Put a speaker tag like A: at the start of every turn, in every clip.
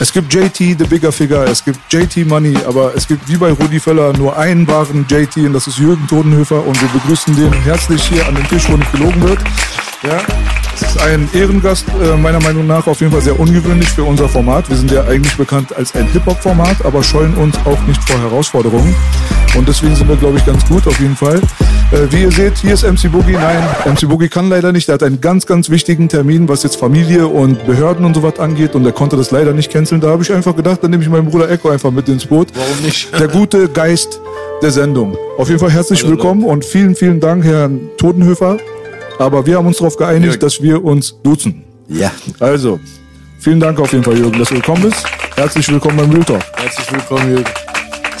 A: Es gibt JT, the bigger figure, es gibt JT Money, aber es gibt wie bei Rudi Völler nur einen wahren JT und das ist Jürgen Todenhöfer und wir begrüßen den herzlich hier an den Tisch, wo nicht gelogen wird. Ja, es ist ein Ehrengast, äh, meiner Meinung nach auf jeden Fall sehr ungewöhnlich für unser Format. Wir sind ja eigentlich bekannt als ein Hip-Hop-Format, aber scheuen uns auch nicht vor Herausforderungen. Und deswegen sind wir, glaube ich, ganz gut auf jeden Fall. Äh, wie ihr seht, hier ist MC Boogie. Nein, MC Boogie kann leider nicht. Er hat einen ganz, ganz wichtigen Termin, was jetzt Familie und Behörden und so was angeht. Und er konnte das leider nicht canceln. Da habe ich einfach gedacht, dann nehme ich meinen Bruder Echo einfach mit ins Boot.
B: Warum nicht?
A: Der gute Geist der Sendung. Auf jeden Fall herzlich
B: Hallo,
A: willkommen und vielen, vielen Dank, Herrn Totenhöfer. Aber wir haben uns darauf geeinigt,
B: Jürgen.
A: dass wir uns duzen.
C: Ja,
A: Also, vielen Dank auf jeden Fall, Jürgen, dass du gekommen bist. Herzlich willkommen beim Real Talk.
B: Herzlich willkommen, Jürgen.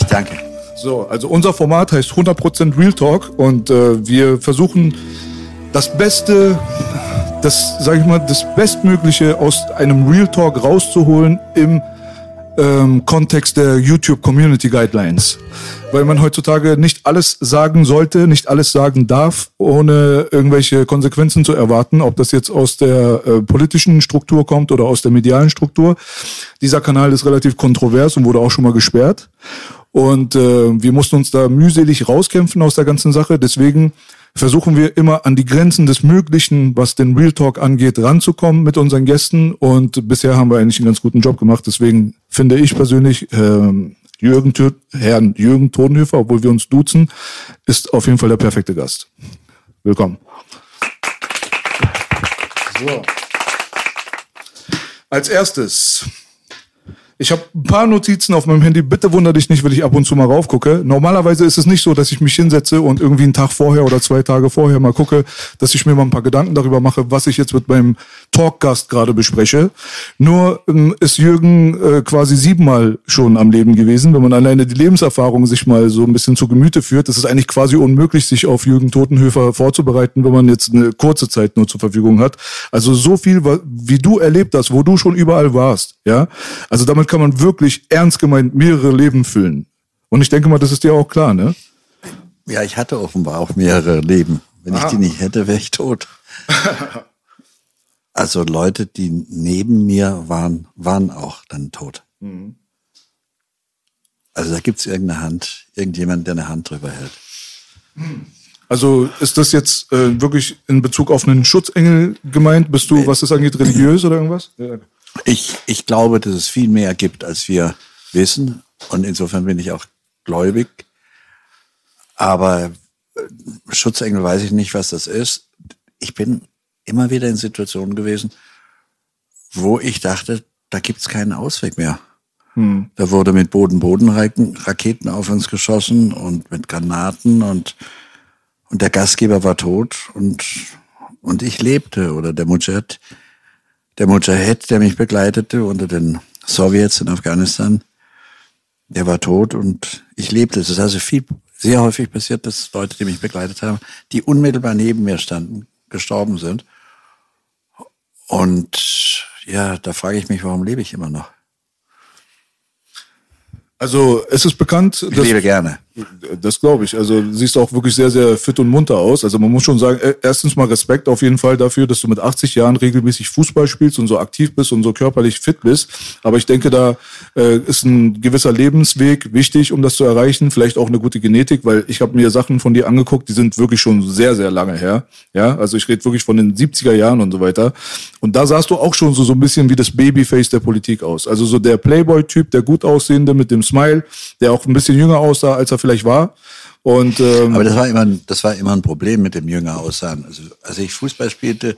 C: ich danke.
A: So, also unser Format heißt 100% Real Talk und äh, wir versuchen das Beste, das, sag ich mal, das Bestmögliche aus einem Real Talk rauszuholen im ähm, Kontext der YouTube Community Guidelines. Weil man heutzutage nicht alles sagen sollte, nicht alles sagen darf, ohne irgendwelche Konsequenzen zu erwarten, ob das jetzt aus der äh, politischen Struktur kommt oder aus der medialen Struktur. Dieser Kanal ist relativ kontrovers und wurde auch schon mal gesperrt. Und äh, wir mussten uns da mühselig rauskämpfen aus der ganzen Sache. Deswegen versuchen wir immer an die Grenzen des Möglichen, was den Real Talk angeht, ranzukommen mit unseren Gästen. Und bisher haben wir eigentlich einen ganz guten Job gemacht. Deswegen finde ich persönlich, ähm, Jürgen, Herrn Jürgen Todenhöfer, obwohl wir uns duzen, ist auf jeden Fall der perfekte Gast. Willkommen. So. Als erstes ich habe ein paar Notizen auf meinem Handy. Bitte wunder dich nicht, wenn ich ab und zu mal raufgucke. Normalerweise ist es nicht so, dass ich mich hinsetze und irgendwie einen Tag vorher oder zwei Tage vorher mal gucke, dass ich mir mal ein paar Gedanken darüber mache, was ich jetzt mit meinem Talkgast gerade bespreche. Nur ähm, ist Jürgen äh, quasi siebenmal schon am Leben gewesen. Wenn man alleine die Lebenserfahrung sich mal so ein bisschen zu Gemüte führt, ist es eigentlich quasi unmöglich, sich auf Jürgen Totenhöfer vorzubereiten, wenn man jetzt eine kurze Zeit nur zur Verfügung hat. Also so viel, wie du erlebt hast, wo du schon überall warst, ja. Also damit kann man wirklich ernst gemeint mehrere Leben füllen. Und ich denke mal, das ist dir auch klar, ne?
C: Ja, ich hatte offenbar auch mehrere Leben. Wenn ich die nicht hätte, wäre ich tot. also Leute, die neben mir waren, waren auch dann tot. Also da gibt's irgendeine Hand, irgendjemand, der eine Hand drüber hält.
A: Also ist das jetzt äh, wirklich in Bezug auf einen Schutzengel gemeint? Bist du, was das angeht, religiös oder irgendwas? Ja.
C: Ich, ich glaube, dass es viel mehr gibt, als wir wissen. Und insofern bin ich auch gläubig. Aber äh, Schutzengel weiß ich nicht, was das ist. Ich bin immer wieder in Situationen gewesen, wo ich dachte, da gibt's keinen Ausweg mehr. Da wurde mit Boden-Boden-Raketen auf uns geschossen und mit Granaten und, und der Gastgeber war tot und, und ich lebte. Oder der Mujahid, der Mujahid, der mich begleitete unter den Sowjets in Afghanistan, der war tot und ich lebte. Es ist also viel, sehr häufig passiert, dass Leute, die mich begleitet haben, die unmittelbar neben mir standen, gestorben sind. Und ja, da frage ich mich, warum lebe ich immer noch?
A: Also es ist bekannt,
C: Ich lebe gerne.
A: Das glaube ich. Also du siehst auch wirklich sehr, sehr fit und munter aus. Also man muss schon sagen, äh, erstens mal Respekt auf jeden Fall dafür, dass du mit 80 Jahren regelmäßig Fußball spielst und so aktiv bist und so körperlich fit bist. Aber ich denke, da äh, ist ein gewisser Lebensweg wichtig, um das zu erreichen. Vielleicht auch eine gute Genetik, weil ich habe mir Sachen von dir angeguckt, die sind wirklich schon sehr, sehr lange her. Ja, also ich rede wirklich von den 70er Jahren und so weiter. Und da sahst du auch schon so, so ein bisschen wie das Babyface der Politik aus. Also so der Playboy-Typ, der gut aussehende mit dem Smile, der auch ein bisschen jünger aussah, als er vielleicht war. Und, ähm,
C: Aber das war immer, das war immer ein Problem mit dem jünger Aussahen. Also, als ich Fußball spielte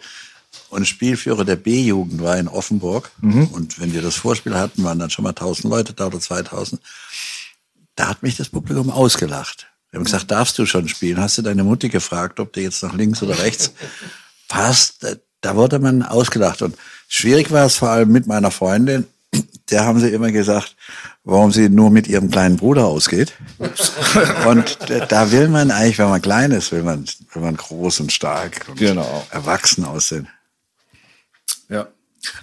C: und Spielführer der B-Jugend war in Offenburg und wenn wir das Vorspiel hatten, waren dann schon mal 1000 Leute da oder 2000. Da hat mich das Publikum ausgelacht. Wir haben gesagt, darfst du schon spielen? Hast du deine Mutti gefragt, ob du jetzt nach links oder rechts passt? Da wurde man ausgelacht. Und schwierig war es vor allem mit meiner Freundin. Der haben sie immer gesagt, warum sie nur mit ihrem kleinen Bruder ausgeht. Und da- will man eigentlich, wenn man klein ist, will man, will man groß und stark und
A: Genau.
C: erwachsen aussehen.
A: Ja.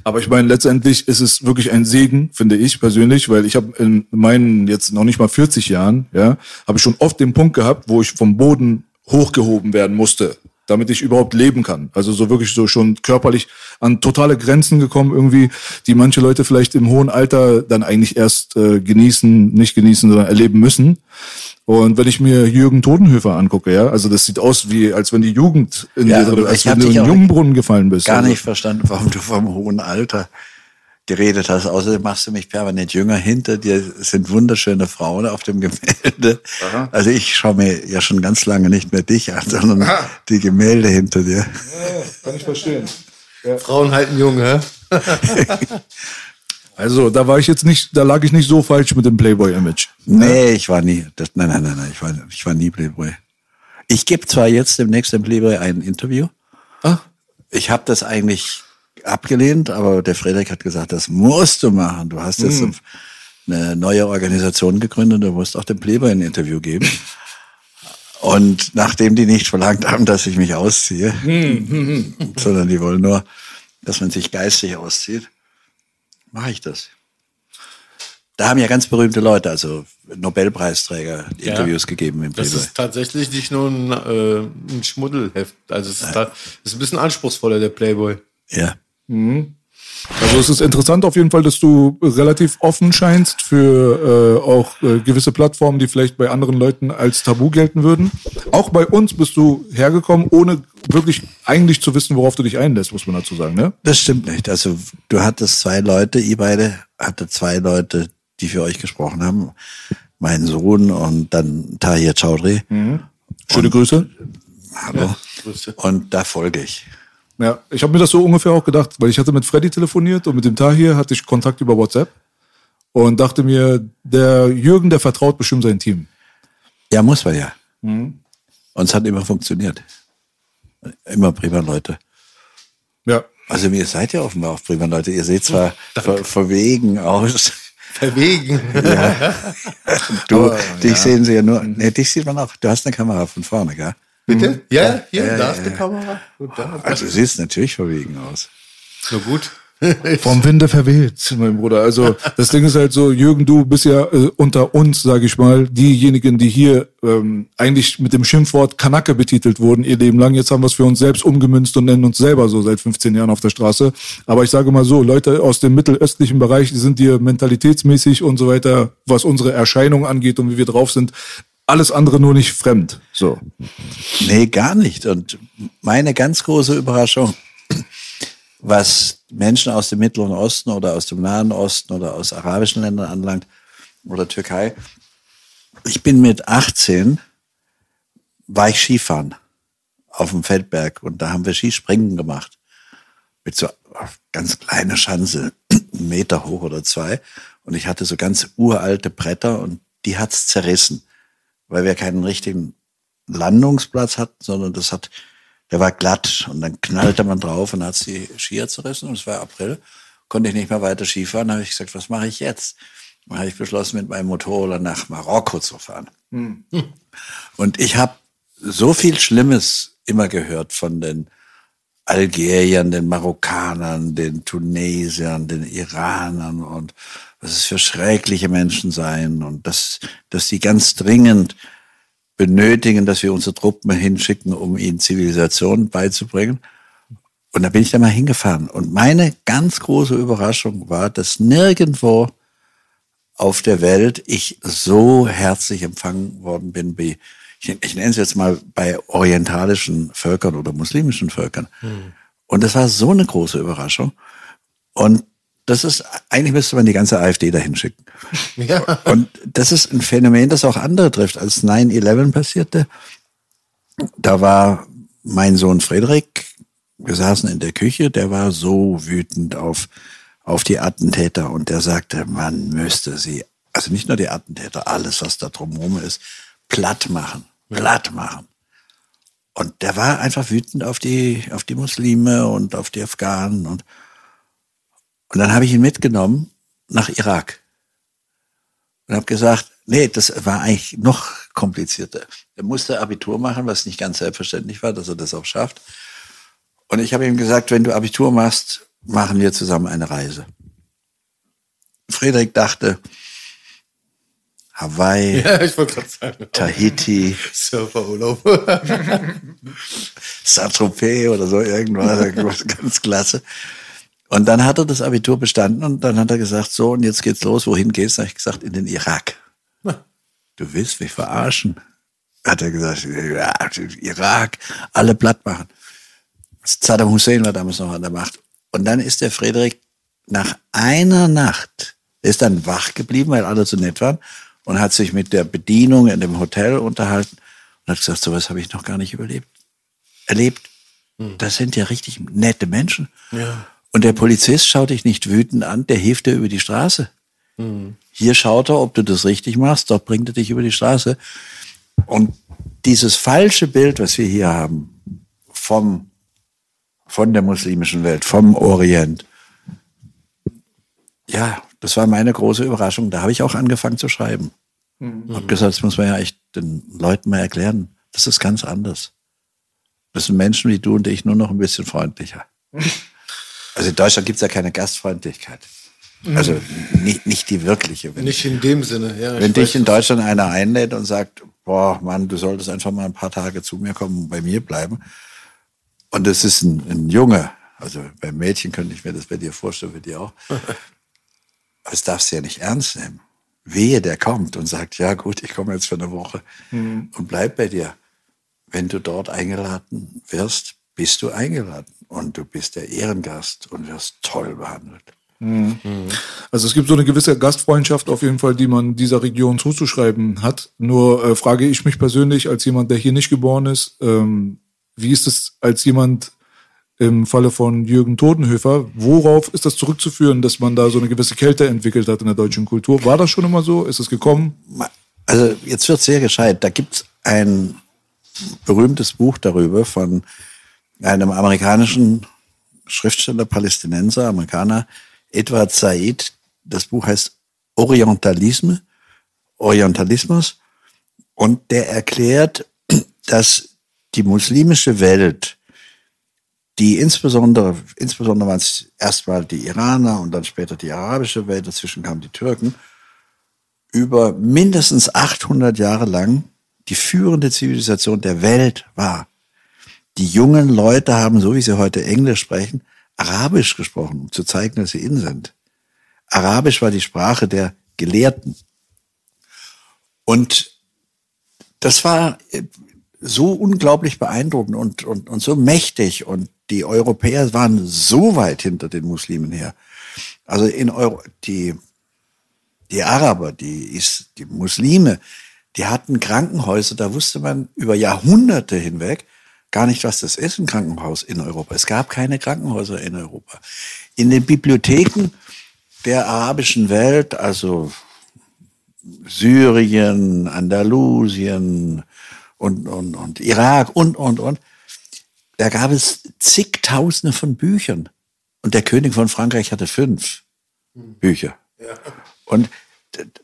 A: Aber ich meine, letztendlich ist es wirklich ein Segen, finde ich persönlich, weil ich habe in meinen jetzt noch nicht mal 40 Jahren, ja, habe ich schon oft den Punkt gehabt, wo ich vom Boden hochgehoben werden musste, damit ich überhaupt leben kann. Also so wirklich so schon körperlich an totale Grenzen gekommen irgendwie, die manche Leute vielleicht im hohen Alter dann eigentlich erst äh, genießen, nicht genießen, sondern erleben müssen. Und wenn ich mir Jürgen Todenhöfer angucke, ja, also das sieht aus wie, als wenn die Jugend in
C: Ja, aber
A: als wenn du in den Jungbrunnen gefallen bist.
C: Gar
A: Also-
C: nicht verstanden, warum du vom hohen Alter geredet hast. Außerdem machst du mich permanent jünger. Hinter dir sind wunderschöne Frauen auf dem Gemälde. Also ich schaue mir ja schon ganz lange nicht mehr dich an, sondern die Gemälde hinter dir.
A: Kann ich verstehen.
B: Frauen halten jung, hä?
A: Also, da war ich jetzt nicht, da lag ich nicht so falsch mit dem Playboy-Image.
C: Nee, ich war nie. Das, nein, nein, nein, nein, ich war, ich war nie Playboy. Ich gebe zwar jetzt demnächst im Playboy ein Interview.
A: Ah.
C: Ich habe das eigentlich abgelehnt, aber der Frederik hat gesagt, das musst du machen. Du hast jetzt eine neue Organisation gegründet, du musst auch dem Playboy ein Interview geben. Und nachdem die nicht verlangt haben, dass ich mich ausziehe, sondern die wollen nur, dass man sich geistig auszieht, mache ich das. Da haben ja ganz berühmte Leute, also Nobelpreisträger,
B: Ja.
C: Interviews gegeben im
B: Das
C: Playboy.
B: ist tatsächlich nicht nur ein, äh, ein Schmuddelheft. Also es ist, da, es ist ein bisschen anspruchsvoller, der Playboy.
C: Ja.
A: Also es ist interessant auf jeden Fall, dass du relativ offen scheinst für äh, auch äh, gewisse Plattformen, die vielleicht bei anderen Leuten als Tabu gelten würden. Auch bei uns bist du hergekommen, ohne wirklich eigentlich zu wissen, worauf du dich einlässt, muss man dazu sagen, ne?
C: Das stimmt nicht. Also du hattest zwei Leute, ihr beide hattet zwei Leute, die für euch gesprochen haben. Mein Sohn und dann Tahir Chaudhry.
A: Schöne Grüße.
C: Hallo.
B: Grüße.
C: Und da folge ich.
A: Ja, ich habe mir das so ungefähr auch gedacht, weil ich hatte mit Freddy telefoniert und mit dem Tahir hatte ich Kontakt über WhatsApp und dachte mir, der Jürgen, der vertraut bestimmt sein Team.
C: Ja, muss man ja. Und es hat immer funktioniert. Immer prima Leute.
A: Ja.
C: Also ihr seid ja offenbar auch prima Leute. Ihr seht zwar ver verwegen aus.
B: Verwegen.
C: Du, dich sehen sie ja nur. Nee, dich sieht man auch. Du hast eine Kamera von vorne, gell?
B: Bitte? Ja, hier,
C: Ja,
B: da ist die
C: ja.
B: Kamera. Gut, da.
C: Also du siehst natürlich verwegen aus.
B: Na gut.
A: Vom Winde verweht, mein Bruder. Also das Ding ist halt so, Jürgen, du bist ja äh, unter uns, sage ich mal, diejenigen, die hier ähm, eigentlich mit dem Schimpfwort Kanacke betitelt wurden ihr Leben lang. Jetzt haben wir es für uns selbst umgemünzt und nennen uns selber so seit 15 Jahren auf der Straße. Aber ich sage mal so, Leute aus dem mittelöstlichen Bereich, die sind dir mentalitätsmäßig und so weiter, was unsere Erscheinung angeht und wie wir drauf sind, alles andere nur nicht fremd. So.
C: Nee, gar nicht. Und meine ganz große Überraschung, was Menschen aus dem Mittleren Osten oder aus dem Nahen Osten oder aus arabischen Ländern anlangt oder Türkei. Ich bin mit 18, war ich Skifahren auf dem Feldberg und da haben wir Skispringen gemacht. Mit so ganz kleiner Schanze, einen Meter hoch oder zwei. Und ich hatte so ganz uralte Bretter und die hat's zerrissen, weil wir keinen richtigen Landungsplatz hatten, sondern das hat, der war glatt und dann knallte man drauf und hat die Skier zerrissen und es war April, konnte ich nicht mehr weiter Skifahren, habe ich gesagt, was mache ich jetzt? Dann habe ich beschlossen, mit meinem Motorroller nach Marokko zu fahren. Und ich habe so viel Schlimmes immer gehört von den Algeriern, den Marokkanern, den Tunesiern, den Iranern und was es für schreckliche Menschen seien und dass, dass sie ganz dringend benötigen, dass wir unsere Truppen hinschicken, um ihnen Zivilisation beizubringen. Und da bin ich da mal hingefahren. Und meine ganz große Überraschung war, dass nirgendwo auf der Welt ich so herzlich empfangen worden bin wie, ich, ich nenne es jetzt mal bei orientalischen Völkern oder muslimischen Völkern. Hm. Und das war so eine große Überraschung. Und das ist, eigentlich müsste man die ganze AfD dahin schicken. Ja. Und das ist ein Phänomen, das auch andere trifft. Als 9-11 passierte, da war mein Sohn Friedrich, wir saßen in der Küche, der war so wütend auf, auf die Attentäter und der sagte, man müsste sie, also nicht nur die Attentäter, alles, was da drumherum ist, platt machen, platt machen. Und der war einfach wütend auf die, auf die Muslime und auf die Afghanen und und dann habe ich ihn mitgenommen nach Irak und habe gesagt, nee, das war eigentlich noch komplizierter. Er musste Abitur machen, was nicht ganz selbstverständlich war, dass er das auch schafft. Und ich habe ihm gesagt, wenn du Abitur machst, machen wir zusammen eine Reise. Friedrich dachte, Hawaii, ja, sagen, Tahiti, Surferurlaub, Saint-Tropez oder so irgendwas, ganz klasse. Und dann hat er das Abitur bestanden und dann hat er gesagt, so, und jetzt geht's los, wohin geht's? Dann habe ich gesagt, in den Irak. Du willst mich verarschen? Hat er gesagt, ja, Irak, alle platt machen. Saddam Hussein war damals noch an der Macht. Und dann ist der Friedrich nach einer Nacht, ist dann wach geblieben, weil alle zu nett waren, und hat sich mit der Bedienung in dem Hotel unterhalten und hat gesagt, sowas habe ich noch gar nicht überlebt, erlebt. Hm. Das sind ja richtig nette Menschen. Ja. Und der Polizist schaut dich nicht wütend an, der hilft dir über die Straße. Mhm. Hier schaut er, ob du das richtig machst, dort bringt er dich über die Straße. Und dieses falsche Bild, was wir hier haben, vom, von der muslimischen Welt, vom Orient, ja, das war meine große Überraschung. Da habe ich auch angefangen zu schreiben. Mhm. Hab gesagt, das muss man ja echt den Leuten mal erklären. Das ist ganz anders. Das sind Menschen wie du und ich, nur noch ein bisschen freundlicher. Also in Deutschland gibt es ja keine Gastfreundlichkeit. Also nicht, nicht die wirkliche.
B: Wenn, nicht in dem Sinne,
C: ja. Wenn dich in Deutschland einer einlädt und sagt, boah, Mann, du solltest einfach mal ein paar Tage zu mir kommen und bei mir bleiben. Und es ist ein, ein Junge, also beim Mädchen könnte ich mir das bei dir vorstellen, für dir auch. Aber das darfst du ja nicht ernst nehmen. Wehe, der kommt und sagt, ja gut, ich komme jetzt für eine Woche mhm. und bleib bei dir. Wenn du dort eingeladen wirst, bist du eingeladen und du bist der Ehrengast und wirst toll behandelt.
A: Mhm. Also es gibt so eine gewisse Gastfreundschaft auf jeden Fall, die man dieser Region zuzuschreiben hat. Nur äh, frage ich mich persönlich als jemand, der hier nicht geboren ist, ähm, wie ist es als jemand im Falle von Jürgen Todenhöfer, worauf ist das zurückzuführen, dass man da so eine gewisse Kälte entwickelt hat in der deutschen Kultur? War das schon immer so? Ist es gekommen?
C: Also jetzt wird sehr gescheit. Da gibt es ein berühmtes Buch darüber von einem amerikanischen Schriftsteller, Palästinenser, Amerikaner, Edward Said. Das Buch heißt Orientalisme, Orientalismus. Und der erklärt, dass die muslimische Welt, die insbesondere, insbesondere waren es erstmal die Iraner und dann später die arabische Welt, dazwischen kamen die Türken, über mindestens 800 Jahre lang die führende Zivilisation der Welt war. Die jungen Leute haben, so wie sie heute Englisch sprechen, Arabisch gesprochen, um zu zeigen, dass sie in sind. Arabisch war die Sprache der Gelehrten. Und das war so unglaublich beeindruckend und, und, und so mächtig. Und die Europäer waren so weit hinter den Muslimen her. Also in Euro, die, die Araber, die, die Muslime, die hatten Krankenhäuser, da wusste man über Jahrhunderte hinweg, gar nicht, was das ist, ein Krankenhaus in Europa. Es gab keine Krankenhäuser in Europa. In den Bibliotheken der arabischen Welt, also Syrien, Andalusien und, und, und Irak und, und, und, da gab es zigtausende von Büchern. Und der König von Frankreich hatte fünf Bücher. Ja. Und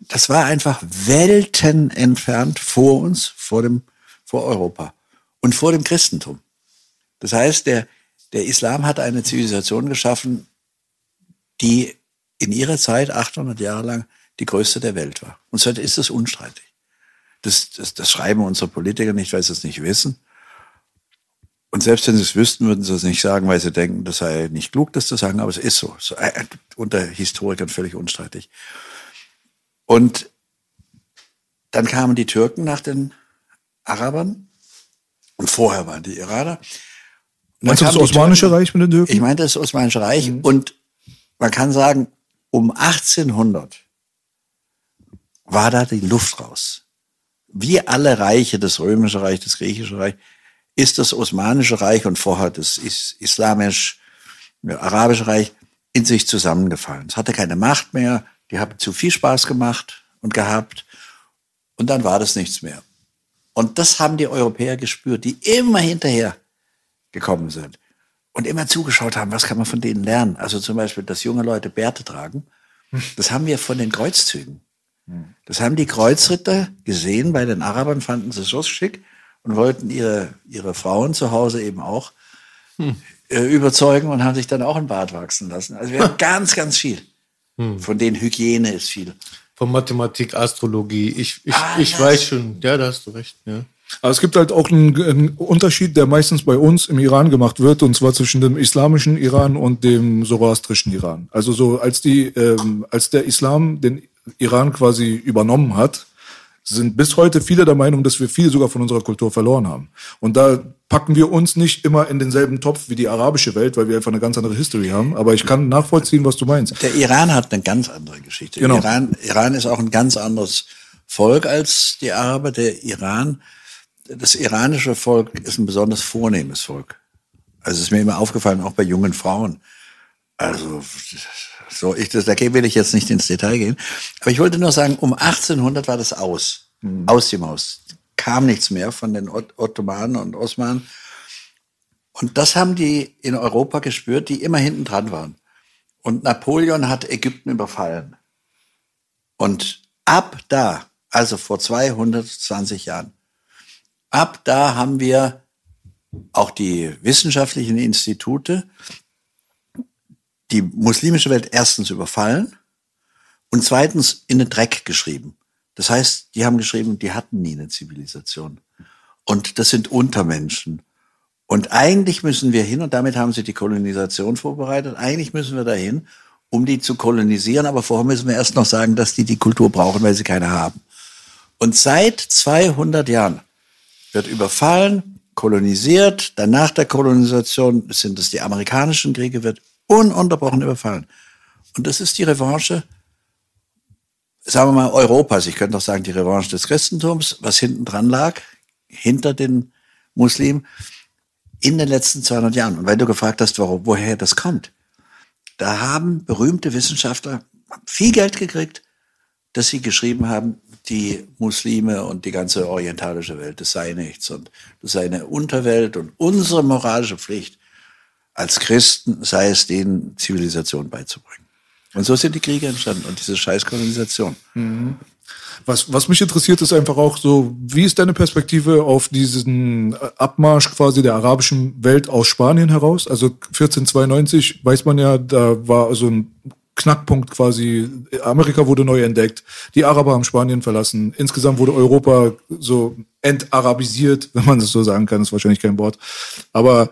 C: das war einfach Welten entfernt vor uns, vor dem, vor Europa und vor dem Christentum. Das heißt, der, Der Islam hat eine Zivilisation geschaffen, die in ihrer Zeit, 800 Jahre lang, die größte der Welt war. Und so ist es unstreitig. Das, das, das schreiben unsere Politiker nicht, weil sie es nicht wissen. Und selbst wenn sie es wüssten, würden sie es nicht sagen, weil sie denken, das sei nicht klug, das zu sagen, aber es ist so. so äh, unter Historikern völlig unstreitig. Und dann kamen die Türken nach den Arabern und vorher waren die Iraner.
A: Meinst du das Osmanische Türken, Reich mit den Türken?
C: Ich meinte das Osmanische Reich mhm. und man kann sagen, um 1800 war da die Luft raus. Wie alle Reiche, das Römische Reich, das Griechische Reich, ist das Osmanische Reich und vorher das Islamisch-Arabische Reich in sich zusammengefallen. Es hatte keine Macht mehr, die haben zu viel Spaß gemacht und gehabt und dann war das nichts mehr. Und das haben die Europäer gespürt, die immer hinterher gekommen sind und immer zugeschaut haben, was kann man von denen lernen. Also zum Beispiel, dass junge Leute Bärte tragen, das haben wir von den Kreuzzügen. Das haben die Kreuzritter gesehen bei den Arabern, fanden sie so schick und wollten ihre, ihre Frauen zu Hause eben auch hm. äh, überzeugen und haben sich dann auch ein Bart wachsen lassen. Also wir haben ganz, ganz viel. Hm. Von denen Hygiene ist viel.
B: Von Mathematik, Astrologie. Ich, ich, ah, ich weiß schon. Ja, da hast du recht. Ja.
A: Aber es gibt halt auch einen, einen, Unterschied, der meistens bei uns im Iran gemacht wird, und zwar zwischen dem islamischen Iran und dem zoroastrischen Iran. Also so als die, ähm, als der Islam den Iran quasi übernommen hat, sind bis heute viele der Meinung, dass wir viel sogar von unserer Kultur verloren haben. Und da packen wir uns nicht immer in denselben Topf wie die arabische Welt, weil wir einfach eine ganz andere History haben. Aber ich kann nachvollziehen, was du meinst.
C: Der Iran hat eine ganz andere Geschichte. Genau. Iran, Iran ist auch ein ganz anderes Volk als die Araber. Der Iran das iranische Volk ist ein besonders vornehmes Volk. Also es ist mir immer aufgefallen, auch bei jungen Frauen. Also so, ich, das, da will ich jetzt nicht ins Detail gehen. Aber ich wollte nur sagen, um 1800 war das aus. Mhm. Aus die Maus. Kam nichts mehr von den Ottomanen und Osmanen. Und das haben die in Europa gespürt, die immer hinten dran waren. Und Napoleon hat Ägypten überfallen. Und ab da, also vor 220 Jahren, Ab da haben wir auch die wissenschaftlichen Institute die muslimische Welt erstens überfallen und zweitens in den Dreck geschrieben. Das heißt, die haben geschrieben, die hatten nie eine Zivilisation. Und das sind Untermenschen. Und eigentlich müssen wir hin, und damit haben sie die Kolonisation vorbereitet, eigentlich müssen wir dahin, um die zu kolonisieren, aber vorher müssen wir erst noch sagen, dass die die Kultur brauchen, weil sie keine haben. Und seit 200 Jahren wird überfallen, kolonisiert, dann nach der Kolonisation sind es die amerikanischen Kriege, wird ununterbrochen überfallen. Und das ist die Revanche, sagen wir mal, Europas. Ich könnte auch sagen, die Revanche des Christentums, was hinten dran lag, hinter den Muslimen, in den letzten 200 Jahren. Und weil du gefragt hast, warum, woher das kommt, da haben berühmte Wissenschaftler viel Geld gekriegt, dass sie geschrieben haben, die Muslime und die ganze orientalische Welt, das sei nichts und das sei eine Unterwelt und unsere moralische Pflicht als Christen sei es denen Zivilisation beizubringen. Und so sind die Kriege entstanden und diese Scheißkolonisation. Mhm.
A: Was, was mich interessiert, ist einfach auch so, wie ist deine Perspektive auf diesen Abmarsch quasi der arabischen Welt aus Spanien heraus? Also 1492 weiß man ja, da war so ein Knackpunkt quasi. Amerika wurde neu entdeckt. Die Araber haben Spanien verlassen. Insgesamt wurde Europa so entarabisiert, wenn man das so sagen kann, ist wahrscheinlich kein Wort. Aber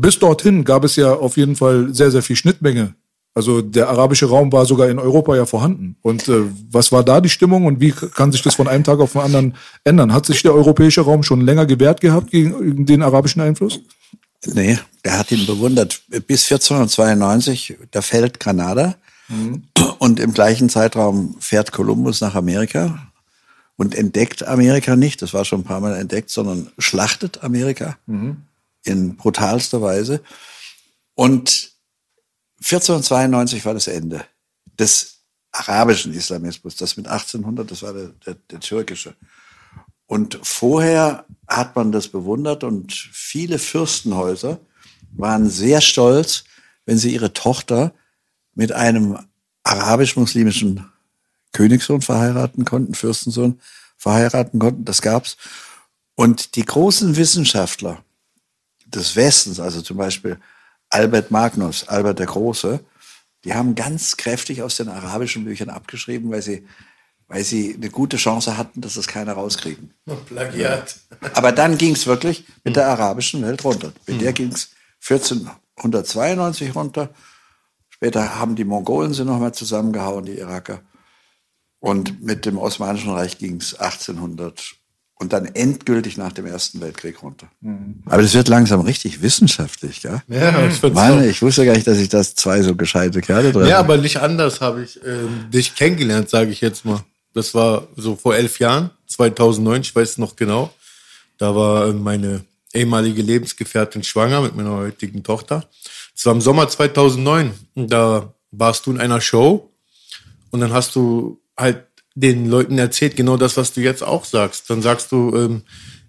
A: bis dorthin gab es ja auf jeden Fall sehr, sehr viel Schnittmenge. Also der arabische Raum war sogar in Europa ja vorhanden. Und äh, was war da die Stimmung und wie kann sich das von einem Tag auf den anderen ändern? Hat sich der europäische Raum schon länger gewehrt gehabt gegen den arabischen Einfluss?
C: Nee, er hat ihn bewundert. Bis 1492, da fällt Granada. Mhm. Und im gleichen Zeitraum fährt Kolumbus nach Amerika und entdeckt Amerika nicht, das war schon ein paar Mal entdeckt, sondern schlachtet Amerika mhm. In brutalster Weise. Und 1492 war das Ende des arabischen Islamismus. Das mit 1800, das war der, der, der türkische. Und vorher hat man das bewundert und viele Fürstenhäuser waren sehr stolz, wenn sie ihre Tochter mit einem arabisch-muslimischen Königssohn verheiraten konnten, Fürstensohn verheiraten konnten. Das gab's. Und die großen Wissenschaftler des Westens, also zum Beispiel Albert Magnus, Albert der Große, die haben ganz kräftig aus den arabischen Büchern abgeschrieben, weil sie, weil sie eine gute Chance hatten, dass das keiner rauskriegen.
B: Plagiat.
C: Aber dann ging es wirklich mit der arabischen Welt runter. Mit der ging es 1492 runter. Später haben die Mongolen sie nochmal zusammengehauen, die Iraker. Und mit dem Osmanischen Reich ging es 1800 und dann endgültig nach dem Ersten Weltkrieg runter. Aber das wird langsam richtig wissenschaftlich, ja?
B: Ja, ich auch.
C: ich wusste gar nicht, dass ich das zwei so gescheite Kerle drin
B: Ja, aber nicht anders habe ich ähm, dich kennengelernt, sage ich jetzt mal. Das war so vor elf Jahren, 2009, ich weiß es noch genau. Da war äh, meine ehemalige Lebensgefährtin schwanger mit meiner heutigen Tochter. Es war im Sommer 2009. Und da warst du in einer Show und dann hast du halt den Leuten erzählt, genau das, was du jetzt auch sagst. Dann sagst du, ähm,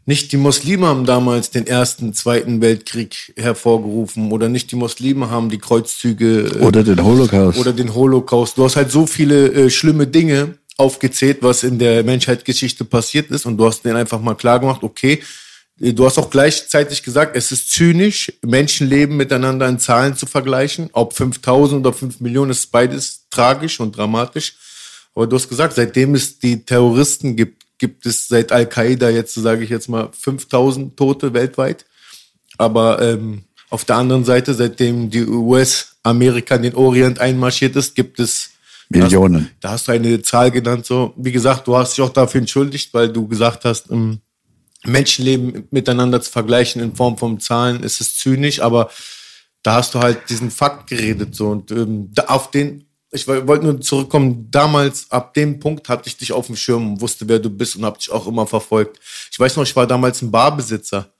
B: nicht die Muslime haben damals den ersten, zweiten Weltkrieg hervorgerufen oder nicht die Muslime haben die Kreuzzüge äh,
C: Oder den Holocaust.
B: oder den Holocaust. Du hast halt so viele äh, schlimme Dinge aufgezählt, was in der Menschheitsgeschichte passiert ist und du hast denen einfach mal klar gemacht, okay, äh, du hast auch gleichzeitig gesagt, es ist zynisch, Menschenleben miteinander in Zahlen zu vergleichen. Ob 5000 oder 5 Millionen ist beides tragisch und dramatisch. Aber du hast gesagt, seitdem es die Terroristen gibt, gibt es seit Al-Qaida jetzt, sage ich jetzt mal, 5000 Tote weltweit. Aber ähm, auf der anderen Seite, seitdem die US-Amerika in den Orient einmarschiert ist, gibt es
C: Millionen.
B: Da hast du eine Zahl genannt. So, wie gesagt, du hast dich auch dafür entschuldigt, weil du gesagt hast, ähm, Menschenleben miteinander zu vergleichen in Form von Zahlen ist es zynisch, aber da hast du halt diesen Fakt geredet so und ähm, auf den ich woll- wollte nur zurückkommen, damals, ab dem Punkt hatte ich dich auf dem Schirm und wusste, wer du bist und habe dich auch immer verfolgt. Ich weiß noch, ich war damals ein Barbesitzer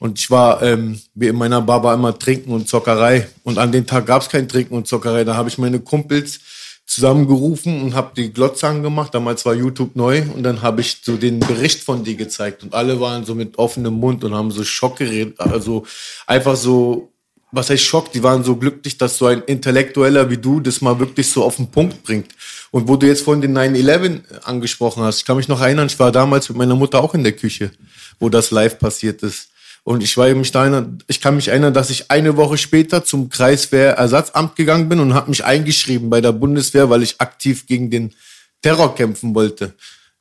B: und ich war, ähm, wie in meiner Bar war immer Trinken und Zockerei. Und an dem Tag gab es kein Trinken und Zockerei. Da habe ich meine Kumpels zusammengerufen und habe die Glotze angemacht. Damals war YouTube neu und dann habe ich so den Bericht von dir gezeigt und alle waren so mit offenem Mund und haben so Schock geredet. Also einfach so, was heißt Schock? Die waren so glücklich, dass so ein Intellektueller wie du das mal wirklich so auf den Punkt bringt. Und wo du jetzt vorhin den 9-11 angesprochen hast, ich kann mich noch erinnern, ich war damals mit meiner Mutter auch in der Küche, wo das live passiert ist. Und ich war mich da erinnern, ich kann mich erinnern, dass ich eine Woche später zum Kreiswehrersatzamt gegangen bin und habe mich eingeschrieben bei der Bundeswehr, weil ich aktiv gegen den Terror kämpfen wollte.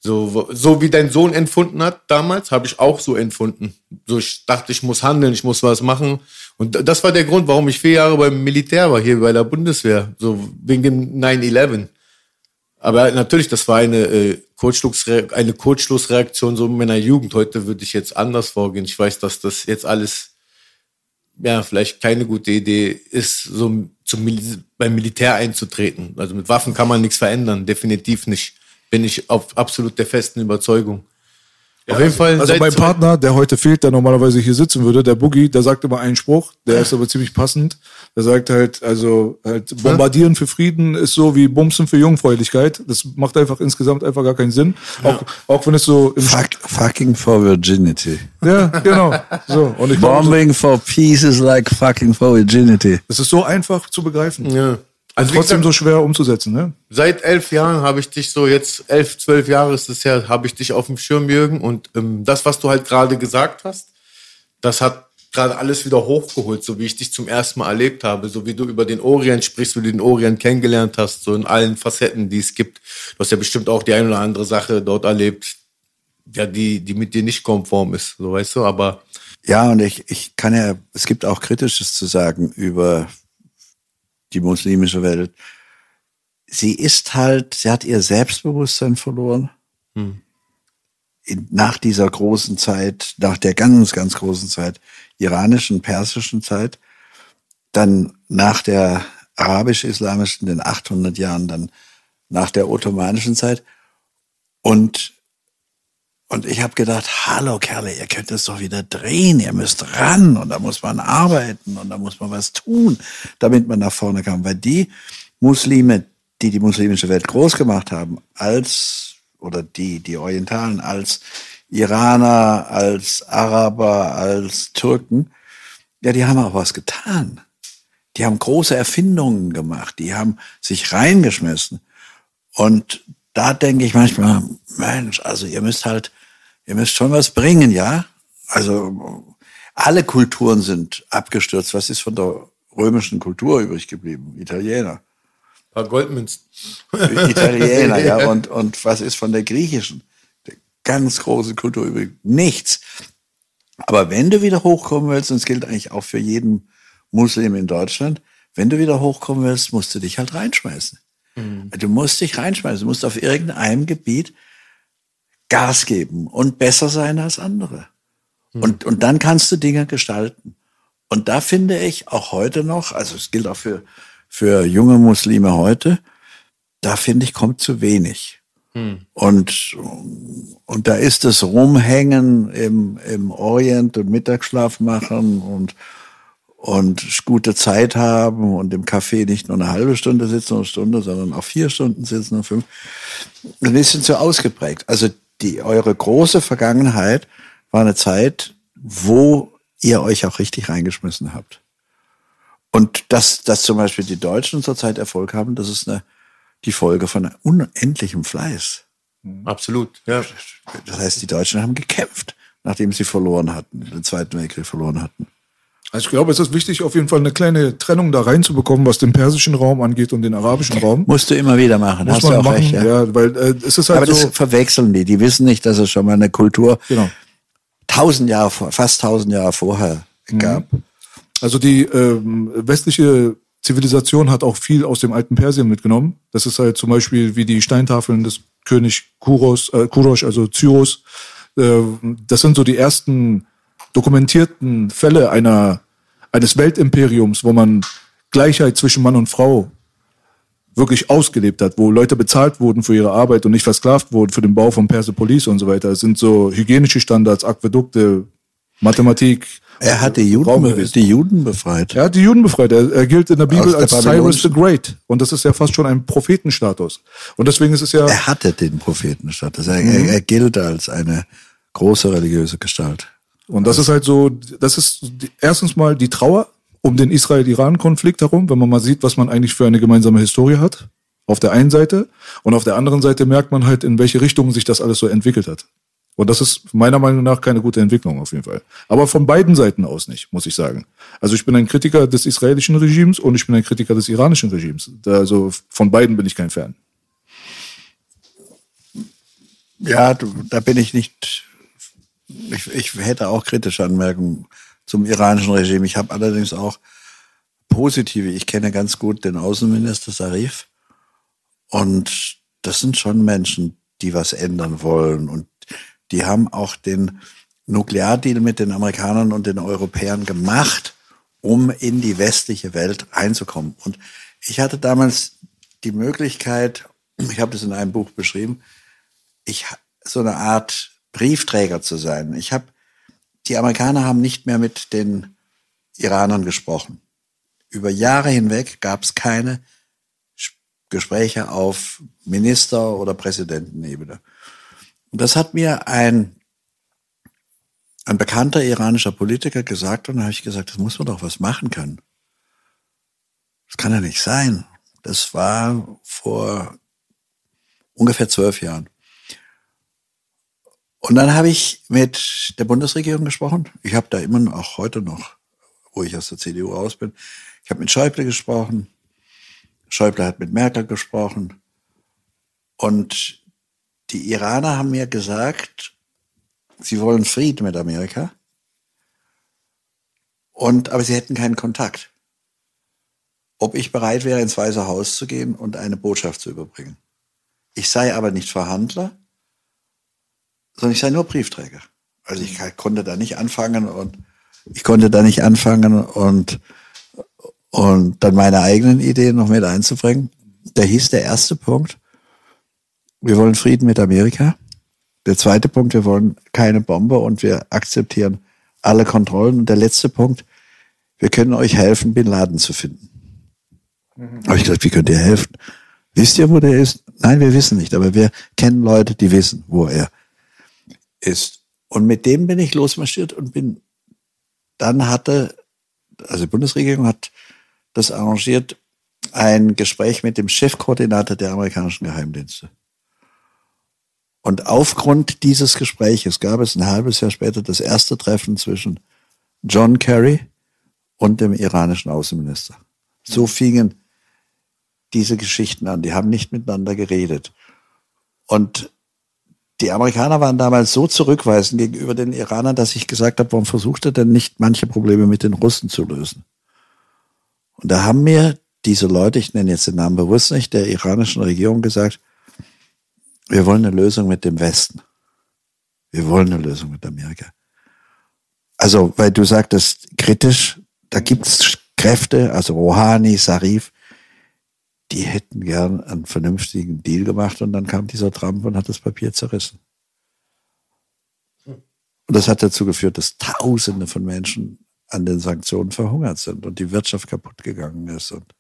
B: So, so wie dein Sohn empfunden hat damals, habe ich auch so empfunden. So, ich dachte, ich muss handeln, ich muss was machen. Und das war der Grund, warum ich vier Jahre beim Militär war, hier bei der Bundeswehr. So wegen dem 9-11. Aber natürlich, das war eine, äh, Kurzschlussre eine Kurzschlussreaktion so in meiner Jugend. Heute würde ich jetzt anders vorgehen. Ich weiß, dass das jetzt alles ja vielleicht keine gute Idee ist, so zum Mil beim Militär einzutreten. Also mit Waffen kann man nichts verändern, definitiv nicht. Bin ich auf absolut der festen Überzeugung. auf jeden Fall.
A: Also mein Partner, der heute fehlt, der normalerweise hier sitzen würde, der Boogie, der sagt immer einen Spruch, der ist aber ziemlich passend. Der sagt halt, also halt Bombardieren für Frieden ist so wie Bumsen für Jungfräulichkeit. Das macht einfach insgesamt einfach gar keinen Sinn. Auch, auch wenn es so im
C: Fuck, fucking for virginity.
A: Ja, genau. So. Und ich
C: Bombing for peace is like fucking for virginity.
A: das ist so einfach zu begreifen.
B: Ja. Also
A: Trotzdem
B: gesagt,
A: so schwer umzusetzen, ne?
B: Seit elf Jahren habe ich dich so, jetzt elf, zwölf Jahre ist es her, habe ich dich auf dem Schirm, Jürgen. Und ähm, das, was du halt gerade gesagt hast, das hat gerade alles wieder hochgeholt, so wie ich dich zum ersten Mal erlebt habe, so wie du über den Orient sprichst, wie du den Orient kennengelernt hast, so in allen Facetten, die es gibt. Du hast ja bestimmt auch die eine oder andere Sache dort erlebt, ja, die, die mit dir nicht konform ist, so weißt du, aber
C: Ja, und ich, ich kann ja, es gibt auch Kritisches zu sagen über die muslimische Welt. Sie ist halt, sie hat ihr Selbstbewusstsein verloren. In, nach dieser großen Zeit, nach der ganz, ganz großen Zeit, iranischen, persischen Zeit, dann nach der arabisch-islamischen, den 800 Jahren, dann nach der ottomanischen Zeit. Und und ich habe gedacht, hallo Kerle, ihr könnt es doch wieder drehen, ihr müsst ran und da muss man arbeiten und da muss man was tun, damit man nach vorne kann. Weil die Muslime, die die muslimische Welt groß gemacht haben, als, oder die, die Orientalen, als Iraner, als Araber, als Türken, ja, die haben auch was getan. Die haben große Erfindungen gemacht, die haben sich reingeschmissen. Und da denke ich manchmal, Mensch, also ihr müsst halt, ihr müsst schon was bringen, ja? Also alle Kulturen sind abgestürzt. Was ist von der römischen Kultur übrig geblieben? Italiener.
B: Ein paar Goldmünzen.
C: Italiener, ja. Und, und was ist von der griechischen? Der ganz große Kultur übrig. Nichts. Aber wenn du wieder hochkommen willst, und es gilt eigentlich auch für jeden Muslim in Deutschland, wenn du wieder hochkommen willst, musst du dich halt reinschmeißen. Du musst dich reinschmeißen. Du musst auf irgendeinem Gebiet Gas geben und besser sein als andere. Und, und dann kannst du Dinge gestalten. Und da finde ich auch heute noch, also es gilt auch für, für junge Muslime heute, da finde ich, kommt zu wenig. Und, und da ist das Rumhängen im, im Orient und Mittagsschlaf machen und, und gute Zeit haben und im Café nicht nur eine halbe Stunde sitzen oder eine Stunde, sondern auch vier Stunden sitzen und fünf, ein bisschen zu ausgeprägt. Also die, eure große Vergangenheit war eine Zeit, wo ihr euch auch richtig reingeschmissen habt. Und dass, dass zum Beispiel die Deutschen zurzeit Erfolg haben, das ist eine, die Folge von unendlichem Fleiß.
B: Absolut. Ja.
C: Das heißt, die Deutschen haben gekämpft, nachdem sie verloren hatten, den Zweiten Weltkrieg verloren hatten.
A: Also ich glaube, es ist wichtig, auf jeden Fall eine kleine Trennung da reinzubekommen, was den persischen Raum angeht und den arabischen Raum.
C: Musst du immer wieder machen,
A: Muss
C: hast du auch
A: machen,
C: recht. Ja.
A: ja. weil äh, es ist halt
C: Aber das
A: so.
C: verwechseln die. Die wissen nicht, dass es schon mal eine Kultur
A: Genau.
C: tausend Jahre, vor- fast tausend Jahre vorher gab.
A: Also die ähm, westliche Zivilisation hat auch viel aus dem alten Persien mitgenommen. Das ist halt zum Beispiel wie die Steintafeln des König Kuros, äh, Kurosh, also Zyros. Äh, das sind so die ersten dokumentierten Fälle einer, eines Weltimperiums, wo man Gleichheit zwischen Mann und Frau wirklich ausgelebt hat, wo Leute bezahlt wurden für ihre Arbeit und nicht versklavt wurden für den Bau von Persepolis und so weiter. Es sind so hygienische Standards, Aquädukte, Mathematik.
C: Er hat die Juden, die Juden befreit.
A: Er hat die Juden befreit. Er, er gilt in der Bibel
C: der
A: als Cyrus
C: babylonischen-
A: the Great. Und das ist ja fast schon ein Prophetenstatus. Und deswegen ist es ja,
C: Er hatte den Prophetenstatus. Er,
A: Mhm.
C: er, er gilt als eine große religiöse Gestalt.
A: Und das ist halt so, das ist erstens mal die Trauer um den Israel-Iran-Konflikt herum, wenn man mal sieht, was man eigentlich für eine gemeinsame Historie hat. Auf der einen Seite. Und auf der anderen Seite merkt man halt, in welche Richtung sich das alles so entwickelt hat. Und das ist meiner Meinung nach keine gute Entwicklung auf jeden Fall. Aber von beiden Seiten aus nicht, muss ich sagen. Also ich bin ein Kritiker des israelischen Regimes und ich bin ein Kritiker des iranischen Regimes. Also von beiden bin ich kein Fan.
C: Ja, da bin ich nicht. Ich, ich hätte auch kritische Anmerkungen zum iranischen Regime. Ich habe allerdings auch positive. Ich kenne ganz gut den Außenminister Sarif. Und das sind schon Menschen, die was ändern wollen. Und die haben auch den Nukleardeal mit den Amerikanern und den Europäern gemacht, um in die westliche Welt reinzukommen. Und ich hatte damals die Möglichkeit, ich habe das in einem Buch beschrieben, ich so eine Art Briefträger zu sein. Ich habe die Amerikaner haben nicht mehr mit den Iranern gesprochen. Über Jahre hinweg gab es keine Gespräche auf Minister- oder Präsidentenebene. Und das hat mir ein, ein bekannter iranischer Politiker gesagt und da habe ich gesagt, das muss man doch was machen können. Das kann ja nicht sein. Das war vor ungefähr zwölf Jahren. Und dann habe ich mit der Bundesregierung gesprochen. Ich habe da immer auch heute noch, wo ich aus der CDU raus bin, ich habe mit Schäuble gesprochen. Schäuble hat mit Merkel gesprochen. Und die Iraner haben mir gesagt, sie wollen Frieden mit Amerika. Und, aber sie hätten keinen Kontakt. Ob ich bereit wäre, ins Weiße Haus zu gehen und eine Botschaft zu überbringen. Ich sei aber nicht Verhandler, sondern ich sei nur Briefträger. Also ich konnte da nicht anfangen und ich konnte da nicht anfangen und, und dann meine eigenen Ideen noch mit einzubringen. Da hieß der erste Punkt, wir wollen Frieden mit Amerika. Der zweite Punkt, wir wollen keine Bombe und wir akzeptieren alle Kontrollen. Und der letzte Punkt, wir können euch helfen, Bin Laden zu finden. Habe ich gesagt, wie könnt ihr helfen? Wisst ihr, wo der ist? Nein, wir wissen nicht, aber wir kennen Leute, die wissen, wo er ist. Und mit dem bin ich losmarschiert und bin, dann hatte, also die Bundesregierung hat das arrangiert, ein Gespräch mit dem Chefkoordinator der amerikanischen Geheimdienste. Und aufgrund dieses Gespräches gab es ein halbes Jahr später das erste Treffen zwischen John Kerry und dem iranischen Außenminister. So fingen diese Geschichten an. Die haben nicht miteinander geredet. Und die Amerikaner waren damals so zurückweisend gegenüber den Iranern, dass ich gesagt habe, warum versucht er denn nicht manche Probleme mit den Russen zu lösen? Und da haben mir diese Leute, ich nenne jetzt den Namen bewusst nicht, der iranischen Regierung gesagt, wir wollen eine Lösung mit dem Westen. Wir wollen eine Lösung mit Amerika. Also, weil du sagtest, kritisch, da gibt's Kräfte, also Rouhani, Sarif, die hätten gern einen vernünftigen Deal gemacht und dann kam dieser Trump und hat das Papier zerrissen. Und das hat dazu geführt, dass Tausende von Menschen an den Sanktionen verhungert sind und die Wirtschaft kaputt gegangen ist und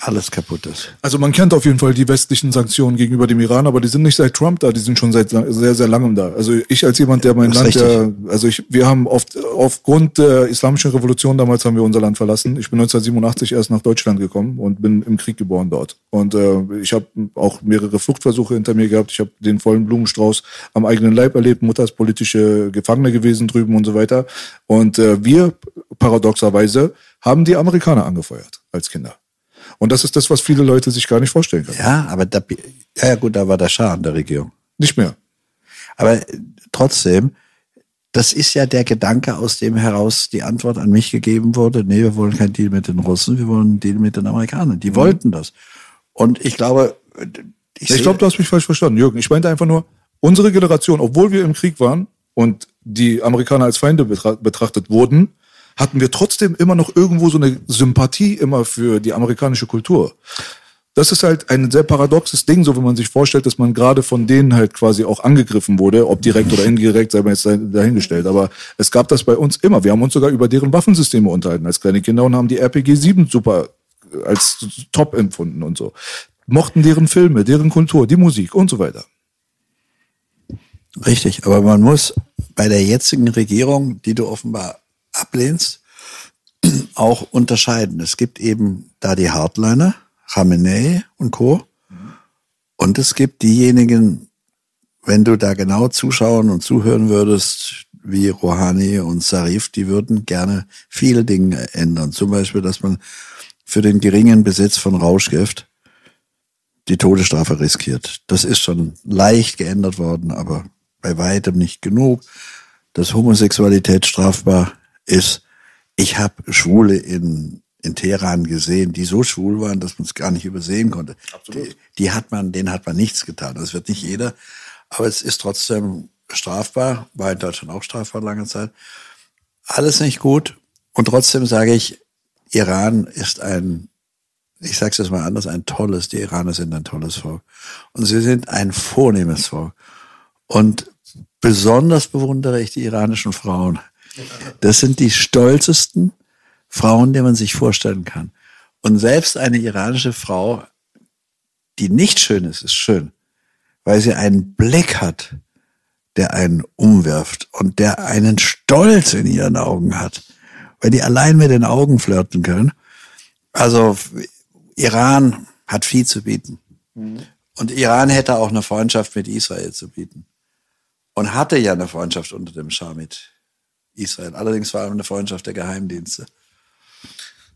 C: alles kaputt ist.
A: Also man kennt auf jeden Fall die westlichen Sanktionen gegenüber dem Iran, aber die sind nicht seit Trump da, die sind schon seit sehr, sehr langem da. Also ich als jemand, der mein Land, der, also ich, wir haben oft, aufgrund der islamischen Revolution damals haben wir unser Land verlassen. Ich bin 1987 erst nach Deutschland gekommen und bin im Krieg geboren dort. Und äh, ich habe auch mehrere Fluchtversuche hinter mir gehabt. Ich habe den vollen Blumenstrauß am eigenen Leib erlebt. Mutter ist politische Gefangene gewesen drüben und so weiter. Und äh, wir, paradoxerweise, haben die Amerikaner angefeuert als Kinder. Und das ist das, was viele Leute sich gar nicht vorstellen können.
C: Ja, aber da, ja gut, da war der Schah an der Regierung.
A: Nicht mehr.
C: Aber trotzdem, das ist ja der Gedanke, aus dem heraus die Antwort an mich gegeben wurde. Nee, wir wollen keinen Deal mit den Russen, wir wollen einen Deal mit den Amerikanern. Die mhm. wollten das. Und ich glaube,
A: ich, ich glaube, du hast mich falsch verstanden, Jürgen. Ich meinte einfach nur, unsere Generation, obwohl wir im Krieg waren und die Amerikaner als Feinde betrachtet wurden, hatten wir trotzdem immer noch irgendwo so eine Sympathie immer für die amerikanische Kultur. Das ist halt ein sehr paradoxes Ding, so wenn man sich vorstellt, dass man gerade von denen halt quasi auch angegriffen wurde, ob direkt oder indirekt, sei man jetzt dahingestellt. Aber es gab das bei uns immer. Wir haben uns sogar über deren Waffensysteme unterhalten als kleine Kinder und haben die RPG 7 super als top empfunden und so. Mochten deren Filme, deren Kultur, die Musik und so weiter.
C: Richtig, aber man muss bei der jetzigen Regierung, die du offenbar ablehnst, auch unterscheiden. Es gibt eben da die Hardliner, Khamenei und Co. Und es gibt diejenigen, wenn du da genau zuschauen und zuhören würdest, wie Rouhani und Sarif, die würden gerne viele Dinge ändern. Zum Beispiel, dass man für den geringen Besitz von Rauschgift die Todesstrafe riskiert. Das ist schon leicht geändert worden, aber bei weitem nicht genug. Dass Homosexualität strafbar ist, ich habe Schwule in, in Teheran gesehen, die so schwul waren, dass man es gar nicht übersehen konnte. Absolut. Die, die hat man, denen hat man nichts getan. Das wird nicht jeder, aber es ist trotzdem strafbar, war in Deutschland auch strafbar lange Zeit. Alles nicht gut. Und trotzdem sage ich, Iran ist ein, ich sage es jetzt mal anders, ein tolles, die Iraner sind ein tolles Volk. Und sie sind ein vornehmes Volk. Und besonders bewundere ich die iranischen Frauen. Das sind die stolzesten Frauen, die man sich vorstellen kann. Und selbst eine iranische Frau, die nicht schön ist, ist schön, weil sie einen Blick hat, der einen umwirft und der einen Stolz in ihren Augen hat, weil die allein mit den Augen flirten können. Also Iran hat viel zu bieten. Mhm. Und Iran hätte auch eine Freundschaft mit Israel zu bieten. Und hatte ja eine Freundschaft unter dem Schah mit Israel. Allerdings war eine Freundschaft der Geheimdienste.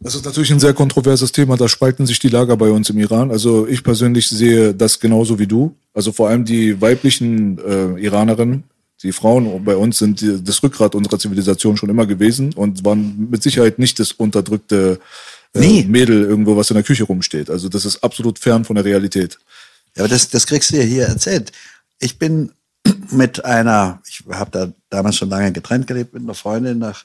A: Das ist natürlich ein sehr kontroverses Thema. Da spalten sich die Lager bei uns im Iran. Also ich persönlich sehe das genauso wie du. Also vor allem die weiblichen äh, Iranerinnen, die Frauen bei uns sind die, das Rückgrat unserer Zivilisation schon immer gewesen und waren mit Sicherheit nicht das unterdrückte äh, nee. Mädel irgendwo, was in der Küche rumsteht. Also das ist absolut fern von der Realität.
C: Ja, aber das, das kriegst du ja hier erzählt. Ich bin mit einer, ich habe da damals schon lange getrennt gelebt, mit einer Freundin nach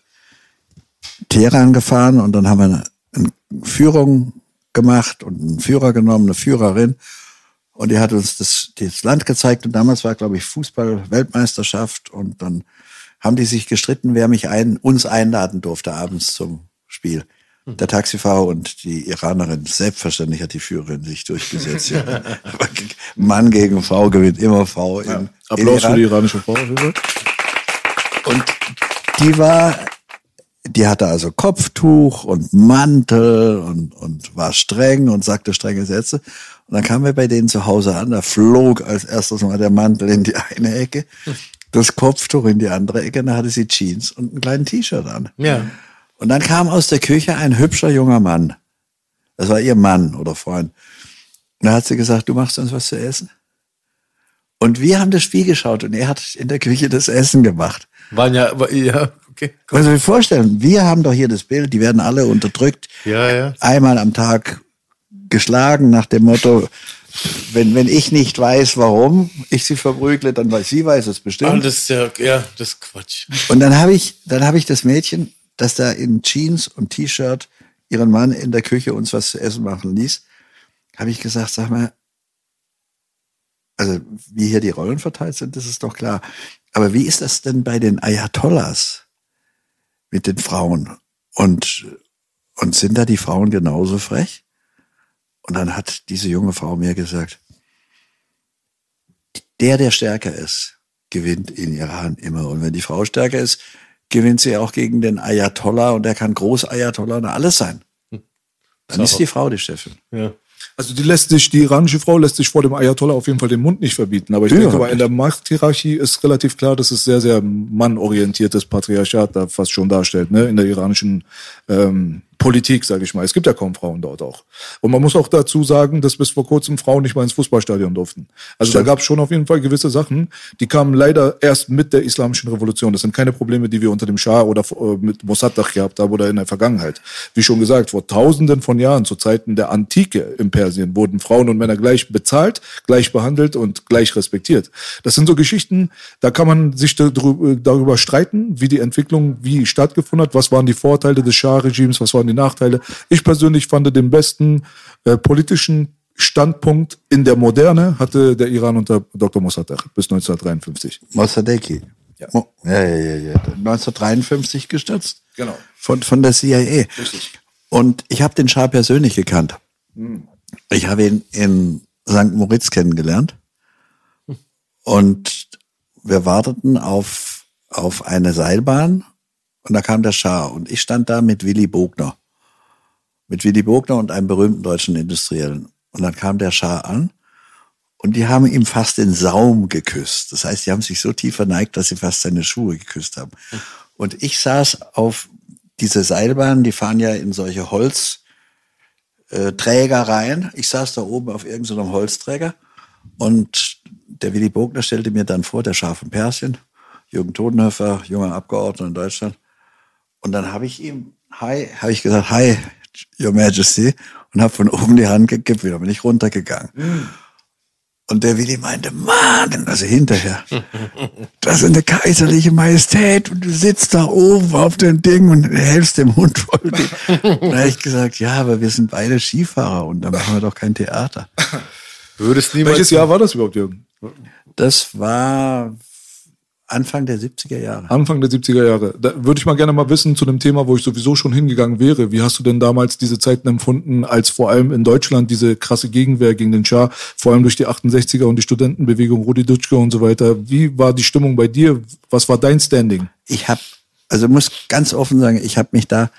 C: Teheran gefahren und dann haben wir eine, eine Führung gemacht und einen Führer genommen, eine Führerin. Und die hat uns das, das Land gezeigt und damals war, glaube ich, Fußball-Weltmeisterschaft und dann haben die sich gestritten, wer mich ein, uns einladen durfte abends zum Spiel. Der Taxifahrer und die Iranerin, selbstverständlich hat die Führerin sich durchgesetzt. Ja. Mann gegen Frau gewinnt immer Frau.
A: Ja. In, Applaus in für die iranische Frau.
C: Und die war, die hatte also Kopftuch und Mantel und, und war streng und sagte strenge Sätze. Und dann kamen wir bei denen zu Hause an, da flog als erstes mal der Mantel in die eine Ecke, das Kopftuch in die andere Ecke, dann hatte sie Jeans und einen kleinen T-Shirt an.
B: Ja.
C: Und dann kam aus der Küche ein hübscher junger Mann. Das war ihr Mann oder Freund. Und da hat sie gesagt, du machst uns was zu essen. Und wir haben das Spiel geschaut und er hat in der Küche das Essen gemacht.
B: Waren ja, ja, okay.
C: Kannst du dir vorstellen, wir haben doch hier das Bild, die werden alle unterdrückt.
B: Ja, ja.
C: Einmal am Tag geschlagen nach dem Motto, wenn, wenn ich nicht weiß, warum ich sie verprügle, dann weiß sie weiß es bestimmt.
B: Ah, das ist ja, ja, das ist Quatsch.
C: Und dann habe ich, dann habe ich das Mädchen, das da in Jeans und T-Shirt ihren Mann in der Küche uns was zu essen machen ließ, habe ich gesagt, sag mal, also wie hier die Rollen verteilt sind, das ist doch klar. Aber wie ist das denn bei den Ayatollahs mit den Frauen? Und, und sind da die Frauen genauso frech? Und dann hat diese junge Frau mir gesagt, der, der stärker ist, gewinnt in Iran immer. Und wenn die Frau stärker ist, gewinnt sie auch gegen den Ayatollah und der kann Groß-Ayatollah und alles sein. Dann ist die Frau die Chefin.
B: Ja.
A: Also die lässt sich, die iranische Frau lässt sich vor dem Ayatollah auf jeden Fall den Mund nicht verbieten. Aber ich
C: Ja,
A: denke mal, in der Machthierarchie ist relativ klar, dass es sehr, sehr mannorientiertes Patriarchat da fast schon darstellt, ne? In der iranischen ähm, Politik, sage ich mal. Es gibt ja kaum Frauen dort auch. Und man muss auch dazu sagen, dass bis vor kurzem Frauen nicht mal ins Fußballstadion durften. Also da gab es schon auf jeden Fall gewisse Sachen, die kamen leider erst mit der islamischen Revolution. Das sind keine Probleme, die wir unter dem Schah oder äh, mit Mossadegh gehabt haben oder in der Vergangenheit. Wie schon gesagt, vor tausenden von Jahren, zu Zeiten der Antike in Persien, wurden Frauen und Männer gleich bezahlt, gleich behandelt und gleich respektiert. Das sind so Geschichten, da kann man sich darüber, darüber streiten, wie die Entwicklung wie stattgefunden hat, was waren die Vorteile des Schah-Regimes, was waren die Nachteile. Ich persönlich fand den besten äh, politischen Standpunkt in der Moderne hatte der Iran unter Dr. Mossadegh bis 1953.
C: Mossadegh.
A: Ja.
C: Mo- Ja, ja, ja, ja. 1953 gestürzt.
A: Genau.
C: Von, von der CIA.
A: Richtig.
C: Und ich habe den Schah persönlich gekannt. Ich habe ihn in St. Moritz kennengelernt. Und wir warteten auf, auf eine Seilbahn und da kam der Schah und ich stand da mit Willy Bogner. Mit Willy Bogner und einem berühmten deutschen Industriellen. Und dann kam der Schah an und die haben ihm fast den Saum geküsst. Das heißt, die haben sich so tief verneigt, dass sie fast seine Schuhe geküsst haben. Und ich saß auf diese Seilbahn, die fahren ja in solche Holzträger äh, rein. Ich saß da oben auf irgendeinem Holzträger und der Willy Bogner stellte mir dann vor, der Schah von Persien, Jürgen Todenhöfer, junger Abgeordneter in Deutschland. Und dann habe ich ihm, hi, habe ich gesagt, hi, Your Majesty, und habe von oben die Hand gekippt, wieder bin ich runtergegangen. Und der Willi meinte, Mann, also hinterher, das ist eine kaiserliche Majestät und du sitzt da oben auf dem Ding und hältst dem Hund voll. Und da habe ich gesagt, ja, aber wir sind beide Skifahrer und da machen wir doch kein Theater.
B: Würdest niemals.
A: Welches Jahr war das überhaupt, Jürgen?
C: Das war Anfang der 70er Jahre.
A: Anfang der 70er Jahre. Da würde ich mal gerne mal wissen zu dem Thema, wo ich sowieso schon hingegangen wäre. Wie hast du denn damals diese Zeiten empfunden, als vor allem in Deutschland diese krasse Gegenwehr gegen den Schah, vor allem durch die 68er und die Studentenbewegung, Rudi Dutschke und so weiter. Wie war die Stimmung bei dir? Was war dein Standing?
C: Ich habe, also muss ganz offen sagen, ich habe mich da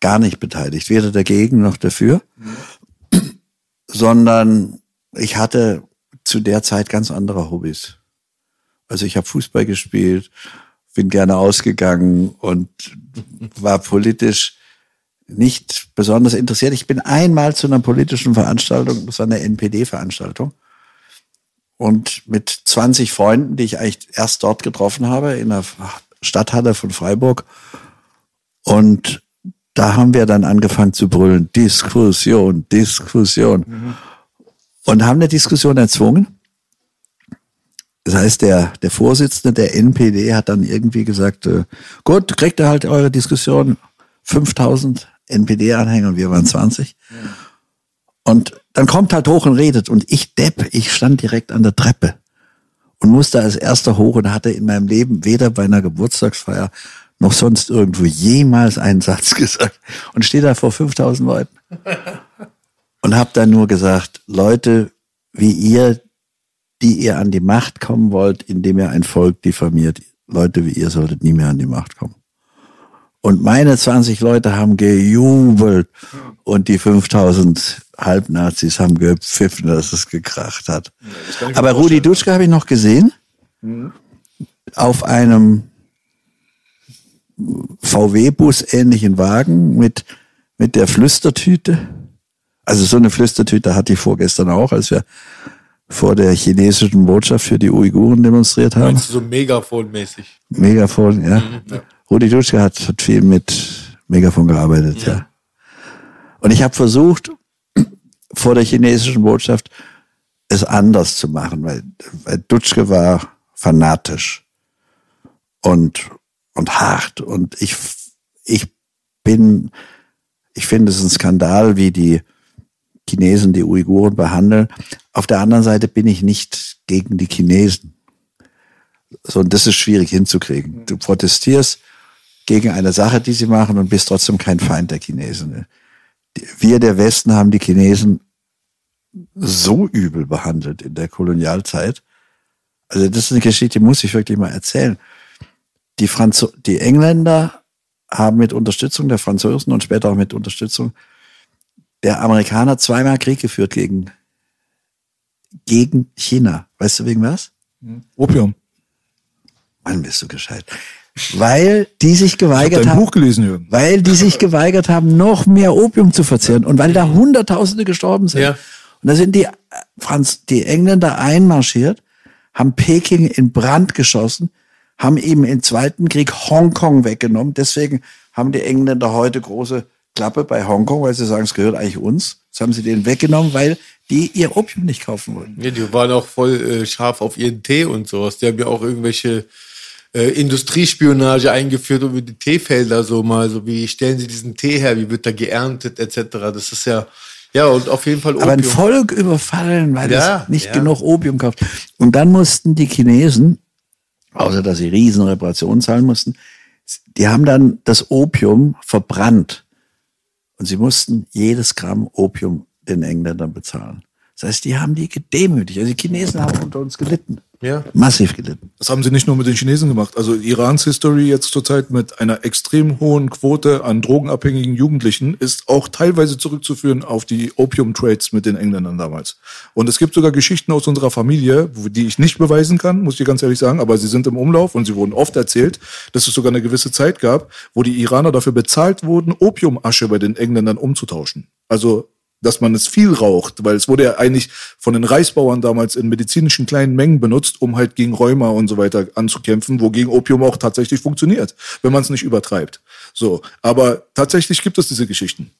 C: gar nicht beteiligt, weder dagegen noch dafür, sondern ich hatte zu der Zeit ganz andere Hobbys. Also ich habe Fußball gespielt, bin gerne ausgegangen und war politisch nicht besonders interessiert. Ich bin einmal zu einer politischen Veranstaltung, das war eine NPD-Veranstaltung, und mit 20 Freunden, die ich eigentlich erst dort getroffen habe, in der Stadthalle von Freiburg. Und da haben wir dann angefangen zu brüllen, Diskussion, Diskussion. Und haben eine Diskussion erzwungen. Das heißt, der, der Vorsitzende der NPD hat dann irgendwie gesagt, äh, gut, kriegt ihr halt eure Diskussion, 5000 NPD-Anhänger und wir waren 20. Und dann kommt halt hoch und redet. Und ich Depp, ich stand direkt an der Treppe und musste als erster hoch und hatte in meinem Leben weder bei einer Geburtstagsfeier noch sonst irgendwo jemals einen Satz gesagt und stehe da vor 5000 Leuten und habe dann nur gesagt, Leute wie ihr, die ihr an die Macht kommen wollt, indem ihr ein Volk diffamiert, Leute wie ihr solltet nie mehr an die Macht kommen. Und meine 20 Leute haben gejubelt und die 5000 Halbnazis haben gepfiffen, dass es gekracht hat. Aber Rudi Dutschke habe ich noch gesehen auf einem VW-Bus ähnlichen Wagen mit, mit der Flüstertüte. Also so eine Flüstertüte hatte ich vorgestern auch, als wir vor der chinesischen Botschaft für die Uiguren demonstriert haben.
B: Meinst du so Megafon-mäßig?
C: Megafon, ja. Rudi Dutschke hat, hat viel mit Megafon gearbeitet, ja. Und ich habe versucht, vor der chinesischen Botschaft es anders zu machen, weil, weil Dutschke war fanatisch und, und hart. Und ich, ich bin, ich finde es ein Skandal, wie die Chinesen die Uiguren behandeln. Auf der anderen Seite bin ich nicht gegen die Chinesen. So, und das ist schwierig hinzukriegen. Du protestierst gegen eine Sache, die sie machen und bist trotzdem kein Feind der Chinesen. Wir, der Westen, haben die Chinesen so übel behandelt in der Kolonialzeit. Also das ist eine Geschichte, die muss ich wirklich mal erzählen. Die, Franzo die Engländer haben mit Unterstützung der Franzosen und später auch mit Unterstützung der Amerikaner zweimal Krieg geführt gegen, gegen China. Weißt du wegen was?
A: Opium.
C: Mann, bist du gescheit. Weil die sich geweigert haben.
A: Buch gelesen, Jürgen.
C: Weil die sich geweigert haben, noch mehr Opium zu verzehren und weil da Hunderttausende gestorben sind.
B: Ja.
C: Und da sind die, äh, Franz, die Engländer einmarschiert, haben Peking in Brand geschossen, haben ihm im Zweiten Krieg Hongkong weggenommen. Deswegen haben die Engländer heute große Klappe bei Hongkong, weil sie sagen, es gehört eigentlich uns. Das haben sie denen weggenommen, weil die ihr Opium nicht kaufen wollten.
B: Ja, die waren auch voll äh, scharf auf ihren Tee und sowas. Die haben ja auch irgendwelche äh, Industriespionage eingeführt über die Teefelder so mal, so wie stellen sie diesen Tee her, wie wird da geerntet etc. Das ist ja ja und auf jeden Fall
C: aber ein
B: Opium.
C: Volk überfallen, weil
B: Ja,
C: es nicht
B: ja.
C: genug Opium kauft. Und dann mussten die Chinesen, außer dass sie riesen Reparationen zahlen mussten, die haben dann das Opium verbrannt. Und sie mussten jedes Gramm Opium den Engländern bezahlen. Das heißt, die haben die gedemütigt. Also die Chinesen haben unter uns gelitten.
B: Ja.
C: Massiv gelitten.
A: Das haben sie nicht nur mit den Chinesen gemacht. Also Irans History jetzt zurzeit mit einer extrem hohen Quote an drogenabhängigen Jugendlichen ist auch teilweise zurückzuführen auf die Opium-Trades mit den Engländern damals. Und es gibt sogar Geschichten aus unserer Familie, die ich nicht beweisen kann, muss ich ganz ehrlich sagen, aber sie sind im Umlauf und sie wurden oft erzählt, dass es sogar eine gewisse Zeit gab, wo die Iraner dafür bezahlt wurden, Opiumasche bei den Engländern umzutauschen. Also dass man es viel raucht, weil es wurde ja eigentlich von den Reisbauern damals in medizinischen kleinen Mengen benutzt, um halt gegen Rheuma und so weiter anzukämpfen, wogegen Opium auch tatsächlich funktioniert, wenn man es nicht übertreibt. So, aber tatsächlich gibt es diese Geschichten.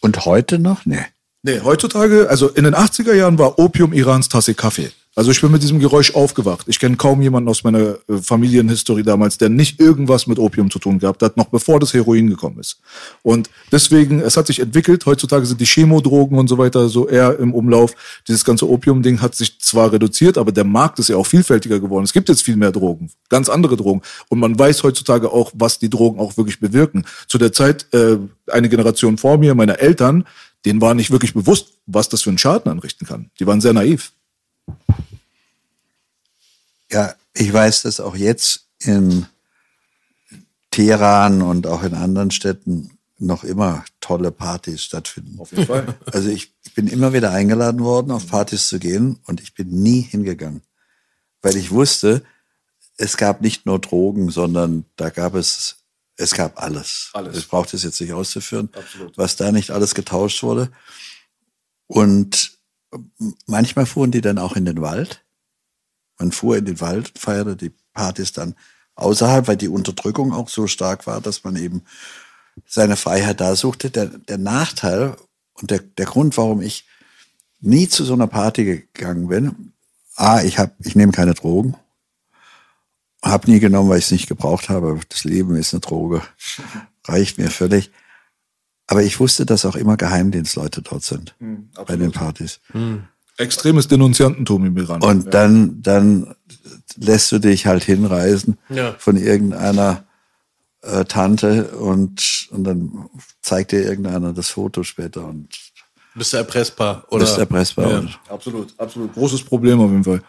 C: Und heute noch? Nee.
A: Nee, heutzutage, also in den 80er Jahren war Opium Irans Tasse Kaffee. Also ich bin mit diesem Geräusch aufgewacht. Ich kenne kaum jemanden aus meiner äh, Familienhistorie damals, der nicht irgendwas mit Opium zu tun gehabt hat, noch bevor das Heroin gekommen ist. Und deswegen, es hat sich entwickelt. Heutzutage sind die Chemodrogen und so weiter so eher im Umlauf. Dieses ganze Opium-Ding hat sich zwar reduziert, aber der Markt ist ja auch vielfältiger geworden. Es gibt jetzt viel mehr Drogen, ganz andere Drogen. Und man weiß heutzutage auch, was die Drogen auch wirklich bewirken. Zu der Zeit, äh, eine Generation vor mir, meine Eltern, denen war nicht wirklich bewusst, was das für einen Schaden anrichten kann. Die waren sehr naiv.
C: Ja, ich weiß, dass auch jetzt in Teheran und auch in anderen Städten noch immer tolle Partys stattfinden.
A: Auf jeden Fall.
C: Also ich, ich bin immer wieder eingeladen worden, auf Partys zu gehen und ich bin nie hingegangen, weil ich wusste, es gab nicht nur Drogen, sondern da gab es, es gab alles.
A: Alles.
C: Ich brauche das jetzt nicht auszuführen,
A: Absolut.
C: was da nicht alles getauscht wurde. Und manchmal fuhren die dann auch in den Wald. Man fuhr in den Wald, feierte die Partys dann außerhalb, weil die Unterdrückung auch so stark war, dass man eben seine Freiheit da suchte. Der, der Nachteil und der, der Grund, warum ich nie zu so einer Party gegangen bin, A, ich, hab, ich nehme keine Drogen, habe nie genommen, weil ich es nicht gebraucht habe. Das Leben ist eine Droge, reicht mir völlig. Aber ich wusste, dass auch immer Geheimdienstleute dort sind bei den Partys.
A: Extremes Denunziantentum im Iran.
C: Und dann, dann lässt du dich halt hinreisen
B: Ja.
C: von irgendeiner äh, Tante und, und dann zeigt dir irgendeiner das Foto später und
B: Bist du erpressbar oder
C: bist erpressbar.
B: Ja.
C: Und,
A: Absolut, absolut. Großes Problem auf jeden Fall.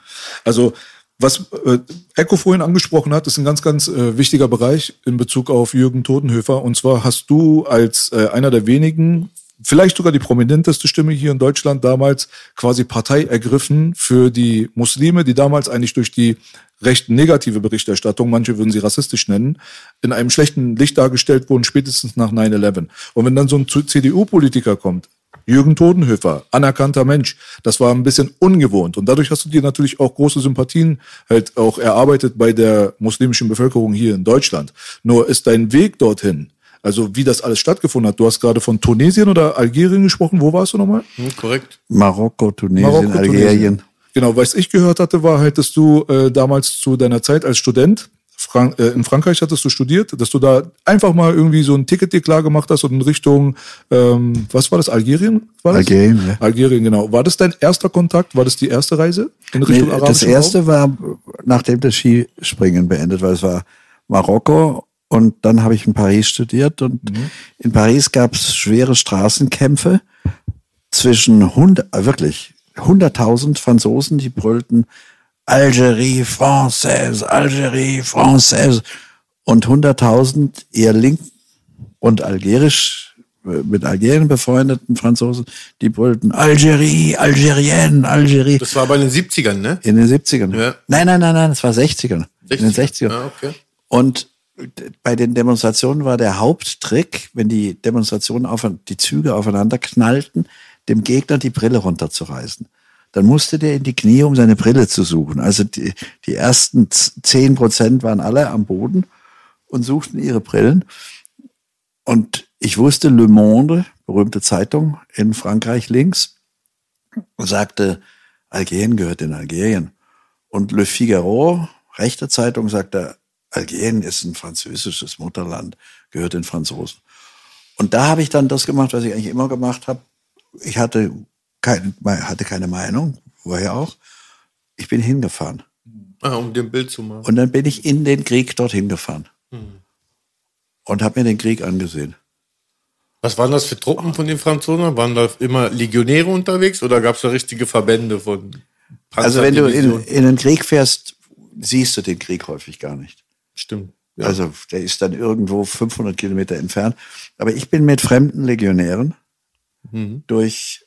A: Also, was äh, Echo vorhin angesprochen hat, ist ein ganz, ganz äh, wichtiger Bereich in Bezug auf Jürgen Totenhöfer. Und zwar hast du als äh, einer der wenigen vielleicht sogar die prominenteste Stimme hier in Deutschland damals quasi Partei ergriffen für die Muslime, die damals eigentlich durch die recht negative Berichterstattung, manche würden sie rassistisch nennen, in einem schlechten Licht dargestellt wurden, spätestens nach 9-11. Und wenn dann so ein CDU-Politiker kommt, Jürgen Todenhöfer, anerkannter Mensch. Das war ein bisschen ungewohnt. Und dadurch hast du dir natürlich auch große Sympathien halt auch erarbeitet bei der muslimischen Bevölkerung hier in Deutschland. Nur ist dein Weg dorthin, also wie das alles stattgefunden hat. Du hast gerade von Tunesien oder Algerien gesprochen. Wo warst du nochmal?
B: Hm, korrekt.
C: Marokko, Tunesien,
A: Marokko,
C: Algerien.
A: Tunesien. Genau, was ich gehört hatte, war halt, dass du äh, damals zu deiner Zeit als Student Frank äh, in Frankreich hattest du studiert, dass du da einfach mal irgendwie so ein Ticket dir klar gemacht hast und in Richtung, ähm, was war das, Algerien? War das?
C: Algerien, ja.
A: Algerien, genau. War das dein erster Kontakt? War das die erste Reise in
C: Nee,
A: Richtung
C: das
A: arabischen
C: erste
A: Raum?
C: war, nachdem das Skispringen beendet war, es war Marokko und dann habe ich in Paris studiert und
A: Mhm.
C: in Paris gab es schwere Straßenkämpfe zwischen hund, äh, wirklich 100.000 Franzosen, die brüllten Algérie Française, Algérie Française und 100.000 eher link und algerisch äh, mit Algerien befreundeten Franzosen, die brüllten Algérie, Algérienne, Algérie.
B: Das war bei den 70ern, ne?
C: In den 70ern.
B: Ja.
C: Nein, nein, nein, nein, es war 60ern. In den 60ern.
B: Ah, okay.
C: Und bei den Demonstrationen war der Haupttrick, wenn die Demonstrationen auf, die Züge aufeinander knallten, dem Gegner die Brille runterzureißen. Dann musste der in die Knie, um seine Brille zu suchen. Also die, die ersten z- 10 Prozent waren alle am Boden und suchten ihre Brillen. Und ich wusste, Le Monde, berühmte Zeitung in Frankreich links, sagte, Algerien gehört in Algerien. Und Le Figaro, rechte Zeitung, sagte, Algerien ist ein französisches Mutterland, gehört den Franzosen. Und da habe ich dann das gemacht, was ich eigentlich immer gemacht habe. Ich hatte, kein, hatte keine Meinung, woher auch. Ich bin hingefahren.
B: Ah, um dem Bild zu machen.
C: Und dann bin ich in den Krieg dorthin gefahren. Und habe mir den Krieg angesehen.
B: Was waren das für Truppen von den Franzosen? Waren da immer Legionäre unterwegs oder gab es da richtige Verbände von
C: Also wenn du in, in den Krieg fährst, siehst du den Krieg häufig gar nicht.
B: Stimmt. Ja.
C: Also der ist dann irgendwo 500 Kilometer entfernt. Aber ich bin mit fremden Legionären
B: Mhm.
C: durch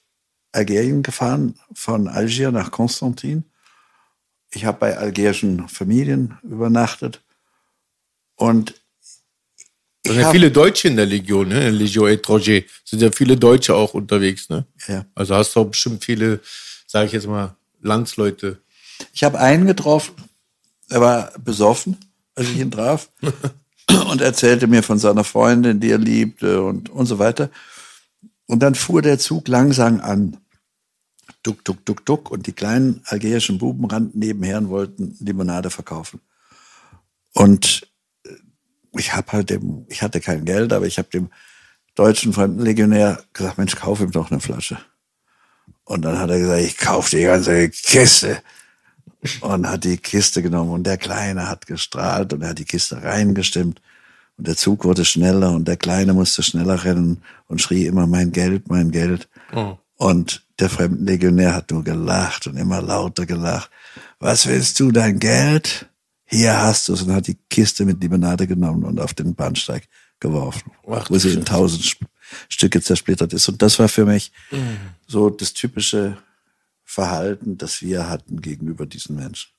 C: Algerien gefahren, von Algier nach Konstantin. Ich habe bei algerischen Familien übernachtet. Und
B: Da sind ja viele Deutsche in der Legion, ne? In Legion Étranger. Sind ja viele Deutsche auch unterwegs, ne?
C: Ja.
B: Also hast du auch bestimmt viele, sage ich jetzt mal, Landsleute.
C: Ich habe einen getroffen, er war besoffen, als ich ihn traf, und erzählte mir von seiner Freundin, die er liebte und, und so weiter. Und dann fuhr der Zug langsam an. Duck, duck, duck, duck. Und die kleinen algerischen Buben rannten nebenher und wollten Limonade verkaufen. Und äh, ich habe halt dem, ich hatte kein Geld, aber ich habe dem deutschen Fremdenlegionär gesagt, Mensch, kauf ihm doch eine Flasche. Und dann hat er gesagt, ich kaufe die ganze Kiste. Und hat die Kiste genommen und der Kleine hat gestrahlt und er hat die Kiste reingestimmt. Und der Zug wurde schneller und der Kleine musste schneller rennen und schrie immer mein Geld, mein Geld.
B: Oh.
C: Und der Fremdenlegionär hat nur gelacht und immer lauter gelacht. Was willst du, dein Geld? Hier hast du es und hat die Kiste mit Limonade genommen und auf den Bahnsteig geworfen,
B: Ach,
C: wo sie in tausend Stücke zersplittert ist. Und das war für mich so das typische Verhalten, das wir hatten gegenüber diesen Menschen.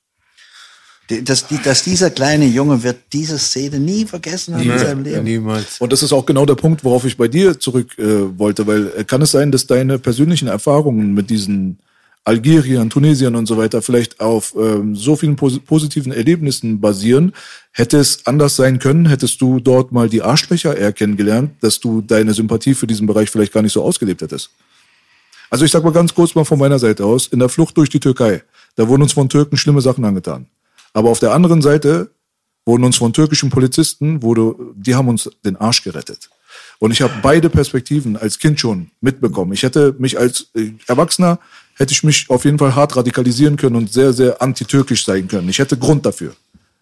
C: Dass, die, dass dieser kleine Junge wird diese Szene nie vergessen haben in seinem Leben.
B: Niemals.
A: Und das ist auch genau der Punkt, worauf ich bei dir zurück äh, wollte, weil äh, kann es sein, dass deine persönlichen Erfahrungen mit diesen Algerien, Tunesien und so weiter vielleicht auf ähm, so vielen pos positiven Erlebnissen basieren? Hätte es anders sein können? Hättest du dort mal die Arschlöcher eher kennengelernt, dass du deine Sympathie für diesen Bereich vielleicht gar nicht so ausgelebt hättest? Also ich sag mal ganz kurz mal von meiner Seite aus, in der Flucht durch die Türkei, da wurden uns von Türken schlimme Sachen angetan. Aber auf der anderen Seite wurden uns von türkischen Polizisten, wurde, die haben uns den Arsch gerettet. Und ich habe beide Perspektiven als Kind schon mitbekommen. Ich hätte mich als äh, Erwachsener, hätte ich mich auf jeden Fall hart radikalisieren können und sehr, sehr antitürkisch sein können. Ich hätte Grund dafür.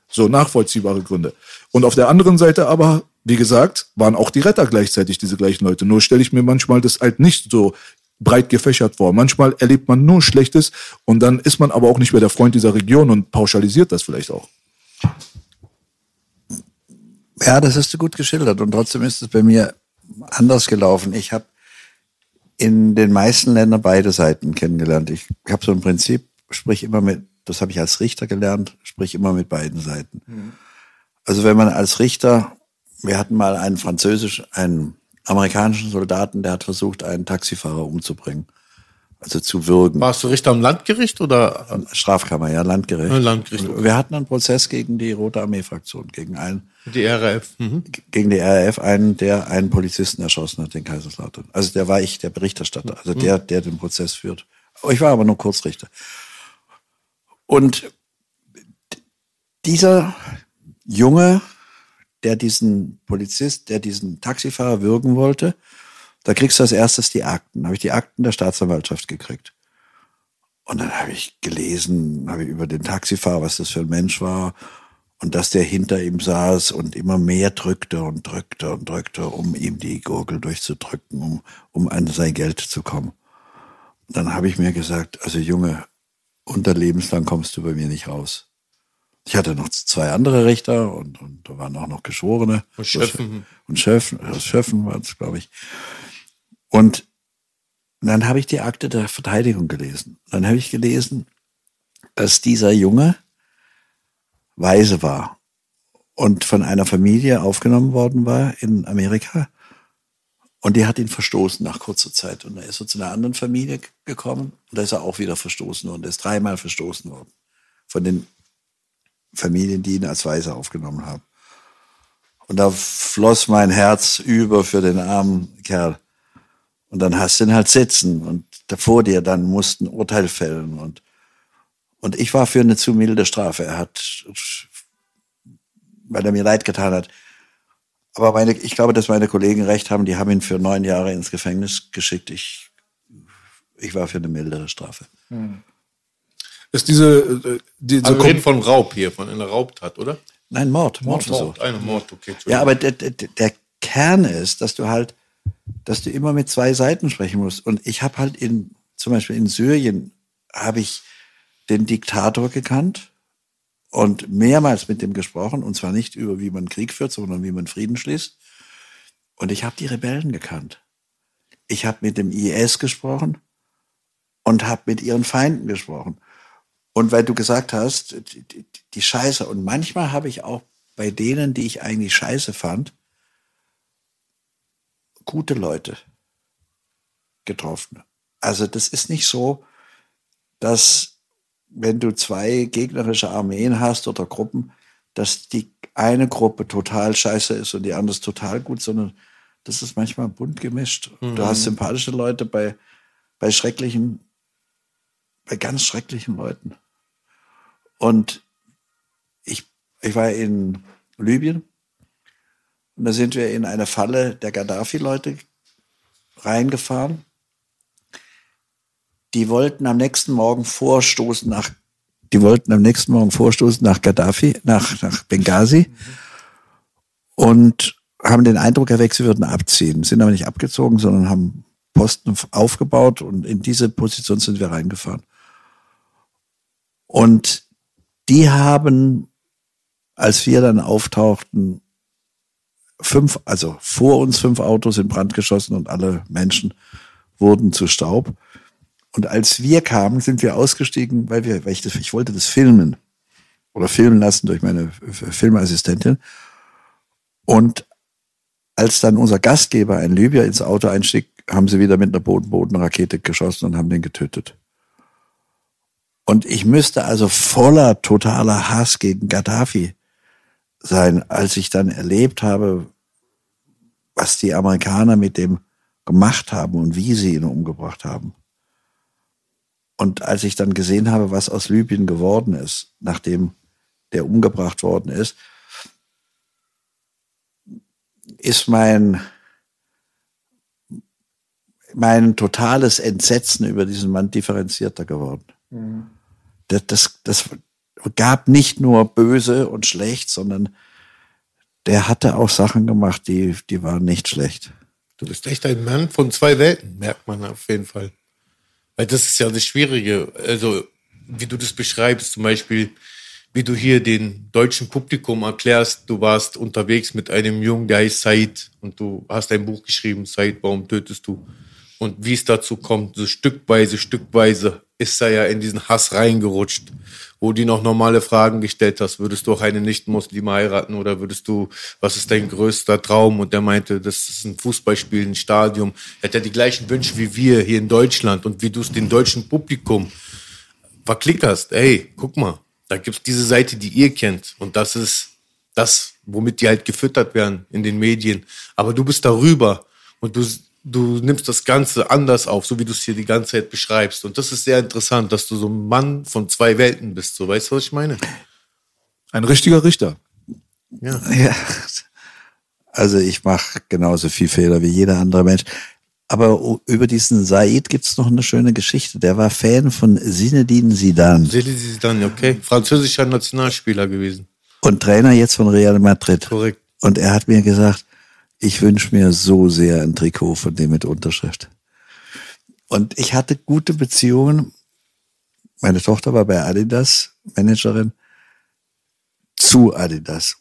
A: So nachvollziehbare Gründe. Und auf der anderen Seite aber, wie gesagt, waren auch die Retter gleichzeitig diese gleichen Leute. Nur stelle ich mir manchmal das halt nicht so breit gefächert vor. Manchmal erlebt man nur Schlechtes und dann ist man aber auch nicht mehr der Freund dieser Region und pauschalisiert das vielleicht auch.
C: Ja, das hast du gut geschildert. Und trotzdem ist es bei mir anders gelaufen. Ich habe in den meisten Ländern beide Seiten kennengelernt. Ich, ich habe so ein Prinzip, sprich immer mit, das habe ich als Richter gelernt, sprich immer mit beiden Seiten. Mhm. Also wenn man als Richter, wir hatten mal einen französisch, einen amerikanischen Soldaten, der hat versucht, einen Taxifahrer umzubringen. Also zu würgen.
B: Warst du Richter am Landgericht oder?
C: Strafkammer, ja, Landgericht.
B: Landgericht. Okay.
C: Wir hatten einen Prozess gegen die Rote Armee-Fraktion, gegen einen.
B: Die RAF. Mhm.
C: Gegen die RAF, einen, der einen Polizisten erschossen hat, den Kaiserslautern. Also der war ich, der Berichterstatter, also mhm. der, der den Prozess führt. Ich war aber nur Kurzrichter. Und dieser Junge, der diesen Polizist, der diesen Taxifahrer würgen wollte, da kriegst du als erstes die Akten. Da habe ich die Akten der Staatsanwaltschaft gekriegt. Und dann habe ich gelesen, habe ich über den Taxifahrer, was das für ein Mensch war und dass der hinter ihm saß und immer mehr drückte und drückte und drückte, um ihm die Gurgel durchzudrücken, um, um an sein Geld zu kommen. Und dann habe ich mir gesagt, also Junge, unter lebenslang kommst du bei mir nicht raus. Ich hatte noch zwei andere Richter und, und da waren auch noch Geschworene.
B: Und Schöffen.
C: Und Schöffen, Schöffen war es, glaube ich. Und dann habe ich die Akte der Verteidigung gelesen. Dann habe ich gelesen, dass dieser Junge weise war und von einer Familie aufgenommen worden war in Amerika. Und die hat ihn verstoßen nach kurzer Zeit. Und da ist er zu einer anderen Familie gekommen und da ist er auch wieder verstoßen worden. Er ist dreimal verstoßen worden von den Familien, die ihn als Weise aufgenommen haben. Und da floss mein Herz über für den armen Kerl. Und dann hast du ihn halt sitzen und vor dir dann mussten Urteil fällen und und ich war für eine zu milde Strafe. Er hat, weil er mir leid getan hat. Aber meine, ich glaube, dass meine Kollegen recht haben. Die haben ihn für neun Jahre ins Gefängnis geschickt. Ich, ich war für eine mildere Strafe. Hm.
A: Ist diese, äh, diese
B: also wir reden von Raub hier, von einer Raubtat, oder?
C: Nein, Mord, Mordversuch.
B: Mord, eine Mord, okay.
C: Ja, aber der, der, der Kern ist, dass du halt dass du immer mit zwei Seiten sprechen musst. Und ich habe halt in, zum Beispiel in Syrien, habe ich den Diktator gekannt und mehrmals mit dem gesprochen. Und zwar nicht über, wie man Krieg führt, sondern wie man Frieden schließt. Und ich habe die Rebellen gekannt. Ich habe mit dem IS gesprochen und habe mit ihren Feinden gesprochen. Und weil du gesagt hast, die, Scheiße. Und manchmal habe ich auch bei denen, die ich eigentlich scheiße fand, gute Leute getroffen. Also das ist nicht so, dass wenn du zwei gegnerische Armeen hast oder Gruppen, dass die eine Gruppe total scheiße ist und die andere ist total gut, sondern das ist manchmal bunt gemischt. Mhm. Du hast sympathische Leute bei, bei schrecklichen, bei ganz schrecklichen Leuten. Und ich, ich war in Libyen und da sind wir in eine Falle der Gaddafi-Leute reingefahren. Die wollten am nächsten Morgen vorstoßen nach, die wollten am nächsten Morgen vorstoßen nach Gaddafi, nach, nach Benghazi und haben den Eindruck erweckt, sie würden abziehen, sind aber nicht abgezogen, sondern haben Posten aufgebaut und in diese Position sind wir reingefahren. Und die haben, als wir dann auftauchten, fünf, also vor uns fünf Autos in Brand geschossen und alle Menschen wurden zu Staub. Und als wir kamen, sind wir ausgestiegen, weil wir, weil ich das, ich wollte das filmen oder filmen lassen durch meine Filmassistentin. Und als dann unser Gastgeber, ein Libyer, ins Auto einstieg, haben sie wieder mit einer Bodenbodenrakete geschossen und haben den getötet. Und ich müsste also voller totaler Hass gegen Gaddafi sein, als ich dann erlebt habe, was die Amerikaner mit dem gemacht haben und wie sie ihn umgebracht haben. Und als ich dann gesehen habe, was aus Libyen geworden ist, nachdem der umgebracht worden ist, ist mein, mein totales Entsetzen über diesen Mann differenzierter geworden. Mhm. Das, das, das gab nicht nur böse und schlecht, sondern der hatte auch Sachen gemacht, die, die waren nicht schlecht.
B: Du bist echt ein Mann von zwei Welten, merkt man auf jeden Fall. Weil das ist ja das Schwierige. Also, wie du das beschreibst, zum Beispiel, wie du hier den deutschen Publikum erklärst, du warst unterwegs mit einem Jungen, der heißt Said und du hast ein Buch geschrieben, Said, warum tötest du? Und wie es dazu kommt, so stückweise, stückweise ist er ja in diesen Hass reingerutscht, wo die noch normale Fragen gestellt hast. Würdest du auch eine Nicht-Muslime heiraten oder würdest du, was ist dein größter Traum? Und der meinte, das ist ein Fußballspiel, ein Stadion. Er hat ja die gleichen Wünsche wie wir hier in Deutschland und wie du es dem deutschen Publikum verklickerst. Ey, guck mal, da gibt's diese Seite, die ihr kennt. Und das ist das, womit die halt gefüttert werden in den Medien. Aber du bist darüber und du, du nimmst das Ganze anders auf, so wie du es hier die ganze Zeit beschreibst. Und das ist sehr interessant, dass du so ein Mann von zwei Welten bist. So, weißt du, was ich meine?
A: Ein richtiger Richter.
C: Ja. Also ich mache genauso viel Fehler wie jeder andere Mensch. Aber über diesen Said gibt's noch eine schöne Geschichte. Der war Fan von Zinedine Zidane.
B: Zinedine Zidane, okay. Französischer Nationalspieler gewesen.
C: Und Trainer jetzt von Real Madrid.
B: Korrekt.
C: Und er hat mir gesagt, ich wünsche mir so sehr ein Trikot von dem mit Unterschrift. Und ich hatte gute Beziehungen. Meine Tochter war bei Adidas, Managerin, zu Adidas.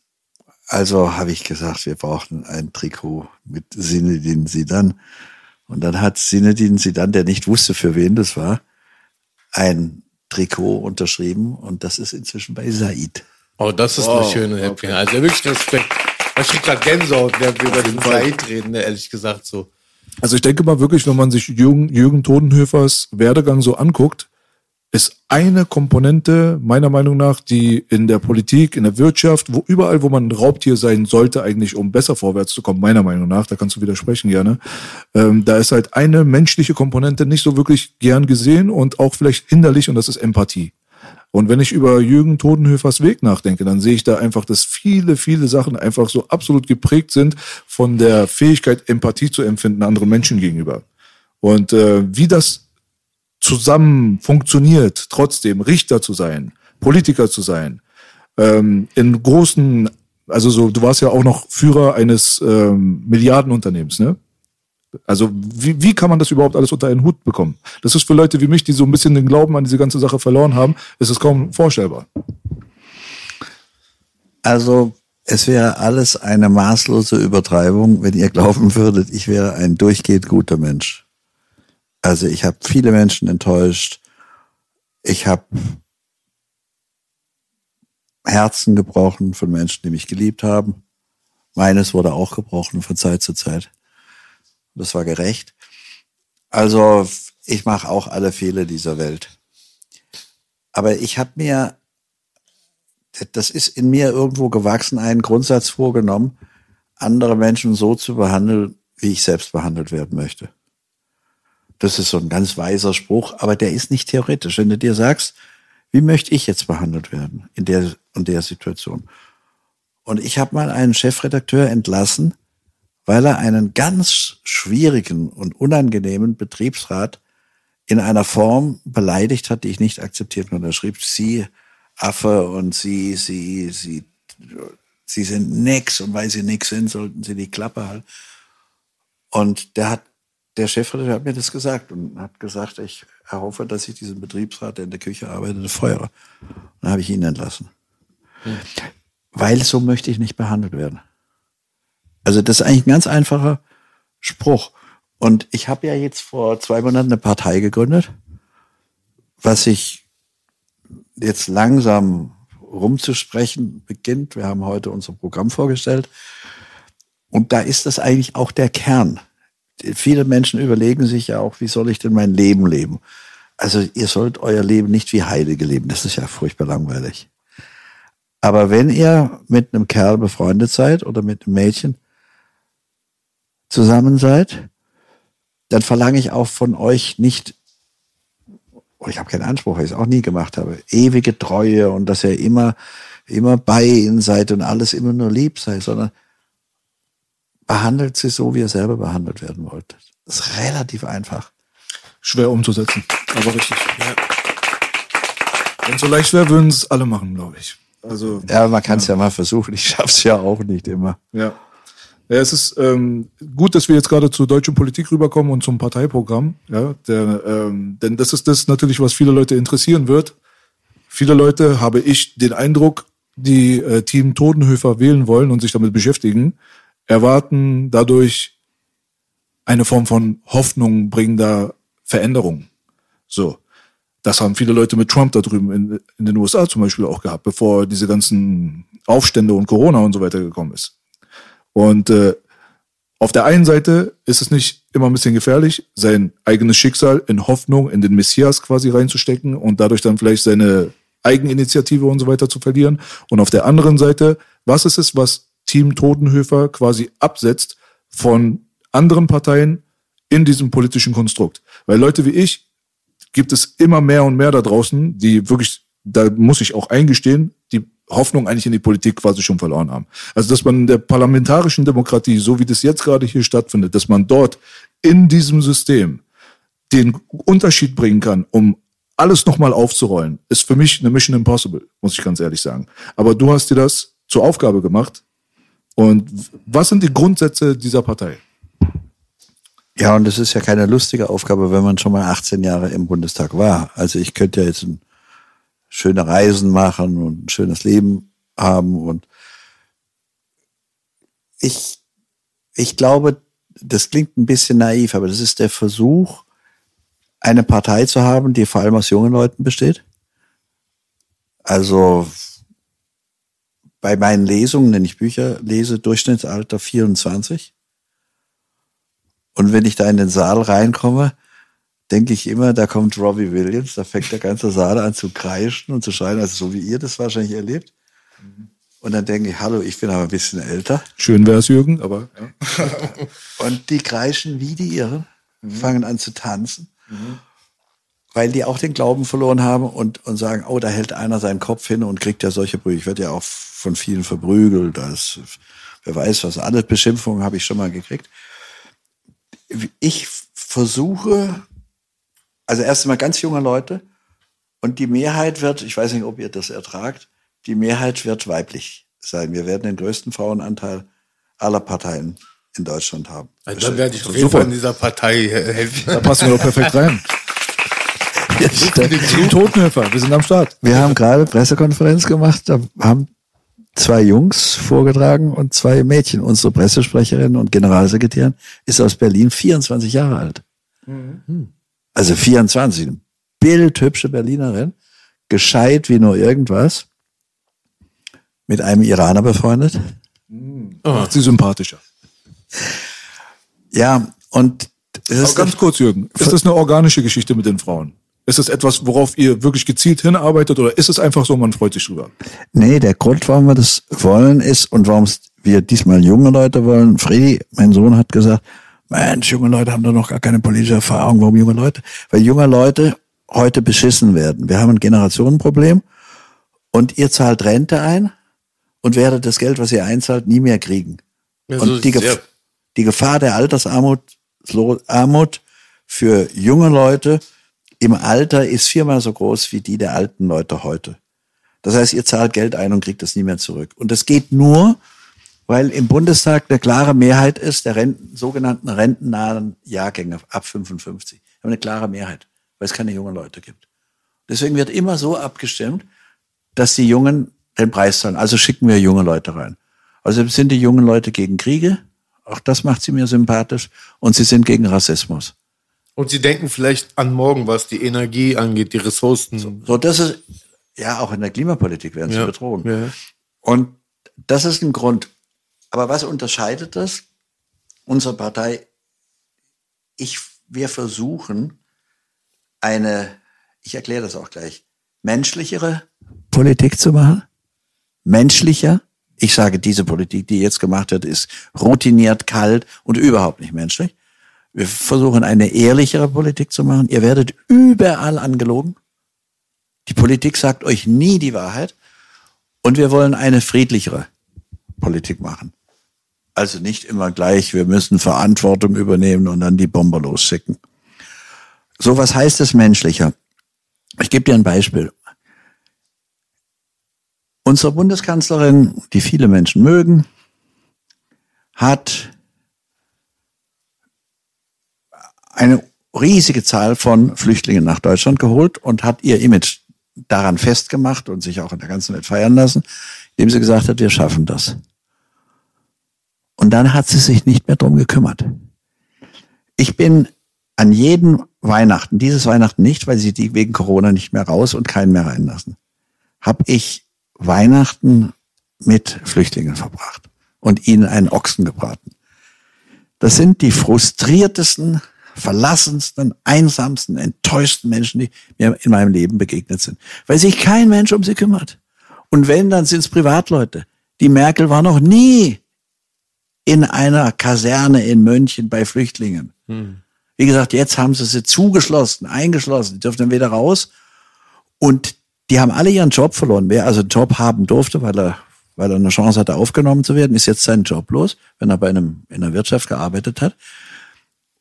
C: Also habe ich gesagt, wir brauchen ein Trikot mit Sinedin Sidan. Und dann hat Sinedin Sidan, der nicht wusste, für wen das war, ein Trikot unterschrieben und das ist inzwischen bei Said.
B: Oh, das ist wow, eine schöne Happy. Okay. Also wirklich Respekt. Ich krieg grad Gänsehaut, während wir über den Said reden, ne, ehrlich gesagt so.
A: Also ich denke mal wirklich, wenn man sich Jürgen, Jürgen Todenhöfers Werdegang so anguckt, ist eine Komponente meiner Meinung nach, die in der Politik, in der Wirtschaft, wo überall, wo man ein Raubtier sein sollte, eigentlich um besser vorwärts zu kommen, meiner Meinung nach, da kannst du widersprechen gerne, ähm, da ist halt eine menschliche Komponente nicht so wirklich gern gesehen und auch vielleicht hinderlich und das ist Empathie. Und wenn ich über Jürgen Todenhöfers Weg nachdenke, dann sehe ich da einfach, dass viele, viele Sachen einfach so absolut geprägt sind von der Fähigkeit, Empathie zu empfinden anderen Menschen gegenüber. Und äh, wie das zusammen funktioniert, trotzdem Richter zu sein, Politiker zu sein, ähm, in großen, also so, du warst ja auch noch Führer eines ähm, Milliardenunternehmens, ne? Also wie, wie kann man das überhaupt alles unter einen Hut bekommen? Das ist für Leute wie mich, die so ein bisschen den Glauben an diese ganze Sache verloren haben, ist es kaum vorstellbar.
C: Also es wäre alles eine maßlose Übertreibung, wenn ihr glauben würdet, ich wäre ein durchgehend guter Mensch. Also ich habe viele Menschen enttäuscht. Ich habe Herzen gebrochen von Menschen, die mich geliebt haben. Meines wurde auch gebrochen von Zeit zu Zeit. Das war gerecht. Also ich mache auch alle Fehler dieser Welt. Aber ich habe mir, das ist in mir irgendwo gewachsen, einen Grundsatz vorgenommen, andere Menschen so zu behandeln, wie ich selbst behandelt werden möchte. Das ist so ein ganz weiser Spruch, aber der ist nicht theoretisch. Wenn du dir sagst, wie möchte ich jetzt behandelt werden in der und der Situation? Und ich habe mal einen Chefredakteur entlassen, weil er einen ganz schwierigen und unangenehmen Betriebsrat in einer Form beleidigt hat, die ich nicht akzeptiert habe. Er schrieb, Sie Affe und Sie, Sie, Sie, Sie sind nix und weil Sie nix sind, sollten Sie die Klappe halten. Und der hat der Chefredakteur hat mir das gesagt und hat gesagt, ich erhoffe, dass ich diesen Betriebsrat, der in der Küche arbeitet, feuere. Und dann habe ich ihn entlassen. Hm. Weil so möchte ich nicht behandelt werden. Also das ist eigentlich ein ganz einfacher Spruch. Und ich habe ja jetzt vor zwei Monaten eine Partei gegründet, was sich jetzt langsam rumzusprechen beginnt. Wir haben heute unser Programm vorgestellt. Und da ist das eigentlich auch der Kern viele Menschen überlegen sich ja auch, wie soll ich denn mein Leben leben? Also ihr sollt euer Leben nicht wie Heilige leben. Das ist ja furchtbar langweilig. Aber wenn ihr mit einem Kerl befreundet seid oder mit einem Mädchen zusammen seid, dann verlange ich auch von euch nicht, ich habe keinen Anspruch, weil ich es auch nie gemacht habe, ewige Treue und dass ihr immer, immer bei ihnen seid und alles immer nur lieb seid, sondern behandelt sie so, wie ihr selber behandelt werden wollt. Das ist relativ einfach.
A: Schwer umzusetzen, aber richtig. Ja. Wenn es so leicht wäre, würden es alle machen, glaube ich. Also,
C: ja, man kann es ja. ja. mal versuchen. Ich schaffe es ja auch nicht immer.
A: Ja. Ja, es ist ähm, gut, dass wir jetzt gerade zur deutschen Politik rüberkommen und zum Parteiprogramm. Ja, der, ähm, denn das ist das natürlich, was viele Leute interessieren wird. Viele Leute, habe ich den Eindruck, die äh, Team Todenhöfer wählen wollen und sich damit beschäftigen, erwarten dadurch eine Form von Hoffnung bringender Veränderung. So. Das haben viele Leute mit Trump da drüben in, in den USA zum Beispiel auch gehabt, bevor diese ganzen Aufstände und Corona und so weiter gekommen ist. Und äh, auf der einen Seite ist es nicht immer ein bisschen gefährlich, sein eigenes Schicksal in Hoffnung in den Messias quasi reinzustecken und dadurch dann vielleicht seine Eigeninitiative und so weiter zu verlieren. Und auf der anderen Seite, was ist es, was Team Totenhöfer quasi absetzt von anderen Parteien in diesem politischen Konstrukt? Weil Leute wie ich gibt es immer mehr und mehr da draußen, die wirklich, da muss ich auch eingestehen, die Hoffnung eigentlich in die Politik quasi schon verloren haben. Also dass man in der parlamentarischen Demokratie, so wie das jetzt gerade hier stattfindet, dass man dort in diesem System den Unterschied bringen kann, um alles nochmal aufzurollen, ist für mich eine Mission Impossible, muss ich ganz ehrlich sagen. Aber du hast dir das zur Aufgabe gemacht. Und was sind die Grundsätze dieser Partei?
C: Ja, und es ist ja keine lustige Aufgabe, wenn man schon mal 18 Jahre im Bundestag war. Also ich könnte ja jetzt ein, schöne Reisen machen und ein schönes Leben haben und ich, ich glaube, das klingt ein bisschen naiv, aber das ist der Versuch, eine Partei zu haben, die vor allem aus jungen Leuten besteht. Also bei meinen Lesungen, wenn ich Bücher lese, Durchschnittsalter 24. Und wenn ich da in den Saal reinkomme, denke ich immer, da kommt Robbie Williams, da fängt der ganze Saal an zu kreischen und zu schreien, also so wie ihr das wahrscheinlich erlebt. Und dann denke ich, hallo, ich bin aber ein bisschen älter.
A: Schön wär's, Jürgen, aber ja.
C: und die kreischen wie die Irren, fangen an zu tanzen, mhm. weil die auch den Glauben verloren haben und, und sagen, oh, da hält einer seinen Kopf hin und kriegt ja solche Brüche. Ich werde ja auch von vielen verprügelt, das, wer weiß was, alle Beschimpfungen habe ich schon mal gekriegt. Ich versuche, also erst einmal ganz junge Leute und die Mehrheit wird, ich weiß nicht, ob ihr das ertragt, die Mehrheit wird weiblich sein. Wir werden den größten Frauenanteil aller Parteien in Deutschland haben.
B: Also dann werde ich auf jeden Fall in dieser Partei helfen.
A: Da passen wir doch perfekt rein. Team Totenhöfer, wir sind am Start.
C: Wir haben gerade Pressekonferenz gemacht, da haben zwei Jungs vorgetragen und zwei Mädchen. Unsere Pressesprecherin und Generalsekretärin ist aus Berlin 24 Jahre alt. Mhm. Also 24. Bildhübsche Berlinerin, gescheit wie nur irgendwas, mit einem Iraner befreundet.
A: Mhm. Macht sie sympathischer.
C: Ja, und
A: das ist ganz kurz, Jürgen. Ist das eine organische Geschichte mit den Frauen? Ist das etwas, worauf ihr wirklich gezielt hinarbeitet oder ist es einfach so, man freut sich drüber?
C: Nee, der Grund, warum wir das wollen, ist und warum wir diesmal junge Leute wollen. Freddy, mein Sohn, hat gesagt, Mensch, junge Leute haben doch noch gar keine politische Erfahrung. Warum junge Leute? Weil junge Leute heute beschissen werden. Wir haben ein Generationenproblem und ihr zahlt Rente ein und werdet das Geld, was ihr einzahlt, nie mehr kriegen. Ja, so und die, Gef die Gefahr der Altersarmut Armut für junge Leute im Alter ist viermal so groß wie die der alten Leute heute. Das heißt, ihr zahlt Geld ein und kriegt das nie mehr zurück. Und das geht nur, weil im Bundestag eine klare Mehrheit ist der Renten, sogenannten rentennahen Jahrgänge ab 55. Wir haben eine klare Mehrheit, weil es keine jungen Leute gibt. Deswegen wird immer so abgestimmt, dass die Jungen den Preis zahlen. Also schicken wir junge Leute rein. Also sind die jungen Leute gegen Kriege. Auch das macht sie mir sympathisch. Und sie sind gegen Rassismus.
B: Und sie denken vielleicht an morgen, was die Energie angeht, die Ressourcen.
C: So, so das ist, ja, auch in der Klimapolitik werden sie ja, bedrohen. Ja. Und das ist ein Grund. Aber was unterscheidet das? Unsere Partei, ich, wir versuchen eine, ich erkläre das auch gleich, menschlichere Politik zu machen. Menschlicher. Ich sage, diese Politik, die jetzt gemacht wird, ist routiniert, kalt und überhaupt nicht menschlich. Wir versuchen eine ehrlichere Politik zu machen. Ihr werdet überall angelogen. Die Politik sagt euch nie die Wahrheit. Und wir wollen eine friedlichere Politik machen. Also nicht immer gleich, wir müssen Verantwortung übernehmen und dann die Bomber losschicken. So, was heißt es menschlicher? Ich gebe dir ein Beispiel. Unsere Bundeskanzlerin, die viele Menschen mögen, hat eine riesige Zahl von Flüchtlingen nach Deutschland geholt und hat ihr Image daran festgemacht und sich auch in der ganzen Welt feiern lassen, indem sie gesagt hat, wir schaffen das. Und dann hat sie sich nicht mehr drum gekümmert. Ich bin an jeden Weihnachten, dieses Weihnachten nicht, weil sie die wegen Corona nicht mehr raus und keinen mehr reinlassen, habe ich Weihnachten mit Flüchtlingen verbracht und ihnen einen Ochsen gebraten. Das sind die frustriertesten, verlassensten, einsamsten, enttäuschten Menschen, die mir in meinem Leben begegnet sind, weil sich kein Mensch um sie kümmert. Und wenn, dann sind es Privatleute. Die Merkel war noch nie in einer Kaserne in München bei Flüchtlingen. Hm. Wie gesagt, jetzt haben sie sie zugeschlossen, eingeschlossen, die dürfen dann wieder raus. Und die haben alle ihren Job verloren. Wer also einen Job haben durfte, weil er, weil er eine Chance hatte, aufgenommen zu werden, ist jetzt seinen Job los, wenn er bei einem, in der Wirtschaft gearbeitet hat.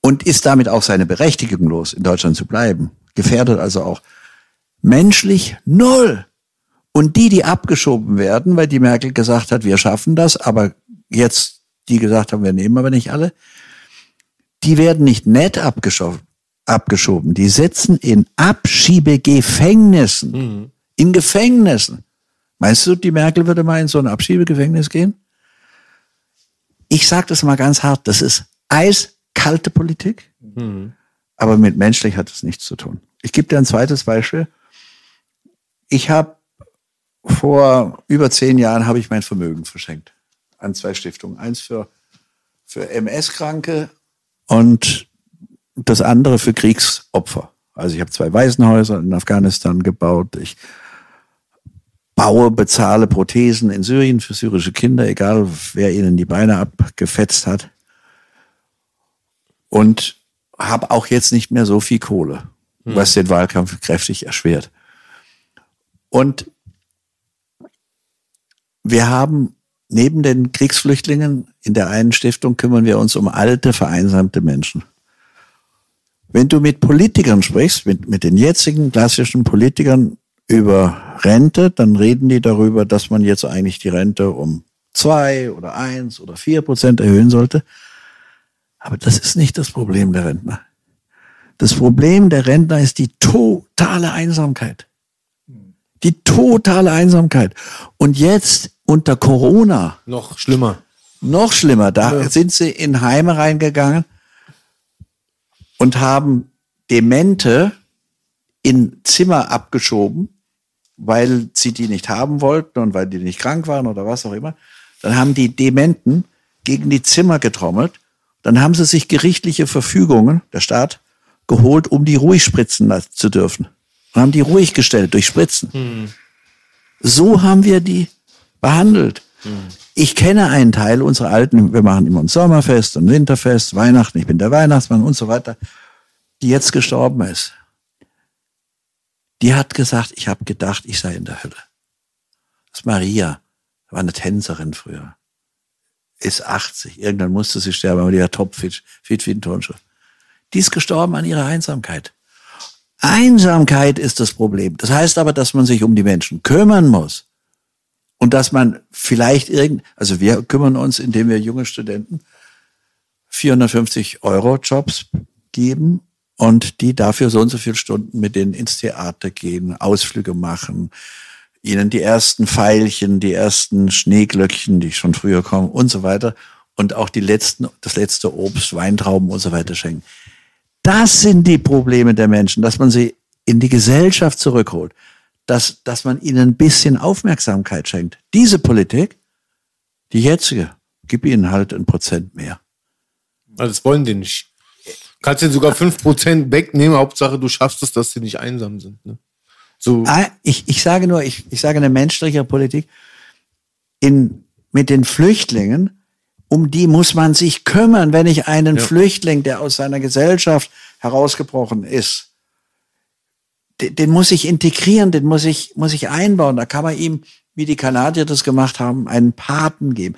C: Und ist damit auch seine Berechtigung los, in Deutschland zu bleiben. Gefährdet also auch menschlich null. Und die, die abgeschoben werden, weil die Merkel gesagt hat, wir schaffen das, aber jetzt die gesagt haben, wir nehmen aber nicht alle, die werden nicht nett abgeschoben, abgeschoben. Die sitzen in Abschiebegefängnissen. Mhm. In Gefängnissen. Meinst du, die Merkel würde mal in so ein Abschiebegefängnis gehen? Ich sage das mal ganz hart, das ist eiskalte Politik, mhm. aber mit menschlich hat es nichts zu tun. Ich gebe dir ein zweites Beispiel. Ich habe vor über zehn Jahren habe ich mein Vermögen verschenkt an zwei Stiftungen. Eins für, für MS-Kranke und das andere für Kriegsopfer. Also ich habe zwei Waisenhäuser in Afghanistan gebaut. Ich baue, bezahle Prothesen in Syrien für syrische Kinder, egal wer ihnen die Beine abgefetzt hat. Und habe auch jetzt nicht mehr so viel Kohle, hm. was den Wahlkampf kräftig erschwert. Und wir haben neben den Kriegsflüchtlingen in der einen Stiftung kümmern wir uns um alte, vereinsamte Menschen. Wenn du mit Politikern sprichst, mit, mit den jetzigen klassischen Politikern über Rente, dann reden die darüber, dass man jetzt eigentlich die Rente um zwei oder eins oder vier Prozent erhöhen sollte. Aber das ist nicht das Problem der Rentner. Das Problem der Rentner ist die totale Einsamkeit. Die totale Einsamkeit. Und jetzt unter Corona.
B: Noch schlimmer.
C: Noch schlimmer. Da ja. sind sie in Heime reingegangen und haben Demente in Zimmer abgeschoben, weil sie die nicht haben wollten und weil die nicht krank waren oder was auch immer. Dann haben die Dementen gegen die Zimmer getrommelt. Dann haben sie sich gerichtliche Verfügungen, der Staat, geholt, um die ruhig spritzen zu dürfen. Und haben die ruhig gestellt durch Spritzen. Hm. So haben wir die behandelt. Ich kenne einen Teil unserer Alten, wir machen immer ein Sommerfest, ein Winterfest, Weihnachten, ich bin der Weihnachtsmann und so weiter, die jetzt gestorben ist. Die hat gesagt, ich habe gedacht, ich sei in der Hölle. Das ist Maria, war eine Tänzerin früher. Ist 80, irgendwann musste sie sterben, aber die war topfit, fit wie ein Turnschuh. Die ist gestorben an ihrer Einsamkeit. Einsamkeit ist das Problem. Das heißt aber, dass man sich um die Menschen kümmern muss. Und dass man vielleicht irgend, also wir kümmern uns, indem wir junge Studenten 450 Euro Jobs geben und die dafür so und so viele Stunden mit denen ins Theater gehen, Ausflüge machen, ihnen die ersten Pfeilchen, die ersten Schneeglöckchen, die schon früher kommen und so weiter und auch die letzten, das letzte Obst, Weintrauben und so weiter schenken. Das sind die Probleme der Menschen, dass man sie in die Gesellschaft zurückholt dass, dass man ihnen ein bisschen Aufmerksamkeit schenkt. Diese Politik, die jetzige, gib ihnen halt ein Prozent mehr.
B: Also das wollen die nicht. Kannst du sogar fünf Prozent wegnehmen, Hauptsache du schaffst es, dass sie nicht einsam sind. Ne?
C: So. Ah, ich, ich sage nur, ich, ich sage eine menschliche Politik. In, mit den Flüchtlingen, um die muss man sich kümmern, wenn ich einen ja. Flüchtling, der aus seiner Gesellschaft herausgebrochen ist, den, den muss ich integrieren, den muss ich, muss ich einbauen. Da kann man ihm, wie die Kanadier das gemacht haben, einen Paten geben.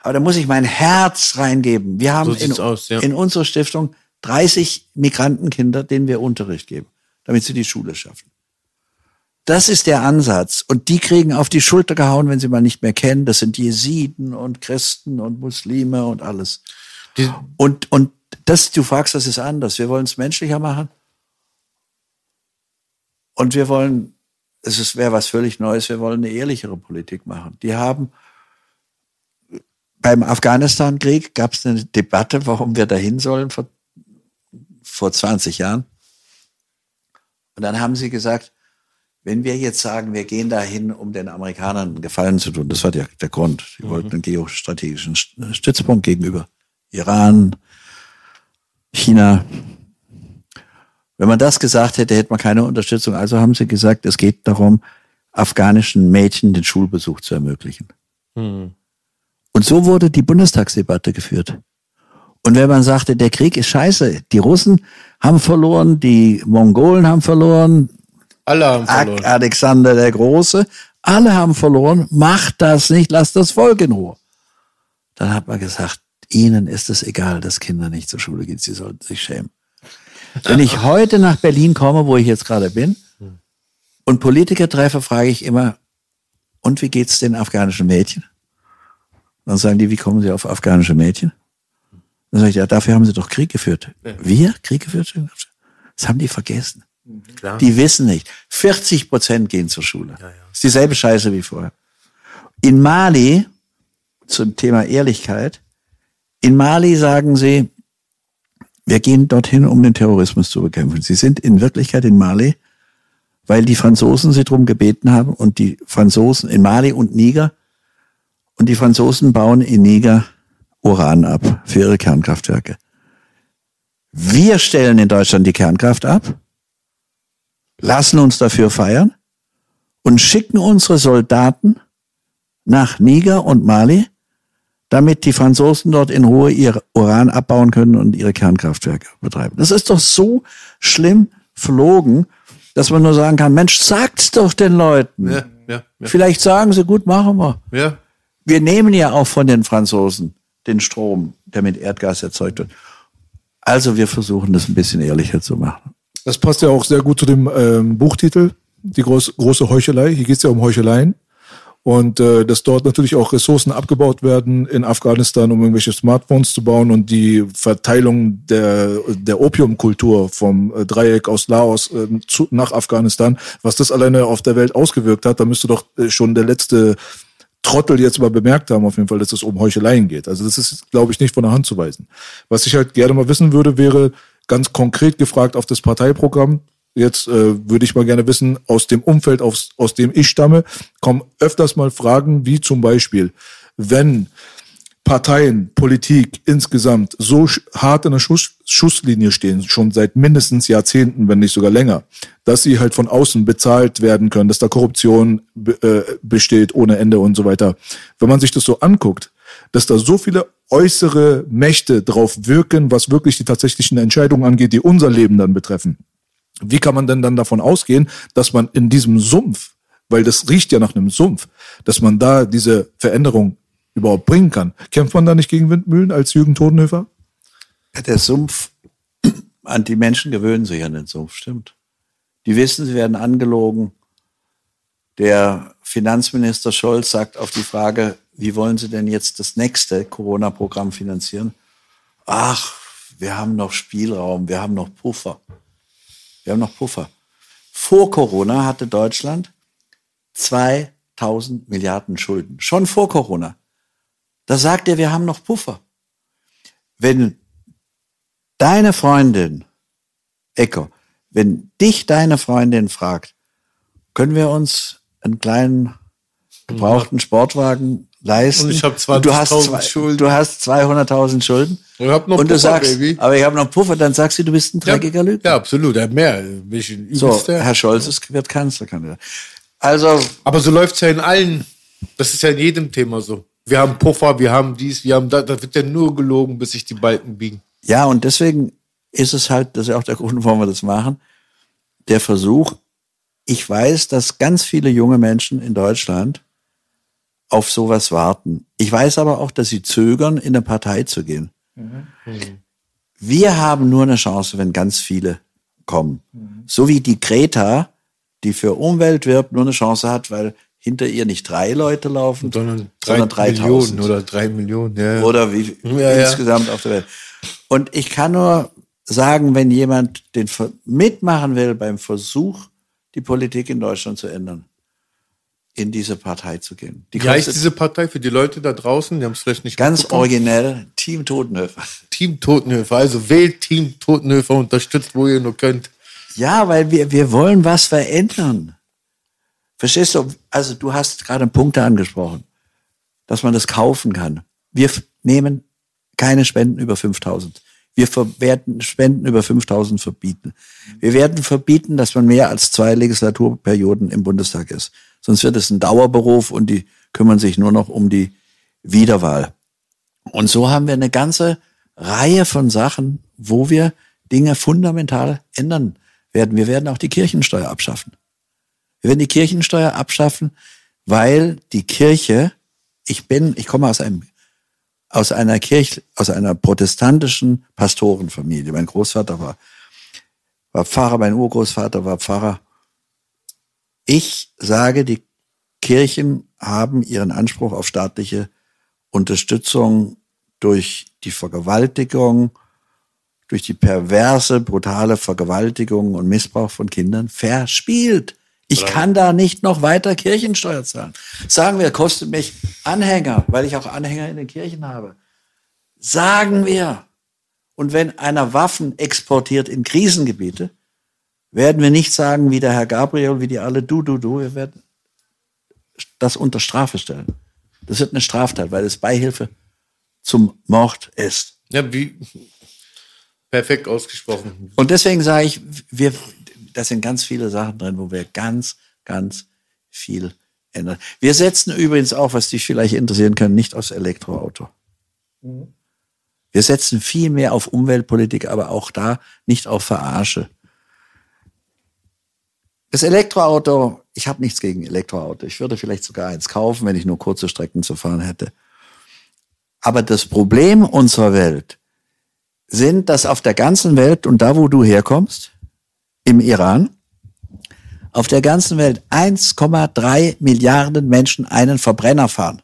C: Aber da muss ich mein Herz reingeben. Wir haben so in, aus, ja. in unserer Stiftung 30 Migrantenkinder, denen wir Unterricht geben, damit sie die Schule schaffen. Das ist der Ansatz. Und die kriegen auf die Schulter gehauen, wenn sie mal nicht mehr kennen. Das sind Jesiden und Christen und Muslime und alles. Die und, und das, du fragst, das ist anders. Wir wollen es menschlicher machen. Und wir wollen, es wäre was völlig Neues, wir wollen eine ehrlichere Politik machen. Die haben beim Afghanistan-Krieg gab es eine Debatte, warum wir dahin sollen vor vor 20 Jahren. Und dann haben sie gesagt, wenn wir jetzt sagen, wir gehen dahin, um den Amerikanern einen Gefallen zu tun, das war der, der Grund. Die wollten einen geostrategischen Stützpunkt gegenüber Iran, China. Wenn man das gesagt hätte, hätte man keine Unterstützung. Also haben sie gesagt, es geht darum, afghanischen Mädchen den Schulbesuch zu ermöglichen. Und so wurde die Bundestagsdebatte geführt. Und wenn man sagte, der Krieg ist scheiße, die Russen haben verloren, die Mongolen haben verloren,
B: Alle haben verloren.
C: Alexander der Große, alle haben verloren, macht das nicht, lasst das Volk in Ruhe. Dann hat man gesagt, ihnen ist es egal, dass Kinder nicht zur Schule gehen, sie sollten sich schämen. Wenn ich heute nach Berlin komme, wo ich jetzt gerade bin, und Politiker treffe, frage ich immer, und wie geht's den afghanischen Mädchen? Dann sagen die, wie kommen sie auf afghanische Mädchen? Dann sage ich, ja, dafür haben sie doch Krieg geführt. Wir? Krieg geführt? Das haben die vergessen.
B: Klar.
C: Die wissen nicht. 40 Prozent gehen zur Schule. Ist dieselbe Scheiße wie vorher. In Mali, zum Thema Ehrlichkeit, in Mali sagen sie, wir gehen dorthin, um den Terrorismus zu bekämpfen. Sie sind in Wirklichkeit in Mali, weil die Franzosen sie drum gebeten haben und die Franzosen in Mali und Niger und die Franzosen bauen in Niger Uran ab für ihre Kernkraftwerke. Wir stellen in Deutschland die Kernkraft ab, lassen uns dafür feiern und schicken unsere Soldaten nach Niger und Mali, damit die Franzosen dort in Ruhe ihr Uran abbauen können und ihre Kernkraftwerke betreiben. Das ist doch so schlimm verlogen, dass man nur sagen kann, Mensch, sagt's doch den Leuten.
B: Ja, ja, ja.
C: Vielleicht sagen sie, gut, machen wir.
B: ja.
C: Wir nehmen ja auch von den Franzosen den Strom, der mit Erdgas erzeugt wird. Also wir versuchen das ein bisschen ehrlicher zu machen.
A: Das passt ja auch sehr gut zu dem ähm, Buchtitel, die groß, große Heuchelei. Hier geht es ja um Heucheleien. Und äh, dass dort natürlich auch Ressourcen abgebaut werden in Afghanistan, um irgendwelche Smartphones zu bauen und die Verteilung der, der Opiumkultur vom äh, Dreieck aus Laos äh, zu, nach Afghanistan, was das alleine auf der Welt ausgewirkt hat, da müsste doch äh, schon der letzte Trottel jetzt mal bemerkt haben, auf jeden Fall, dass es um Heucheleien geht. Also das ist, glaube ich, nicht von der Hand zu weisen. Was ich halt gerne mal wissen würde, wäre ganz konkret gefragt auf das Parteiprogramm. Jetzt äh, würde ich mal gerne wissen, aus dem Umfeld, aus, aus dem ich stamme, kommen öfters mal Fragen wie zum Beispiel, wenn Parteien, Politik insgesamt so hart in der Schuss, Schusslinie stehen, schon seit mindestens Jahrzehnten, wenn nicht sogar länger, dass sie halt von außen bezahlt werden können, dass da Korruption äh, besteht ohne Ende und so weiter. Wenn man sich das so anguckt, dass da so viele äußere Mächte drauf wirken, was wirklich die tatsächlichen Entscheidungen angeht, die unser Leben dann betreffen. Wie kann man denn dann davon ausgehen, dass man in diesem Sumpf, weil das riecht ja nach einem Sumpf, dass man da diese Veränderung überhaupt bringen kann? Kämpft man da nicht gegen Windmühlen als Jürgen Todenhöfer?
C: Der Sumpf, an die Menschen gewöhnen sich an den Sumpf, stimmt. Die wissen, sie werden angelogen. Der Finanzminister Scholz sagt auf die Frage, wie wollen Sie denn jetzt das nächste Corona-Programm finanzieren? Ach, wir haben noch Spielraum, wir haben noch Puffer. Wir haben noch Puffer. Vor Corona hatte Deutschland 2000 Milliarden Schulden. Schon vor Corona. Da sagt er, wir haben noch Puffer. Wenn deine Freundin, Echo, wenn dich deine Freundin fragt, können wir uns einen kleinen gebrauchten Sportwagen leisten?
B: Und ich hab
C: Und du hast
B: 20.000
C: zwei-
B: Schulden.
C: Du hast 200.000 Schulden.
B: Ich hab noch
C: und du
B: Puffer,
C: sagst,
B: Baby.
C: aber ich habe noch einen Puffer, dann sagst du, du bist ein dreckiger Lügner.
B: Ja, absolut. Er hat mehr. Ein
C: So,
B: übelster.
C: Herr Scholz ist, wird Kanzlerkandidat. Also,
B: Aber so läuft's ja in allen. Das ist ja in jedem Thema so. Wir haben Puffer, wir haben dies, wir haben das. Da wird ja nur gelogen, bis sich die Balken biegen.
C: Ja, und deswegen ist es halt, das ist ja auch der Grund, warum wir das machen, der Versuch, ich weiß, dass ganz viele junge Menschen in Deutschland auf sowas warten. Ich weiß aber auch, dass sie zögern, in eine Partei zu gehen. Wir haben nur eine Chance, wenn ganz viele kommen. So wie die Greta, die für Umwelt wirbt, nur eine Chance hat, weil hinter ihr nicht drei Leute laufen,
B: Sondern drei
C: sondern 3000
B: Millionen oder drei Millionen. Ja.
C: oder wie
B: Ja, ja.
C: insgesamt auf der Welt. Und ich kann nur sagen, wenn jemand den mitmachen will beim Versuch, die Politik in Deutschland zu ändern, in diese Partei zu gehen.
B: Die Wie heißt diese Partei für die Leute da draußen? Die haben es vielleicht nicht
C: Ganz originell, Team Totenhöfer.
B: Team Totenhöfer, also wählt Team Totenhöfer, unterstützt, wo ihr nur könnt.
C: Ja, weil wir, wir wollen was verändern. Verstehst du? Also du hast gerade Punkte angesprochen, dass man das kaufen kann. Wir nehmen keine Spenden über 5000. Wir werden Spenden über 5000 verbieten. Wir werden verbieten, dass man mehr als zwei Legislaturperioden im Bundestag ist. Sonst wird es ein Dauerberuf und die kümmern sich nur noch um die Wiederwahl. Und so haben wir eine ganze Reihe von Sachen, wo wir Dinge fundamental ändern werden. Wir werden auch die Kirchensteuer abschaffen. Wir werden die Kirchensteuer abschaffen, weil die Kirche, ich bin, ich komme aus einem aus einer Kirche, aus einer protestantischen Pastorenfamilie. Mein Großvater war, war Pfarrer, mein Urgroßvater war Pfarrer. Ich sage, die Kirchen haben ihren Anspruch auf staatliche Unterstützung durch die Vergewaltigung, durch die perverse, brutale Vergewaltigung und Missbrauch von Kindern verspielt. Ich kann da nicht noch weiter Kirchensteuer zahlen. Sagen wir, kostet mich Anhänger, weil ich auch Anhänger in den Kirchen habe. Sagen wir. Und wenn einer Waffen exportiert in Krisengebiete, werden wir nicht sagen, wie der Herr Gabriel, wie die alle, du, du, du, wir werden das unter Strafe stellen. Das wird eine Straftat, weil es Beihilfe zum Mord ist.
B: Ja, wie perfekt ausgesprochen.
C: Und deswegen sage ich, wir, da sind ganz viele Sachen drin, wo wir ganz, ganz viel ändern. Wir setzen übrigens auch, was dich vielleicht interessieren kann, nicht aufs Elektroauto. Mhm. Wir setzen viel mehr auf Umweltpolitik, aber auch da nicht auf Verarsche. Das Elektroauto, ich habe nichts gegen Elektroauto. Ich würde vielleicht sogar eins kaufen, wenn ich nur kurze Strecken zu fahren hätte. Aber das Problem unserer Welt sind, dass auf der ganzen Welt und da, wo du herkommst, im Iran, auf der ganzen Welt 1,3 Milliarden Menschen einen Verbrenner fahren.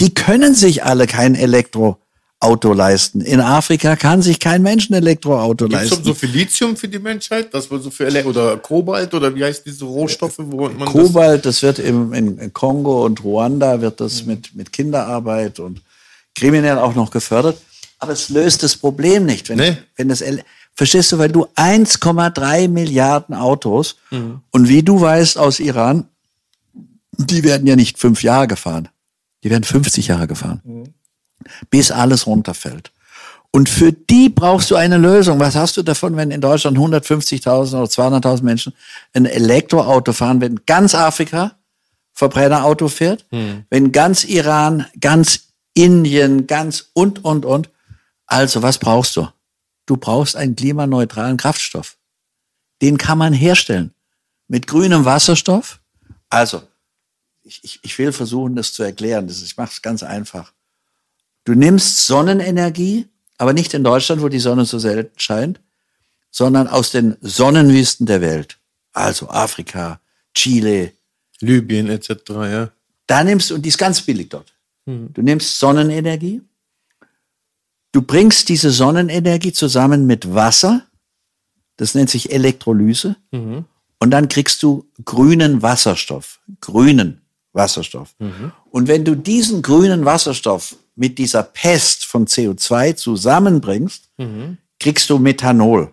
C: Die können sich alle kein Elektro Auto leisten. In Afrika kann sich kein Mensch ein Elektroauto Gibt's leisten.
B: Gibt so viel Lithium für die Menschheit? Das so für Ele oder Kobalt oder wie heißt diese Rohstoffe? Wo
C: man Kobalt, das, das wird im, in Kongo und Ruanda wird das mhm. mit, mit Kinderarbeit und kriminell auch noch gefördert. Aber es löst das Problem nicht. Wenn, nee. wenn das, verstehst du, weil du 1,3 Milliarden Autos mhm. und wie du weißt aus Iran, die werden ja nicht fünf Jahre gefahren. Die werden 50 Jahre gefahren. Mhm bis alles runterfällt. Und für die brauchst du eine Lösung. Was hast du davon, wenn in Deutschland 150.000 oder 200.000 Menschen ein Elektroauto fahren, wenn ganz Afrika Verbrennerauto fährt, hm. wenn ganz Iran, ganz Indien, ganz und, und, und. Also, was brauchst du? Du brauchst einen klimaneutralen Kraftstoff. Den kann man herstellen. Mit grünem Wasserstoff. Also, ich, ich, ich will versuchen, das zu erklären. Das, ich mache es ganz einfach. Du nimmst Sonnenenergie, aber nicht in Deutschland, wo die Sonne so selten scheint, sondern aus den Sonnenwüsten der Welt. Also Afrika, Chile.
B: Libyen etc., ja.
C: Da nimmst du, und die ist ganz billig dort. Mhm. Du nimmst Sonnenenergie, du bringst diese Sonnenenergie zusammen mit Wasser, das nennt sich Elektrolyse, mhm. und dann kriegst du grünen Wasserstoff. Grünen Wasserstoff. Mhm. Und wenn du diesen grünen Wasserstoff mit dieser Pest von CO2 zusammenbringst, mhm. kriegst du Methanol.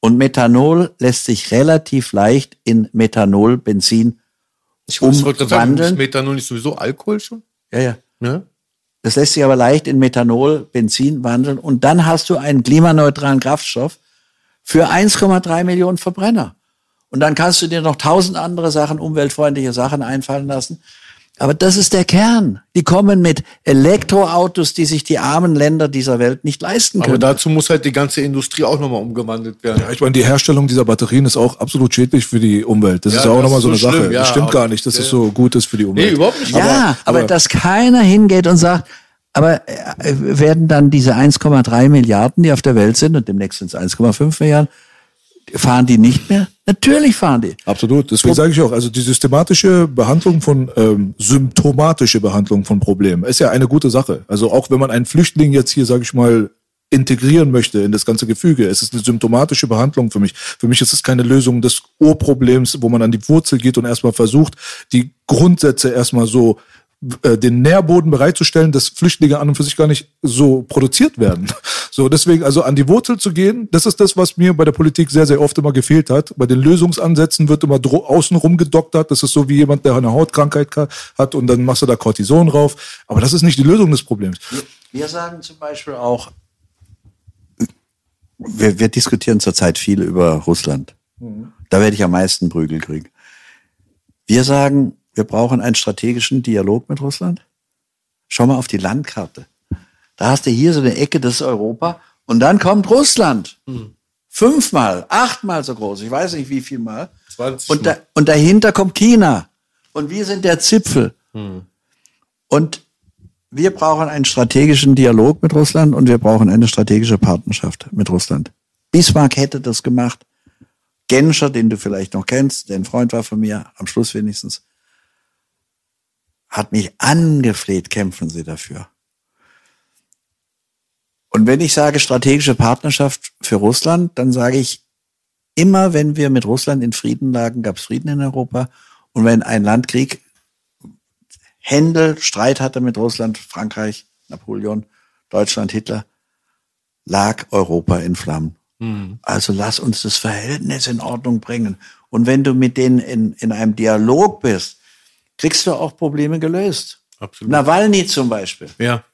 C: Und Methanol lässt sich relativ leicht in Methanol-Benzin umwandeln. Sagen, ist
B: Methanol nicht sowieso Alkohol schon?
C: Ja, ja. ja? Das lässt sich aber leicht in Methanol-Benzin wandeln. Und dann hast du einen klimaneutralen Kraftstoff für 1,3 Millionen Verbrenner. Und dann kannst du dir noch tausend andere Sachen, umweltfreundliche Sachen einfallen lassen. Aber das ist der Kern. Die kommen mit Elektroautos, die sich die armen Länder dieser Welt nicht leisten können.
B: Aber dazu muss halt die ganze Industrie auch nochmal umgewandelt werden.
A: Ja, ich meine, die Herstellung dieser Batterien ist auch absolut schädlich für die Umwelt. Das ja, ist ja auch nochmal so eine schlimm, Sache. Ja, das stimmt gar nicht, dass es so gut ist für die Umwelt. Nee,
C: überhaupt nicht. Ja, aber, aber, dass keiner hingeht und sagt, aber äh, werden dann diese 1,3 Milliarden, die auf der Welt sind, und demnächst sind es 1,5 Milliarden, Fahren die nicht mehr? Natürlich fahren die.
A: Absolut. Deswegen sage ich auch, also die systematische Behandlung von, ähm, symptomatische Behandlung von Problemen ist ja eine gute Sache. Also auch wenn man einen Flüchtling jetzt hier, sage ich mal, integrieren möchte in das ganze Gefüge. Es ist eine symptomatische Behandlung für mich. Für mich ist es keine Lösung des Urproblems, wo man an die Wurzel geht und erstmal versucht, die Grundsätze erstmal so den Nährboden bereitzustellen, dass Flüchtlinge an und für sich gar nicht so produziert werden. So, deswegen also an die Wurzel zu gehen, das ist das, was mir bei der Politik sehr, sehr oft immer gefehlt hat. Bei den Lösungsansätzen wird immer außenrum gedoktert. Das ist so wie jemand, der eine Hautkrankheit hat und dann machst du da Cortison drauf. Aber das ist nicht die Lösung des Problems.
C: Wir sagen zum Beispiel auch, wir, wir diskutieren zurzeit viel über Russland. Mhm. Da werde ich am meisten Prügel kriegen. Wir sagen, wir brauchen einen strategischen Dialog mit Russland. Schau mal auf die Landkarte. Da hast du hier so eine Ecke, das ist Europa. Und dann kommt Russland. Mhm. Fünfmal, achtmal so groß. Ich weiß nicht wie viel mal. 20 und, da, und dahinter kommt China. Und wir sind der Zipfel. Mhm. Und wir brauchen einen strategischen Dialog mit Russland und wir brauchen eine strategische Partnerschaft mit Russland. Bismarck hätte das gemacht. Genscher, den du vielleicht noch kennst, der ein Freund war von mir, am Schluss wenigstens, hat mich angefleht, kämpfen Sie dafür. Und wenn ich sage strategische Partnerschaft für Russland, dann sage ich, immer wenn wir mit Russland in Frieden lagen, gab es Frieden in Europa. Und wenn ein Land Krieg Händel Streit hatte mit Russland, Frankreich, Napoleon, Deutschland, Hitler, lag Europa in Flammen. Mhm. Also lass uns das Verhältnis in Ordnung bringen. Und wenn du mit denen in, in einem Dialog bist, kriegst du auch Probleme gelöst. Absolut. Nawalny zum Beispiel.
B: Ja.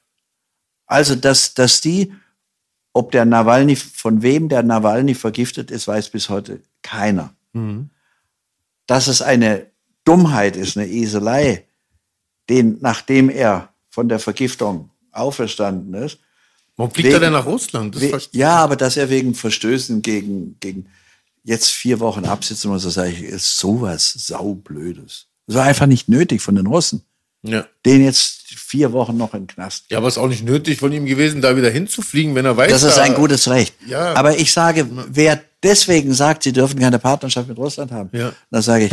C: Also, dass, dass die, ob der Nawalny, von wem der Nawalny vergiftet ist, weiß bis heute keiner. Mhm. Dass es eine Dummheit ist, eine Eselei, den, nachdem er von der Vergiftung auferstanden ist.
B: Warum fliegt wegen, er denn nach Russland?
C: ja, aber dass er wegen Verstößen gegen, gegen jetzt vier Wochen absitzen muss, das sage ich, ist sowas saublödes. Das war einfach nicht nötig von den Russen.
B: Ja.
C: Den jetzt vier Wochen noch im Knast.
B: Ja, aber es ist auch nicht nötig von ihm gewesen, da wieder hinzufliegen, wenn er weiß.
C: Das ist ein gutes Recht. Ja. Aber ich sage, wer deswegen sagt, sie dürfen keine Partnerschaft mit Russland haben, ja. dann sage ich,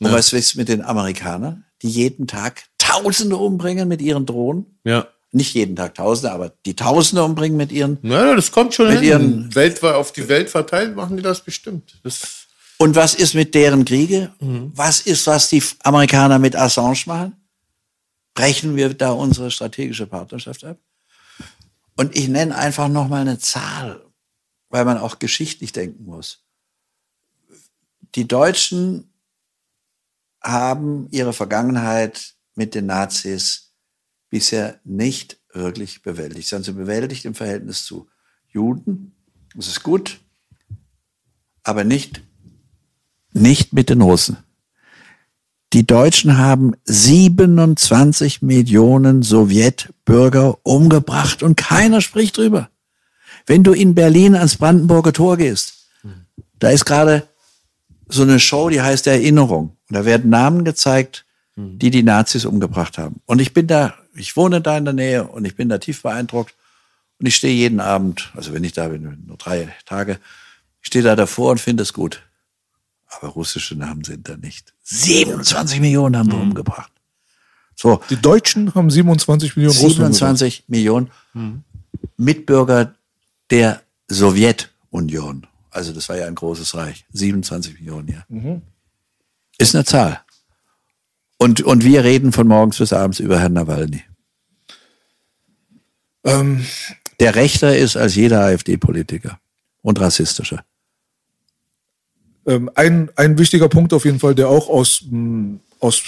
C: und ja. was ist mit den Amerikanern? die jeden Tag Tausende umbringen mit ihren Drohnen.
B: Ja.
C: Nicht jeden Tag Tausende, aber die Tausende umbringen mit ihren.
B: Ja, das kommt schon mit hin. Ihren, weltweit auf die Welt verteilt machen die das bestimmt. Das
C: und was ist mit deren Kriege? Mhm. Was ist, was die Amerikaner mit Assange machen? Brechen wir da unsere strategische Partnerschaft ab? Und ich nenne einfach noch mal eine Zahl, weil man auch geschichtlich denken muss. Die Deutschen haben ihre Vergangenheit mit den Nazis bisher nicht wirklich bewältigt. Sie haben sie bewältigt im Verhältnis zu Juden. Das ist gut, aber nicht, nicht mit den Russen. Die Deutschen haben 27 Millionen Sowjetbürger umgebracht und keiner spricht drüber. Wenn du in Berlin ans Brandenburger Tor gehst, da ist gerade so eine Show, die heißt Erinnerung. Und da werden Namen gezeigt, mhm. die die Nazis umgebracht haben. Und ich bin da, ich wohne da in der Nähe und ich bin da tief beeindruckt. Und ich stehe jeden Abend, also wenn ich da bin, nur drei Tage, ich stehe da davor und finde es gut. Aber russische Namen sind da nicht. 27 Millionen haben wir mhm. umgebracht.
A: So. Die Deutschen haben 27 Millionen
C: 27 Millionen mhm. Mitbürger der Sowjetunion. Also das war ja ein großes Reich. 27 Millionen, ja. Mhm. Ist eine Zahl. Und, und wir reden von morgens bis abends über Herrn Nawalny. Ähm, der rechter ist als jeder AfD-Politiker und rassistischer.
A: Ähm, ein, ein wichtiger Punkt auf jeden Fall, der auch aus, aus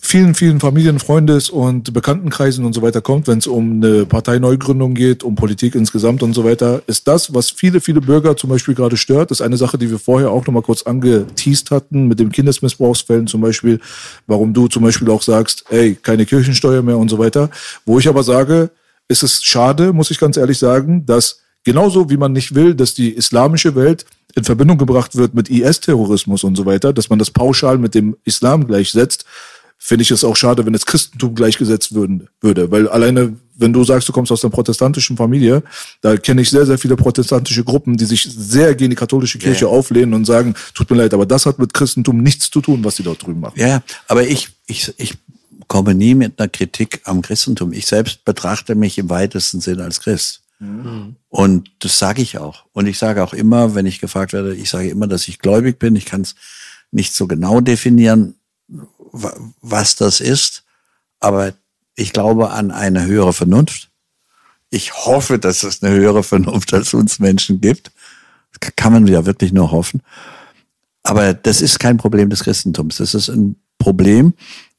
A: vielen, vielen Familien, Freundes- und Bekanntenkreisen und so weiter kommt, wenn es um eine Parteineugründung geht, um Politik insgesamt und so weiter, ist das, was viele, viele Bürger zum Beispiel gerade stört, ist eine Sache, die wir vorher auch nochmal kurz angeteased hatten, mit den Kindesmissbrauchsfällen zum Beispiel, warum du zum Beispiel auch sagst, ey, keine Kirchensteuer mehr und so weiter. Wo ich aber sage, ist es schade, muss ich ganz ehrlich sagen, dass genauso wie man nicht will, dass die islamische Welt in Verbindung gebracht wird mit IS-Terrorismus und so weiter, dass man das pauschal mit dem Islam gleichsetzt, finde ich es auch schade, wenn das Christentum gleichgesetzt würden, würde. Weil alleine, wenn du sagst, du kommst aus einer protestantischen Familie, da kenne ich sehr, sehr viele protestantische Gruppen, die sich sehr gegen die katholische Kirche ja. auflehnen und sagen, tut mir leid, aber das hat mit Christentum nichts zu tun, was sie dort drüben machen.
C: Ja, aber ich, ich, ich komme nie mit einer Kritik am Christentum. Ich selbst betrachte mich im weitesten Sinn als Christ. Und das sage ich auch. Und ich sage auch immer, wenn ich gefragt werde, ich sage immer, dass ich gläubig bin. Ich kann es nicht so genau definieren, wa- was das ist, aber ich glaube an eine höhere Vernunft. Ich hoffe, dass es eine höhere Vernunft als uns Menschen gibt. Das kann man ja wirklich nur hoffen. Aber das ist kein Problem des Christentums. Das ist ein Problem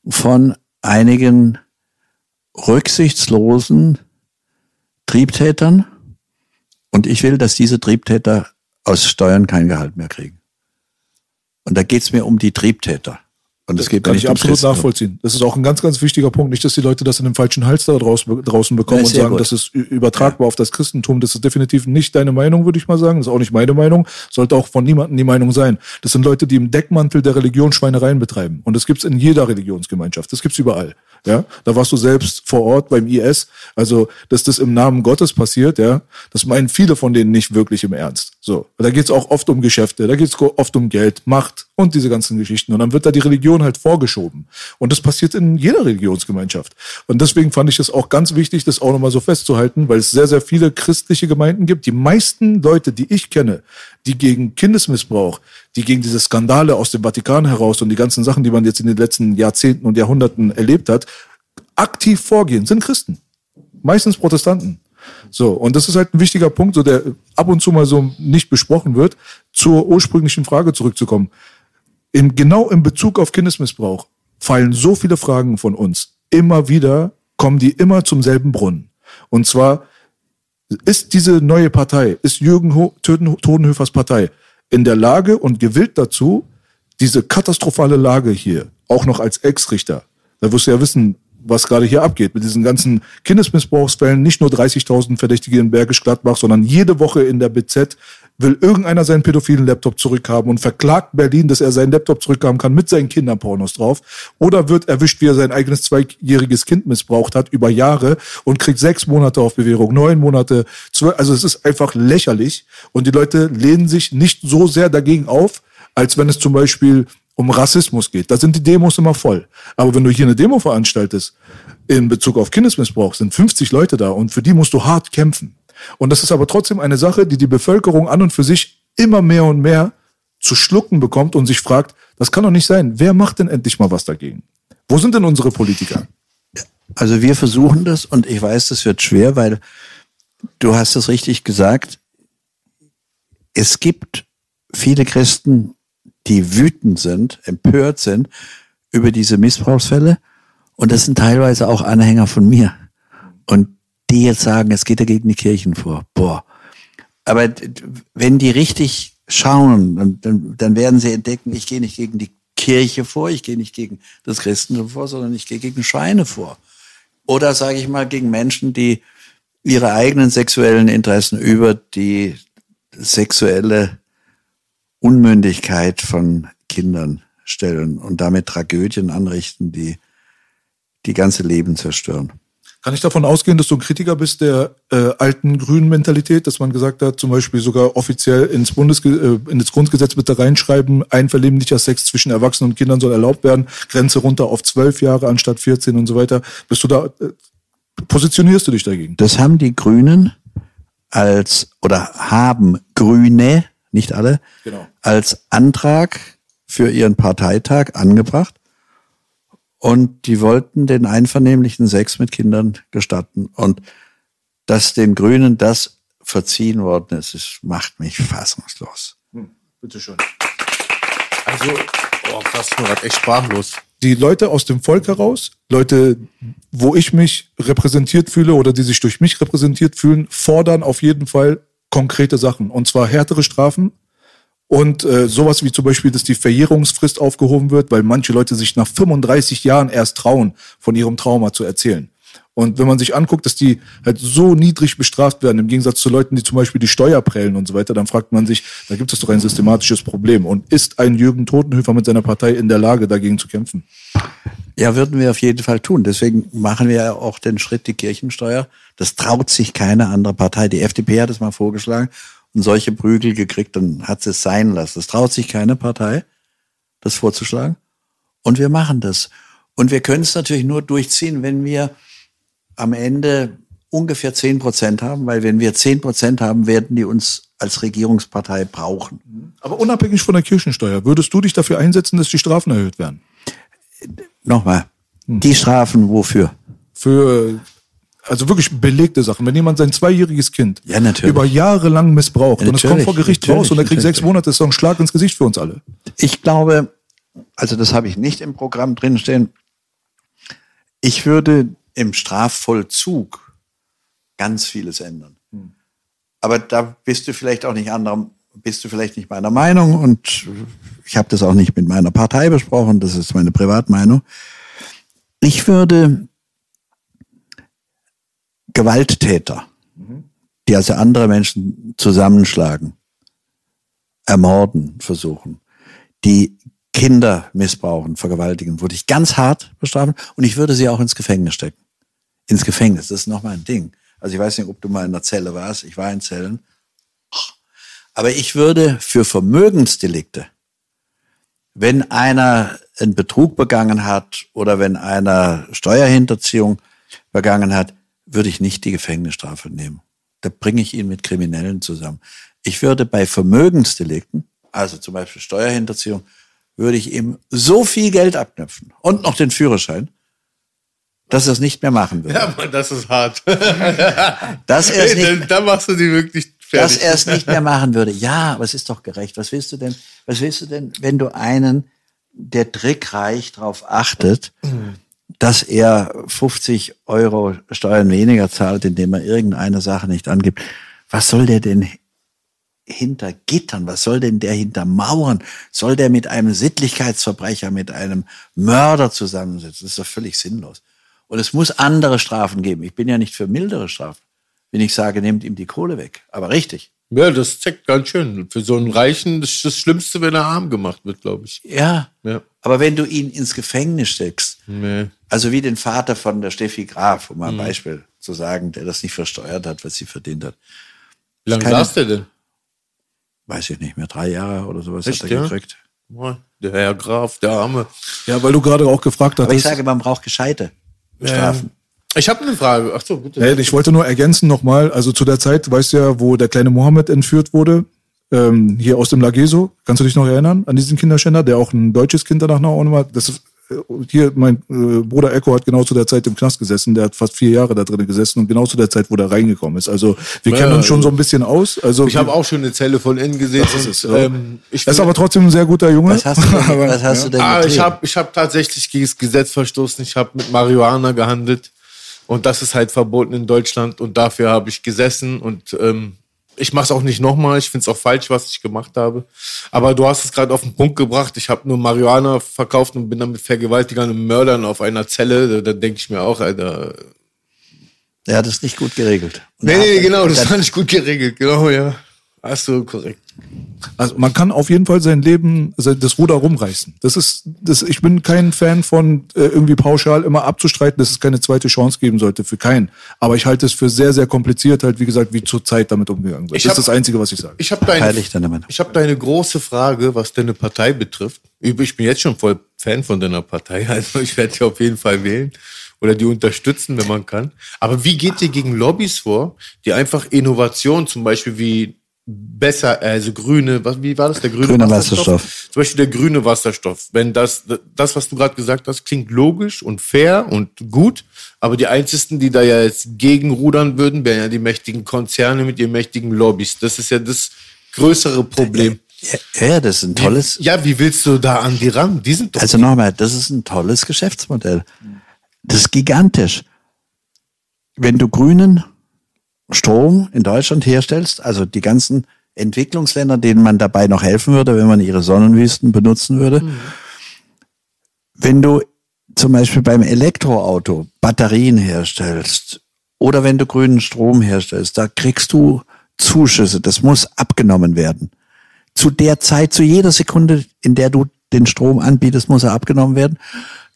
C: von einigen rücksichtslosen Triebtätern. Und ich will, dass diese Triebtäter aus Steuern kein Gehalt mehr kriegen. Und da geht's mir um die Triebtäter. Und es geht
A: Kann ich absolut
C: Christentum.
A: nachvollziehen. Das ist auch ein ganz, ganz wichtiger Punkt. Nicht, dass die Leute das in den falschen Hals da draußen, draußen bekommen
C: Ja,
A: und sagen,
C: gut.
A: das ist übertragbar auf das Christentum. Das ist definitiv nicht deine Meinung, würde ich mal sagen. Das ist auch nicht meine Meinung. Sollte auch von niemandem die Meinung sein. Das sind Leute, die im Deckmantel der Religion Schweinereien betreiben. Und das gibt's in jeder Religionsgemeinschaft. Das gibt's überall. Ja, da warst du selbst vor Ort beim IS. Also, dass das im Namen Gottes passiert, ja, das meinen viele von denen nicht wirklich im Ernst. So. Da geht's auch oft um Geschäfte, da geht's oft um Geld, Macht und diese ganzen Geschichten. Und dann wird da die Religion halt vorgeschoben. Und das passiert in jeder Religionsgemeinschaft. Und deswegen fand ich es auch ganz wichtig, das auch nochmal so festzuhalten, weil es sehr, sehr viele christliche Gemeinden gibt. Die meisten Leute, die ich kenne, die gegen Kindesmissbrauch, die gegen diese Skandale aus dem Vatikan heraus und die ganzen Sachen, die man jetzt in den letzten Jahrzehnten und Jahrhunderten erlebt hat, aktiv vorgehen, sind Christen. Meistens Protestanten. So, und das ist halt ein wichtiger Punkt, so der ab und zu mal so nicht besprochen wird, zur ursprünglichen Frage zurückzukommen. In, genau in Bezug auf Kindesmissbrauch fallen so viele Fragen von uns. Immer wieder kommen die immer zum selben Brunnen. Und zwar ist diese neue Partei, ist Jürgen Ho Todenhöfers Partei in der Lage und gewillt dazu, diese katastrophale Lage hier, auch noch als Ex-Richter, da wirst du ja wissen, was gerade hier abgeht mit diesen ganzen Kindesmissbrauchsfällen, nicht nur 30.000 Verdächtige in Bergisch Gladbach, sondern jede Woche in der BZ will irgendeiner seinen pädophilen Laptop zurückhaben und verklagt Berlin, dass er seinen Laptop zurückhaben kann mit seinen Kinderpornos drauf. Oder wird erwischt, wie er sein eigenes zweijähriges Kind missbraucht hat über Jahre und kriegt sechs Monate auf Bewährung, neun Monate, zwölf. Also es ist einfach lächerlich. Und die Leute lehnen sich nicht so sehr dagegen auf, als wenn es zum Beispiel um Rassismus geht. Da sind die Demos immer voll. Aber wenn du hier eine Demo veranstaltest, in Bezug auf Kindesmissbrauch, sind 50 Leute da und für die musst du hart kämpfen. Und das ist aber trotzdem eine Sache, die die Bevölkerung an und für sich immer mehr und mehr zu schlucken bekommt und sich fragt, das kann doch nicht sein. Wer macht denn endlich mal was dagegen? Wo sind denn unsere Politiker?
C: Also wir versuchen das und ich weiß, das wird schwer, weil du hast es richtig gesagt. Es gibt viele Christen, die wütend sind, empört sind über diese Missbrauchsfälle und das sind teilweise auch Anhänger von mir. Und die jetzt sagen, es geht ja gegen die Kirchen vor. Boah. Aber wenn die richtig schauen, dann, dann, dann werden sie entdecken, ich gehe nicht gegen die Kirche vor, ich gehe nicht gegen das Christentum vor, sondern ich gehe gegen Schweine vor. Oder sage ich mal gegen Menschen, die ihre eigenen sexuellen Interessen über die sexuelle Unmündigkeit von Kindern stellen und damit Tragödien anrichten, die die ganze Leben zerstören.
A: Kann ich davon ausgehen, dass du ein Kritiker bist der äh, alten grünen Mentalität, dass man gesagt hat, zum Beispiel sogar offiziell ins, Bundesge äh, in das Grundgesetz bitte reinschreiben, einvernehmlicher Sex zwischen Erwachsenen und Kindern soll erlaubt werden, Grenze runter auf zwölf Jahre anstatt 14 und so weiter. Bist du da, äh, positionierst du dich dagegen?
C: Das haben die Grünen als, oder haben Grüne, nicht alle,
A: Genau.
C: als Antrag für ihren Parteitag angebracht. Und die wollten den einvernehmlichen Sex mit Kindern gestatten. Und dass den Grünen das verziehen worden ist, das macht mich fassungslos.
A: Bitte schön.
B: Also, oh krass, ich bin grad echt sprachlos.
A: die Leute aus dem Volk heraus, Leute, wo ich mich repräsentiert fühle oder die sich durch mich repräsentiert fühlen, fordern auf jeden Fall konkrete Sachen. Und zwar härtere Strafen und äh, sowas wie zum Beispiel, dass die Verjährungsfrist aufgehoben wird, weil manche Leute sich nach 35 Jahren erst trauen, von ihrem Trauma zu erzählen. Und wenn man sich anguckt, dass die halt so niedrig bestraft werden, im Gegensatz zu Leuten, die zum Beispiel die Steuer prellen und so weiter, dann fragt man sich, da gibt es doch ein systematisches Problem. Und ist ein Jürgen Totenhöfer mit seiner Partei in der Lage, dagegen zu kämpfen?
C: Ja, würden wir auf jeden Fall tun. Deswegen machen wir ja auch den Schritt, die Kirchensteuer. Das traut sich keine andere Partei. Die FDP hat es mal vorgeschlagen und solche Prügel gekriegt, dann hat sie es sein lassen. Das traut sich keine Partei, das vorzuschlagen. Und wir machen das. Und wir können es natürlich nur durchziehen, wenn wir am Ende ungefähr 10 Prozent haben, weil wenn wir 10 Prozent haben, werden die uns als Regierungspartei brauchen.
A: Aber unabhängig von der Kirchensteuer, würdest du dich dafür einsetzen, dass die Strafen erhöht werden?
C: Nochmal,
A: Hm.
C: die Strafen wofür?
A: Für also wirklich belegte Sachen. Wenn jemand sein zweijähriges Kind
C: Ja,
A: über Jahre lang missbraucht
C: Ja,
A: und es kommt vor Gericht raus und er kriegt sechs. Monate, ist doch ein Schlag ins Gesicht für uns alle.
C: Ich glaube, also das habe ich nicht im Programm drinstehen. Ich würde im Strafvollzug ganz vieles ändern. Aber da bist du vielleicht auch nicht anderer, bist du vielleicht nicht meiner Meinung und ich habe das auch nicht mit meiner Partei besprochen, das ist meine Privatmeinung. Ich würde Gewalttäter, die also andere Menschen zusammenschlagen, ermorden versuchen, die Kinder missbrauchen, vergewaltigen, würde ich ganz hart bestrafen und ich würde sie auch ins Gefängnis stecken. Ins Gefängnis, das ist nochmal ein Ding. Also ich weiß nicht, ob du mal in der Zelle warst, ich war in Zellen. Aber ich würde für Vermögensdelikte, wenn einer einen Betrug begangen hat oder wenn einer Steuerhinterziehung begangen hat, würde ich nicht die Gefängnisstrafe nehmen. Da bringe ich ihn mit Kriminellen zusammen. Ich würde bei Vermögensdelikten, also zum Beispiel Steuerhinterziehung, würde ich ihm so viel Geld abknüpfen und noch den Führerschein, dass er es nicht mehr machen würde.
B: Ja, Mann, das ist hart.
C: Dass er es nicht,
B: da machst du die wirklich
C: dass
B: fertig.
C: er es nicht mehr machen würde. Ja, aber es ist doch gerecht. Was willst du denn, was willst du denn, wenn du einen, der trickreich darauf achtet, dass er 50 Euro Steuern weniger zahlt, indem er irgendeine Sache nicht angibt? Was soll der denn hinter Gittern? Was soll denn der hinter Mauern? Soll der mit einem Sittlichkeitsverbrecher, mit einem Mörder zusammensitzen? Das ist doch völlig sinnlos. Und es muss andere Strafen geben. Ich bin ja nicht für mildere Strafen, wenn ich sage, nehmt ihm die Kohle weg. Aber richtig.
B: Ja, das zeigt ganz schön. Für so einen Reichen, ist das Schlimmste, wenn er arm gemacht wird, glaube ich.
C: Ja.
B: Ja.
C: Aber wenn du ihn ins Gefängnis steckst,
B: Nee.
C: Also wie den Vater von der Steffi Graf, um mal ein Beispiel zu sagen, der das nicht versteuert hat, was sie verdient hat,
B: Wie lange saß der denn?
C: weiß ich nicht mehr, drei Jahre oder sowas
B: Echt,
C: hat er
B: ja?
C: gekriegt.
B: Der Herr Graf, der Arme.
A: Ja, weil du gerade auch gefragt
C: Aber ich sage, man braucht gescheite Strafen.
B: Ich habe eine Frage. Ach so, bitte.
A: Nee, ich wollte nur ergänzen nochmal, also zu der Zeit, weißt du ja, wo der kleine Mohammed entführt wurde, ähm, hier aus dem Lageso, kannst du dich noch erinnern an diesen Kinderschänder, der auch ein deutsches Kind danach noch war? Das ist, äh, hier, mein äh, Bruder Echo hat genau zu der Zeit im Knast gesessen, der hat fast vier Jahre da drin gesessen und genau zu der Zeit, wo der reingekommen ist. Also wir
B: Ja,
A: kennen uns schon so ein bisschen aus. Also
B: Ich habe auch schon eine Zelle von innen gesehen.
A: Das ist
B: und, ähm, ich
A: er ist aber trotzdem ein sehr guter Junge.
C: Was hast du denn,
A: Aber,
C: was hast
A: ja.
C: du denn
B: Ah, ich habe ich hab tatsächlich gegen das Gesetz verstoßen. Ich habe mit Marihuana gehandelt. Und das ist halt verboten in Deutschland. Und dafür habe ich gesessen. Und ähm, ich mache es auch nicht nochmal. Ich finde es auch falsch, was ich gemacht habe. Aber du hast es gerade auf den Punkt gebracht. Ich habe nur Marihuana verkauft und bin dann mit Vergewaltigern und Mördern auf einer Zelle. Da, da denke ich mir auch, Alter.
C: Er hat es nicht gut geregelt. Und
B: Nee, nee, genau. Das fand ich gut geregelt. Genau, ja. Hast du korrekt.
A: Also man kann auf jeden Fall sein Leben, das Ruder rumreißen. Das ist, das, ich bin kein Fan von äh, irgendwie pauschal immer abzustreiten, dass es keine zweite Chance geben sollte für keinen. Aber ich halte es für sehr, sehr kompliziert, halt wie gesagt, wie zur Zeit damit umgegangen wird.
B: Ich
A: das
B: hab-
A: ist das Einzige, was ich sage.
B: Ich habe deine,
C: Heilig deine
B: ich hab deine große Frage, was deine Partei betrifft. Ich bin jetzt schon voll Fan von deiner Partei. Also ich werde die auf jeden Fall wählen oder die unterstützen, wenn man kann. Aber wie geht ihr gegen Lobbys vor, die einfach Innovationen, zum Beispiel wie besser, also grüne, was, wie war das, der grüne
C: Grüner Wasserstoff.
B: Zum Beispiel der grüne Wasserstoff. Wenn das, das, was du gerade gesagt hast, klingt logisch und fair und gut, aber die einzigen, die da ja jetzt gegenrudern würden, wären ja die mächtigen Konzerne mit ihren mächtigen Lobbys. Das ist ja das größere Problem.
C: Ja, ja, das ist ein tolles,
B: Ja, wie willst du da an die ran? Die sind doch.
C: Also nochmal, das ist ein tolles Geschäftsmodell. Das ist gigantisch. Wenn du grünen Strom in Deutschland herstellst, also die ganzen Entwicklungsländer, denen man dabei noch helfen würde, wenn man ihre Sonnenwüsten benutzen würde. Wenn du zum Beispiel beim Elektroauto Batterien herstellst oder wenn du grünen Strom herstellst, da kriegst du Zuschüsse. Das muss abgenommen werden zu der Zeit, zu jeder Sekunde, in der du den Strom anbietest, muss er abgenommen werden.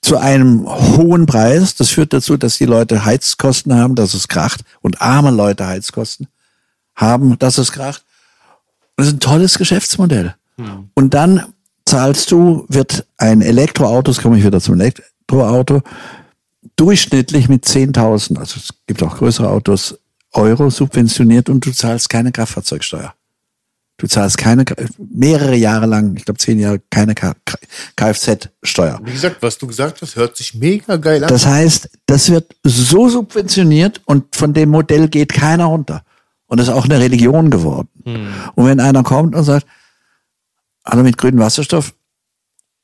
C: Zu einem hohen Preis. Das führt dazu, dass die Leute Heizkosten haben, dass es kracht. Und arme Leute Heizkosten haben, dass es kracht. Das ist ein tolles Geschäftsmodell. Und dann zahlst du, wird ein Elektroauto, jetzt komme ich wieder zum Elektroauto, durchschnittlich mit 10.000, also es gibt auch größere Autos, Euro subventioniert und du zahlst keine Kraftfahrzeugsteuer. Du zahlst keine, mehrere Jahre lang, ich glaube zehn Jahre, keine Kfz-Steuer.
B: Wie gesagt, was du gesagt hast, hört sich mega geil an.
C: Das heißt, das wird so subventioniert und von dem Modell geht keiner runter. Und das ist auch eine Religion geworden. Und wenn einer kommt und sagt, hallo mit grünem Wasserstoff,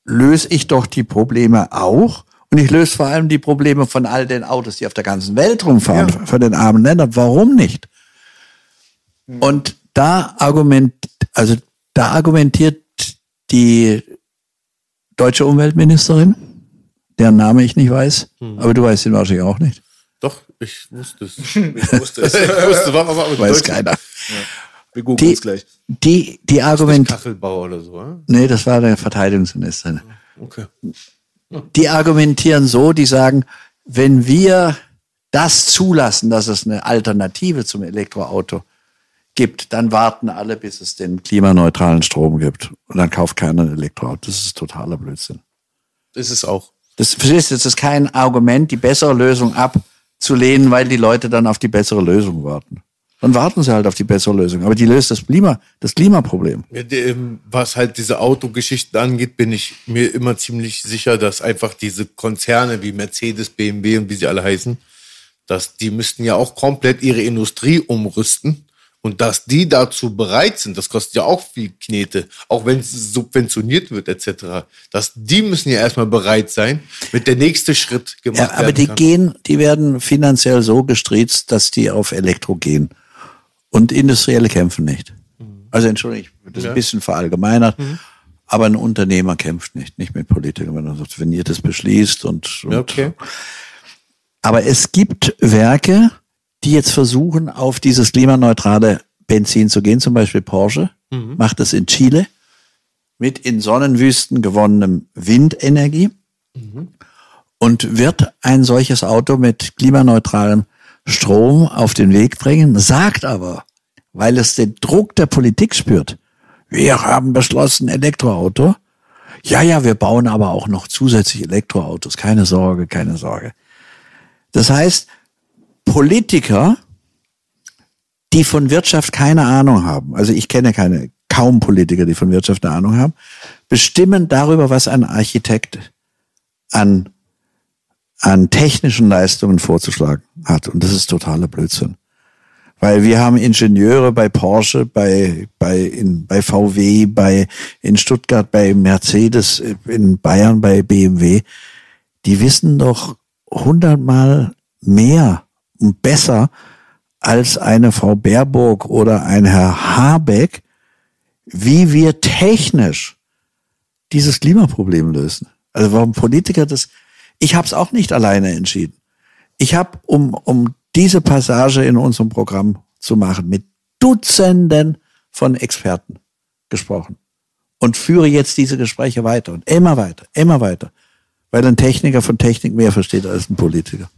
C: löse ich doch die Probleme auch. Und ich löse vor allem die Probleme von all den Autos, die auf der ganzen Welt rumfahren, von den armen Ländern. Warum nicht? Und da argument, also da argumentiert die deutsche Umweltministerin, deren Name ich nicht weiß, aber du weißt ihn wahrscheinlich auch nicht.
B: Doch, ich wusste es. Ich wusste es. Ich wusste, war, war, war,
C: Weiß keiner.
A: Wir googeln
C: Die,
A: es gleich.
C: die, die Argument,
B: Kachelbauer oder so, ja?
C: nee, das war der Verteidigungsminister.
B: Okay.
C: Die argumentieren so, die sagen, wenn wir das zulassen, dass es eine Alternative zum Elektroauto gibt, dann warten alle, bis es den klimaneutralen Strom gibt. Und dann kauft keiner ein Elektroauto. Das ist totaler Blödsinn.
B: Ist es auch.
C: Das, verstehst du, das ist kein Argument, die bessere Lösung abzulehnen, weil die Leute dann auf die bessere Lösung warten. Dann warten sie halt auf die bessere Lösung. Aber die löst das Klima, das Klimaproblem.
B: Ähm, Was halt diese Autogeschichten angeht, bin ich mir immer ziemlich sicher, dass einfach diese Konzerne wie Mercedes, BMW und wie sie alle heißen, dass die müssten ja auch komplett ihre Industrie umrüsten und dass die dazu bereit sind, das kostet ja auch viel Knete, auch wenn es subventioniert wird etc., dass die müssen ja erstmal bereit sein, mit der nächste Schritt gemacht
C: Ja, aber die
B: kann.
C: gehen, die werden finanziell so gestriezt, dass die auf Elektro gehen. Und Industrielle kämpfen nicht. Also entschuldigung, ich das ist ein bisschen verallgemeinert. Aber ein Unternehmer kämpft nicht, nicht mit Politikern, wenn er sagt, wenn ihr das beschließt und, und
B: Ja, okay.
C: Aber es gibt Werke, die jetzt versuchen, auf dieses klimaneutrale Benzin zu gehen. Zum Beispiel Porsche macht das in Chile mit in Sonnenwüsten gewonnenem Windenergie und wird ein solches Auto mit klimaneutralem Strom auf den Weg bringen, sagt aber, weil es den Druck der Politik spürt, wir haben beschlossen Elektroauto. Ja, ja, wir bauen aber auch noch zusätzlich Elektroautos. Keine Sorge, keine Sorge. Das heißt, Politiker, die von Wirtschaft keine Ahnung haben, also ich kenne keine, kaum Politiker, die von Wirtschaft eine Ahnung haben, bestimmen darüber, was ein Architekt an, an technischen Leistungen vorzuschlagen hat. Und das ist totaler Blödsinn. Weil wir haben Ingenieure bei Porsche, bei, bei, in, bei VW, bei, in Stuttgart, bei Mercedes, in Bayern, bei BMW. Die wissen doch hundertmal mehr besser als eine Frau Baerbock oder ein Herr Habeck, wie wir technisch dieses Klimaproblem lösen. Also warum Politiker das, ich habe es auch nicht alleine entschieden. Ich habe, um, um diese Passage in unserem Programm zu machen, mit Dutzenden von Experten gesprochen und führe jetzt diese Gespräche weiter und immer weiter, immer weiter, weil ein Techniker von Technik mehr versteht als ein Politiker.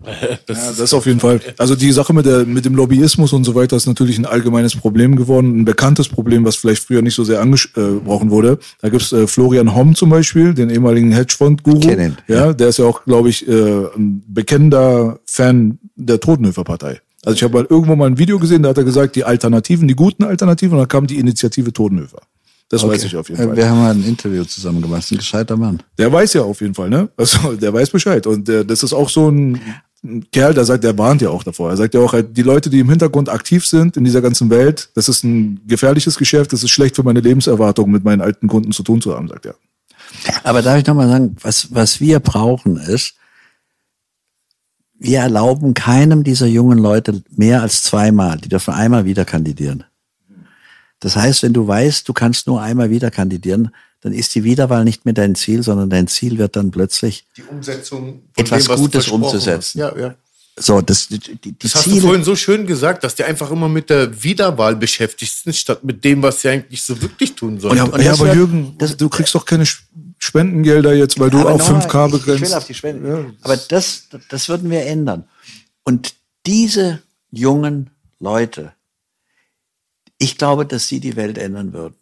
A: Ja, das ist auf jeden Fall. Also die Sache mit, der, mit dem Lobbyismus und so weiter ist natürlich ein allgemeines Problem geworden, ein bekanntes Problem, was vielleicht früher nicht so sehr angesprochen wurde. Da gibt's äh, Florian Homm zum Beispiel, den ehemaligen Hedgefonds-Guru. Ja, der ist ja auch, glaube ich, äh, ein bekennender Fan der Totenhöfer-Partei. Also ich habe mal irgendwo mal ein Video gesehen, da hat er gesagt, die Alternativen, die guten Alternativen, und dann kam die Initiative Totenhöfer. Das weiß ich auf jeden
C: Äh,
A: Fall.
C: Wir haben mal ein Interview zusammen gemacht, ein gescheiter Mann.
A: Der weiß ja auf jeden Fall, ne? Also der weiß Bescheid. Und der, das ist auch so ein, ein Kerl, der sagt, der warnt ja auch davor. Er sagt ja auch, die Leute, die im Hintergrund aktiv sind in dieser ganzen Welt, das ist ein gefährliches Geschäft, das ist schlecht für meine Lebenserwartung, mit meinen alten Kunden zu tun zu haben, sagt er.
C: Aber darf ich noch mal sagen, was, was wir brauchen ist, wir erlauben keinem dieser jungen Leute mehr als zweimal. Die dürfen einmal wieder kandidieren. Das heißt, wenn du weißt, du kannst nur einmal wieder kandidieren, dann ist die Wiederwahl nicht mehr dein Ziel, sondern dein Ziel wird dann plötzlich
B: Die Umsetzung von
C: Etwas
B: dem, was du
C: Gutes umzusetzen.
B: Ja, ja.
C: so, das, die, die,
B: Das hast du
C: Ziele.
B: vorhin so schön gesagt, dass die einfach immer mit der Wiederwahl beschäftigt sind, statt mit dem, was sie eigentlich so wirklich tun sollen.
A: Ja, ja aber
C: wird-
A: Jürgen,
C: das-
A: du kriegst doch keine Spendengelder jetzt, weil du auf
C: nochmal,
A: 5K
C: ich- Ich
A: begrenzt.
C: will auf die Spenden. Aber das, das würden wir ändern. Und diese jungen Leute, ich glaube, dass sie die Welt ändern würden.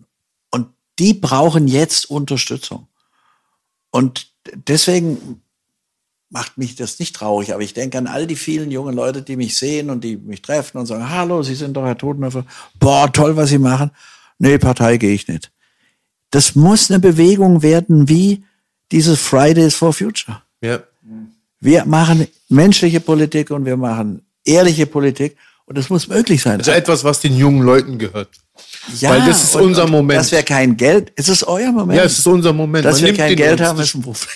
C: Die brauchen jetzt Unterstützung. Und deswegen macht mich das nicht traurig, aber ich denke an all die vielen jungen Leute, die mich sehen und die mich treffen und sagen, hallo, Sie sind doch Herr Totenhöfer. Boah, toll, was Sie machen. Nee, Partei gehe ich nicht. Das muss eine Bewegung werden wie dieses Fridays for Future.
B: Ja.
C: Wir machen menschliche Politik und wir machen ehrliche Politik und das muss möglich sein.
B: Also etwas, was den jungen Leuten gehört.
C: Ja,
B: Weil das ist
C: und-
B: unser
C: und
B: Moment.
C: Dass wir kein Geld, es ist euer Moment.
B: Ja, es ist unser Moment.
C: Dass
B: Man
C: wir
B: nimmt
C: kein Geld haben, ist ein Problem.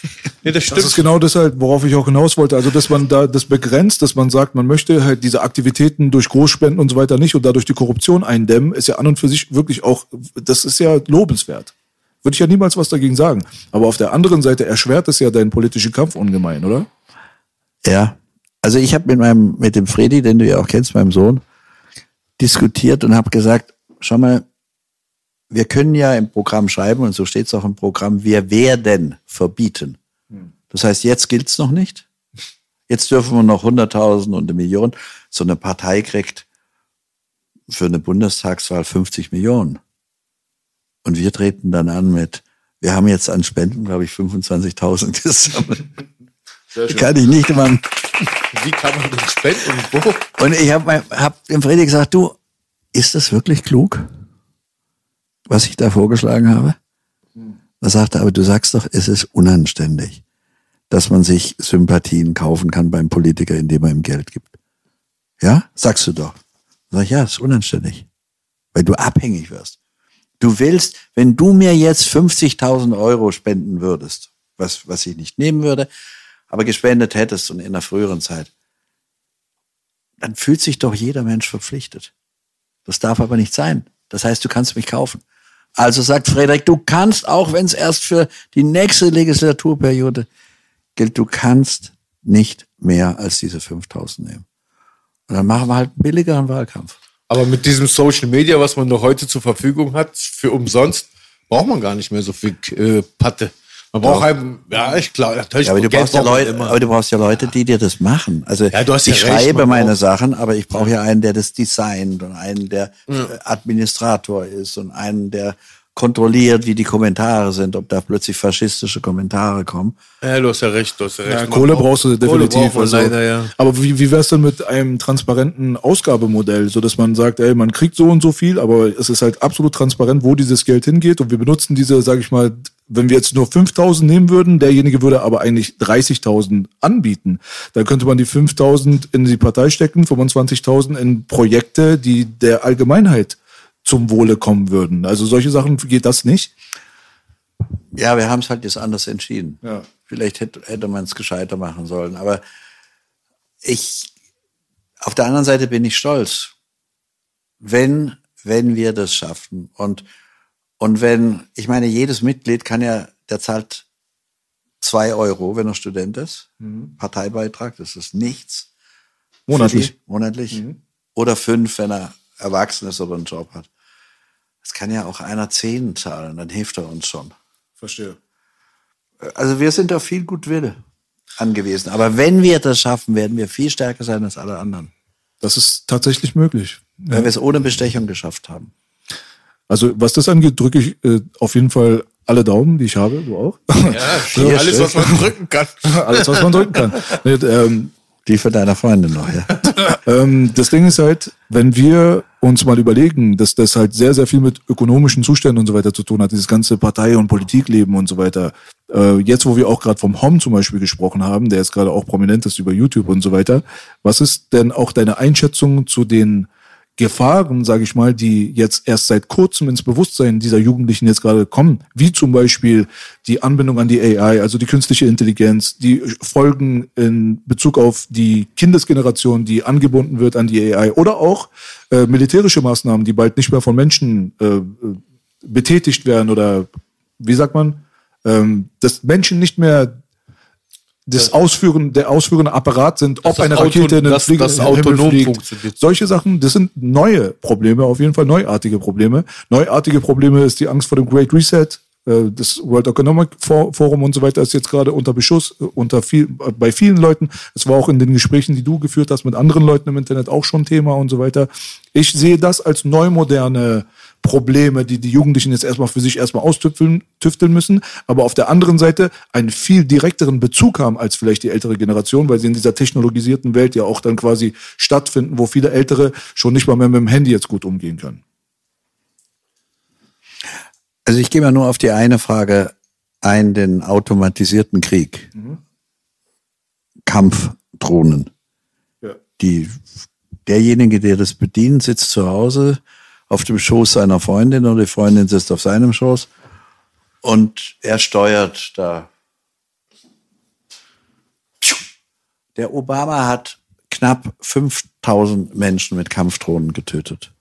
B: Ja, das
A: Das ist
B: stimmt.
A: genau das halt, worauf ich auch hinaus wollte. Also, dass man da das begrenzt, dass man sagt, man möchte halt diese Aktivitäten durch Großspenden und so weiter nicht und dadurch die Korruption eindämmen, ist ja an und für sich wirklich auch, das ist ja lobenswert. Würde ich ja niemals was dagegen sagen. Aber auf der anderen Seite erschwert es ja deinen politischen Kampf ungemein, oder?
C: Ja. Also ich habe mit meinem, mit dem Fredi, den du ja auch kennst, meinem Sohn, diskutiert und habe gesagt, schau mal, wir können ja im Programm schreiben, und so steht es auch im Programm, wir werden verbieten. Das heißt, jetzt gilt's noch nicht. Jetzt dürfen wir noch 100.000 und eine Million. So eine Partei kriegt für eine Bundestagswahl 50 Millionen. Und wir treten dann an mit, wir haben jetzt an Spenden, glaube ich, 25.000 gesammelt. Kann ich nicht immer
B: Wie kann man den spenden und wo?
C: und ich habe hab dem Freddy gesagt, du, ist das wirklich klug, was ich da vorgeschlagen habe? Er sagte, aber du sagst doch, es ist unanständig, dass man sich Sympathien kaufen kann beim Politiker, indem er ihm Geld gibt. Ja, sagst du doch. Sag ich, ja, es ist unanständig, weil du abhängig wirst. Du willst, wenn du mir jetzt 50.000 Euro spenden würdest, was, was ich nicht nehmen würde, aber gespendet hättest und in einer früheren Zeit, dann fühlt sich doch jeder Mensch verpflichtet. Das darf aber nicht sein. Das heißt, du kannst mich kaufen. Also sagt Frederik, du kannst, auch wenn es erst für die nächste Legislaturperiode gilt, du kannst nicht mehr als diese 5000 nehmen. Und dann machen wir halt einen billigeren Wahlkampf.
B: Aber mit diesem Social Media, was man noch heute zur Verfügung hat, für umsonst, braucht man gar nicht mehr so viel äh, Patte. Man braucht einem, ja, ich glaube, natürlich,
C: Ja, aber du brauchst ja Leute,
B: immer.
C: aber du brauchst ja Leute, die dir das machen. Also
B: Ja, du hast ja
C: ich
B: recht,
C: schreibe
B: man
C: meine
B: braucht-
C: Sachen, aber ich brauche ja einen, der das designt und einen, der äh, Administrator ist und einen, der kontrolliert, wie die Kommentare sind, ob da plötzlich faschistische Kommentare kommen.
B: ja, du hast ja recht, du hast ja recht.
A: Ja, Kohle brauchst du
B: Kohle
A: definitiv.
B: braucht man
A: also.
B: leider, ja.
A: Aber wie, wie wär's denn mit einem transparenten Ausgabemodell, so dass man sagt, ey, man kriegt so und so viel, aber es ist halt absolut transparent, wo dieses Geld hingeht und wir benutzen diese, sage ich mal, wenn wir jetzt nur 5.000 nehmen würden, derjenige würde aber eigentlich 30.000 anbieten. Dann könnte man die 5.000 in die Partei stecken, 25.000 in Projekte, die der Allgemeinheit zum Wohle kommen würden. Also solche Sachen geht das nicht.
C: Ja, wir haben es halt jetzt anders entschieden.
A: Ja.
C: Vielleicht hätte, hätte man es gescheiter machen sollen. Aber ich, auf der anderen Seite bin ich stolz, wenn, wenn wir das schaffen. Und, und wenn, ich meine, jedes Mitglied kann ja, der zahlt zwei Euro, wenn er Student ist. Parteibeitrag, das ist nichts.
A: Monatlich.
C: Die, monatlich. Oder fünf, wenn er erwachsen ist oder einen Job hat. Das kann ja auch einer zehn zahlen, dann hilft er uns schon.
A: Verstehe.
C: Also wir sind auf viel Gutwille angewiesen. Aber wenn wir das schaffen, werden wir viel stärker sein als alle anderen.
A: Das ist tatsächlich möglich.
C: Weil wir es ohne Bestechung geschafft haben.
A: Also was das angeht, drücke ich äh, auf jeden Fall alle Daumen, die ich habe, du auch.
B: Ja, alles, was man drücken kann.
A: Alles, was man drücken kann. Nee, ähm,
C: Die für deiner Freundin noch, ja.
A: ähm, das Ding ist halt, wenn wir uns mal überlegen, dass das halt sehr, sehr viel mit ökonomischen Zuständen und so weiter zu tun hat, dieses ganze Partei- und Politikleben und so weiter. Äh, jetzt, wo wir auch gerade vom Hom zum Beispiel gesprochen haben, der jetzt gerade auch prominent ist über YouTube und so weiter, was ist denn auch deine Einschätzung zu den Gefahren, sage ich mal, die jetzt erst seit kurzem ins Bewusstsein dieser Jugendlichen jetzt gerade kommen, wie zum Beispiel die Anbindung an die AI, also die künstliche Intelligenz, die Folgen in Bezug auf die Kindesgeneration, die angebunden wird an die AI oder auch äh, militärische Maßnahmen, die bald nicht mehr von Menschen äh, betätigt werden oder wie sagt man, ähm, dass Menschen nicht mehr das Ausführen, der ausführende Apparat sind, ob eine
B: Auto-
A: Rakete den
B: dass
A: Flieger
B: das autonom
A: fliegt.
B: funktioniert.
A: Solche Sachen, das sind neue Probleme, auf jeden Fall neuartige Probleme. Neuartige Probleme ist die Angst vor dem Great Reset. Äh, Das World Economic For- Forum und so weiter ist jetzt gerade unter Beschuss, äh, unter viel, äh, bei vielen Leuten. Es war auch in den Gesprächen, die du geführt hast mit anderen Leuten im Internet auch schon Thema und so weiter. Ich sehe das als neumoderne Probleme, die die Jugendlichen jetzt erstmal für sich erstmal austüfteln tüfteln müssen, aber auf der anderen Seite einen viel direkteren Bezug haben als vielleicht die ältere Generation, weil sie in dieser technologisierten Welt ja auch dann quasi stattfinden, wo viele Ältere schon nicht mal mehr mit dem Handy jetzt gut umgehen können.
C: Also ich gehe mal nur auf die eine Frage ein, den automatisierten Krieg. Mhm. Kampfdrohnen.
A: Ja.
C: Die, derjenige, der das bedient, sitzt zu Hause auf dem Schoß seiner Freundin oder die Freundin sitzt auf seinem Schoß und er steuert da. Der Obama hat knapp 5000 Menschen mit Kampfdrohnen getötet.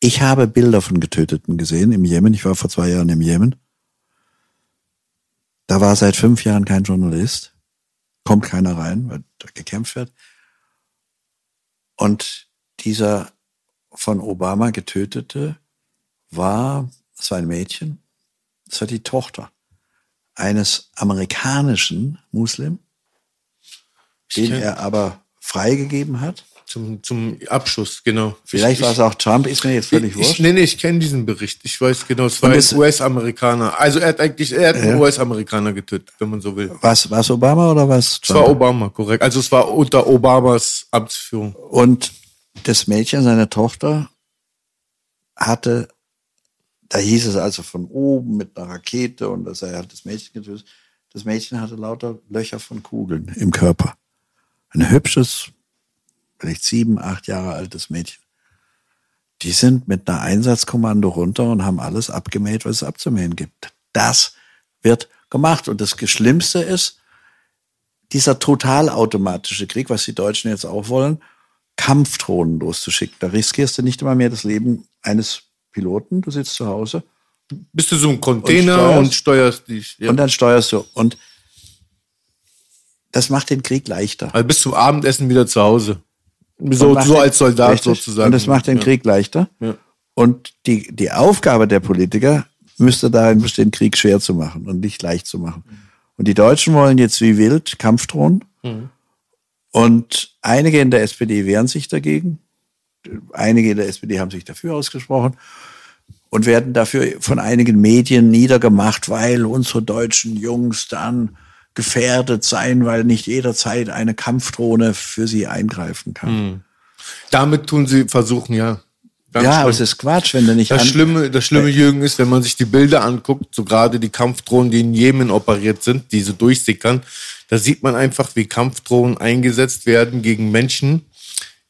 C: Ich habe Bilder von Getöteten gesehen im Jemen. Ich war vor zwei Jahren im Jemen. Da war seit fünf Jahren kein Journalist. Kommt keiner rein, weil da gekämpft wird. Und dieser von Obama getötete war, das war ein Mädchen, das war die Tochter eines amerikanischen Muslim, den er aber freigegeben hat.
B: Zum, zum Abschuss, genau.
C: Vielleicht
B: ich,
C: war es auch Trump, ist mir jetzt völlig
B: ich,
C: wurscht.
B: Ich, nee, nee, ich kenne diesen Bericht. Ich weiß genau, es war ein US-Amerikaner. Also er hat eigentlich, er hat ja. einen US-Amerikaner getötet, wenn man so will.
C: Was, was Obama oder was
B: Trump? Es war Obama, korrekt. Also es war unter Obamas Amtsführung.
C: Und das Mädchen, seine Tochter, hatte, da hieß es also von oben mit einer Rakete und dass er hat das Mädchen getötet. Das Mädchen hatte lauter Löcher von Kugeln im Körper. Ein hübsches, vielleicht sieben, acht Jahre altes Mädchen. Die sind mit einer Einsatzkommando runter und haben alles abgemäht, was es abzumähen gibt. Das wird gemacht. Und das Schlimmste ist, dieser totalautomatische Krieg, was die Deutschen jetzt auch wollen, Kampfdrohnen loszuschicken. Da riskierst du nicht immer mehr das Leben eines Piloten. Du sitzt zu Hause.
B: Bist du so ein Container und steuerst, und steuerst dich.
C: Ja. Und dann steuerst du. Und das macht den Krieg leichter.
B: Also bis zum Abendessen wieder zu Hause. So, so als Soldat richtig. sozusagen.
C: Und das macht den ja. Krieg leichter.
B: Ja.
C: Und die, die Aufgabe der Politiker müsste darin bestehen, Krieg schwer zu machen und nicht leicht zu machen. Und die Deutschen wollen jetzt wie wild Kampfdrohnen. Mhm. Und einige in der SPD wehren sich dagegen. Einige in der SPD haben sich dafür ausgesprochen und werden dafür von einigen Medien niedergemacht, weil unsere deutschen Jungs dann gefährdet sein, weil nicht jederzeit eine Kampfdrohne für sie eingreifen kann. Hm.
B: Damit tun sie versuchen, ja.
C: ja, schlimm. aber es ist Quatsch, wenn du nicht.
B: Das Schlimme, das Schlimme, Jürgen, ist, wenn man sich die Bilder anguckt, so gerade die Kampfdrohnen, die in Jemen operiert sind, diese durchsickern, da sieht man einfach, wie Kampfdrohnen eingesetzt werden gegen Menschen,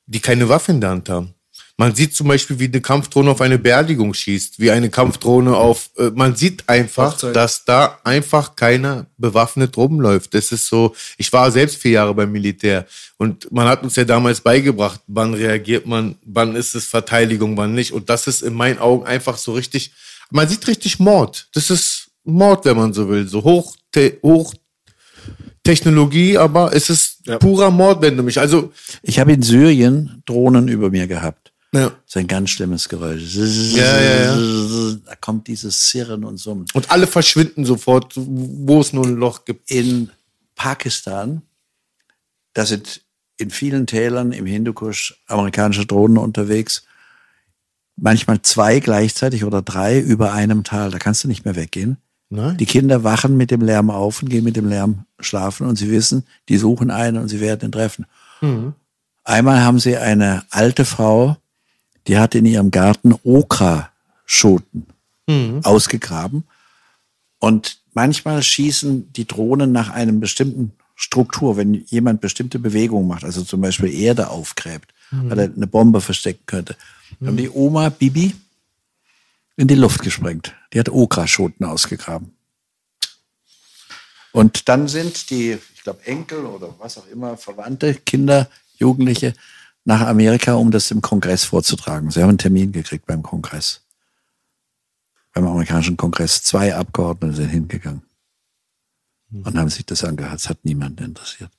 B: die keine Waffe in der Hand haben. Man sieht zum Beispiel, wie eine Kampfdrohne auf eine Beerdigung schießt, wie eine Kampfdrohne auf. Äh, man sieht einfach, Hochzeit. dass da einfach keiner bewaffnet rumläuft. Das ist so. Ich war selbst vier Jahre beim Militär und man hat uns ja damals beigebracht, wann reagiert man, wann ist es Verteidigung, wann nicht. Und das ist in meinen Augen einfach so richtig. Man sieht richtig Mord. Das ist Mord, wenn man so will. So hoch, hoch Technologie, aber es ist ja. purer Mord, wenn du mich. Also
C: ich habe in Syrien Drohnen über mir gehabt.
B: Ja.
C: Das ist ein ganz schlimmes Geräusch.
B: Ja, ja, ja.
C: Da kommt dieses Sirren und Summen.
B: Und alle verschwinden sofort, wo es nur ein Loch gibt.
C: In Pakistan, da sind in vielen Tälern im Hindukusch amerikanische Drohnen unterwegs. Manchmal zwei gleichzeitig oder drei über einem Tal. Da kannst du nicht mehr weggehen.
B: Nein.
C: Die Kinder wachen mit dem Lärm auf und gehen mit dem Lärm schlafen und sie wissen, die suchen einen und sie werden ihn treffen. Mhm. Einmal haben sie eine alte Frau die hat in ihrem Garten Okraschoten mhm. ausgegraben. Und manchmal schießen die Drohnen nach einem bestimmten Struktur, wenn jemand bestimmte Bewegungen macht, also zum Beispiel Erde aufgräbt, mhm. weil er eine Bombe verstecken könnte. Mhm. Haben die Oma Bibi in die Luft gesprengt. Die hat Okraschoten ausgegraben. Und dann sind die, ich glaube, Enkel oder was auch immer, Verwandte, Kinder, Jugendliche, nach Amerika, um das im Kongress vorzutragen. Sie haben einen Termin gekriegt beim Kongress. Beim amerikanischen Kongress. Zwei Abgeordnete sind hingegangen mhm. und haben sich das angehört. Es hat niemanden interessiert.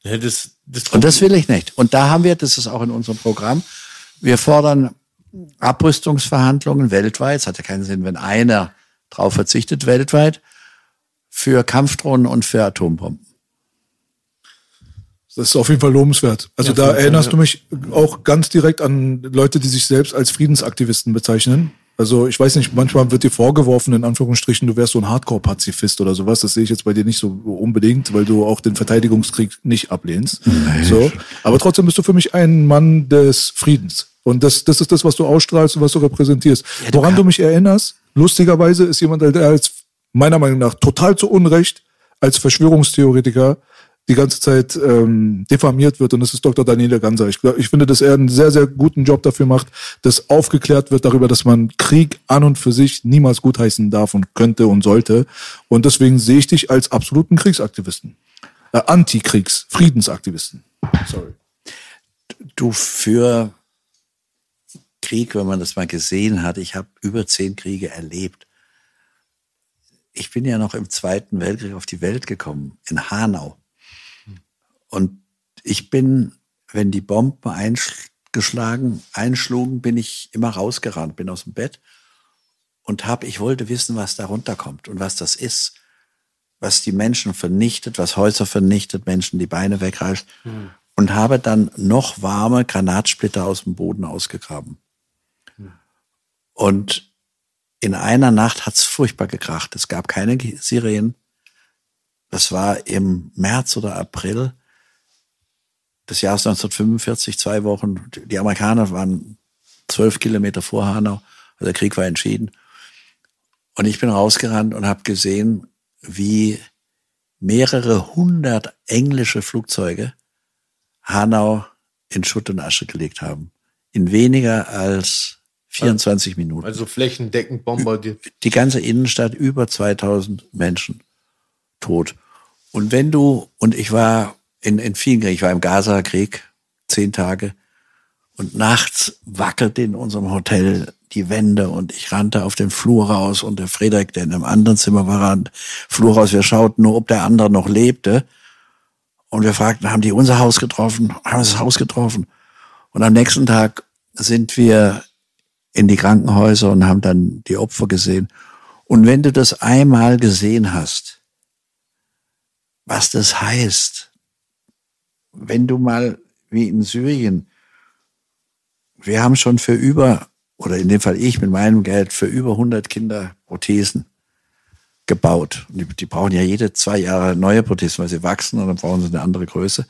B: Ja, das, das
C: und das will ich nicht. Und da haben wir, das ist auch in unserem Programm, wir fordern Abrüstungsverhandlungen weltweit. Es hat ja keinen Sinn, wenn einer drauf verzichtet, weltweit, für Kampfdrohnen und für Atombomben.
A: Das ist auf jeden Fall lobenswert. Also
B: Ja,
A: da erinnerst du mich auch ganz direkt an Leute, die sich selbst als Friedensaktivisten bezeichnen. Also ich weiß nicht, manchmal wird dir vorgeworfen, in Anführungsstrichen, du wärst so ein Hardcore-Pazifist oder sowas. Das sehe ich jetzt bei dir nicht so unbedingt, weil du auch den Verteidigungskrieg nicht ablehnst. So. Aber trotzdem bist du für mich ein Mann des Friedens. Und das, das ist das, was du ausstrahlst und was du repräsentierst. Woran du mich erinnerst, lustigerweise ist jemand, der als meiner Meinung nach total zu Unrecht als Verschwörungstheoretiker die ganze Zeit ähm, diffamiert wird und das ist Dr. Daniele Ganser. Ich, ich finde, dass er einen sehr, sehr guten Job dafür macht, dass aufgeklärt wird darüber, dass man Krieg an und für sich niemals gutheißen darf und könnte und sollte. Und deswegen sehe ich dich als absoluten Kriegsaktivisten. Äh, Antikriegs-, Friedensaktivisten. Sorry.
C: du für Krieg, wenn man das mal gesehen hat, ich habe über zehn Kriege erlebt. Ich bin ja noch im Zweiten Weltkrieg auf die Welt gekommen, in Hanau. Und ich bin, wenn die Bomben eingeschlagen, einschlugen, bin ich immer rausgerannt, bin aus dem Bett und habe, ich wollte wissen, was da runterkommt und was das ist, was die Menschen vernichtet, was Häuser vernichtet, Menschen die Beine wegreißt und habe dann noch warme Granatsplitter aus dem Boden ausgegraben. Und in einer Nacht hat's furchtbar gekracht. Es gab keine Sirenen. Das war im März oder April des Jahres 1945, zwei Wochen. Die Amerikaner waren zwölf Kilometer vor Hanau. Also der Krieg war entschieden. Und ich bin rausgerannt und habe gesehen, wie mehrere hundert englische Flugzeuge Hanau in Schutt und Asche gelegt haben. In weniger als 24 Minuten.
B: Also flächendeckend bombardiert.
C: Die ganze Innenstadt, über 2000 Menschen tot. Und wenn du, und ich war in, in vielen Kriegen, ich war im Gaza-Krieg, zehn Tage, und nachts wackelte in unserem Hotel die Wände und ich rannte auf den Flur raus und der Frederik, der in einem anderen Zimmer war, rannt Flur raus. Wir schauten nur, ob der andere noch lebte. Und wir fragten, haben die unser Haus getroffen? Haben sie das Haus getroffen? Und am nächsten Tag sind wir in die Krankenhäuser und haben dann die Opfer gesehen. Und wenn du das einmal gesehen hast, was das heißt, wenn du mal wie in Syrien, wir haben schon für über, oder in dem Fall ich mit meinem Geld, für über 100 Kinder Prothesen gebaut. Und die, die brauchen ja jede zwei Jahre neue Prothesen, weil sie wachsen und dann brauchen sie eine andere Größe.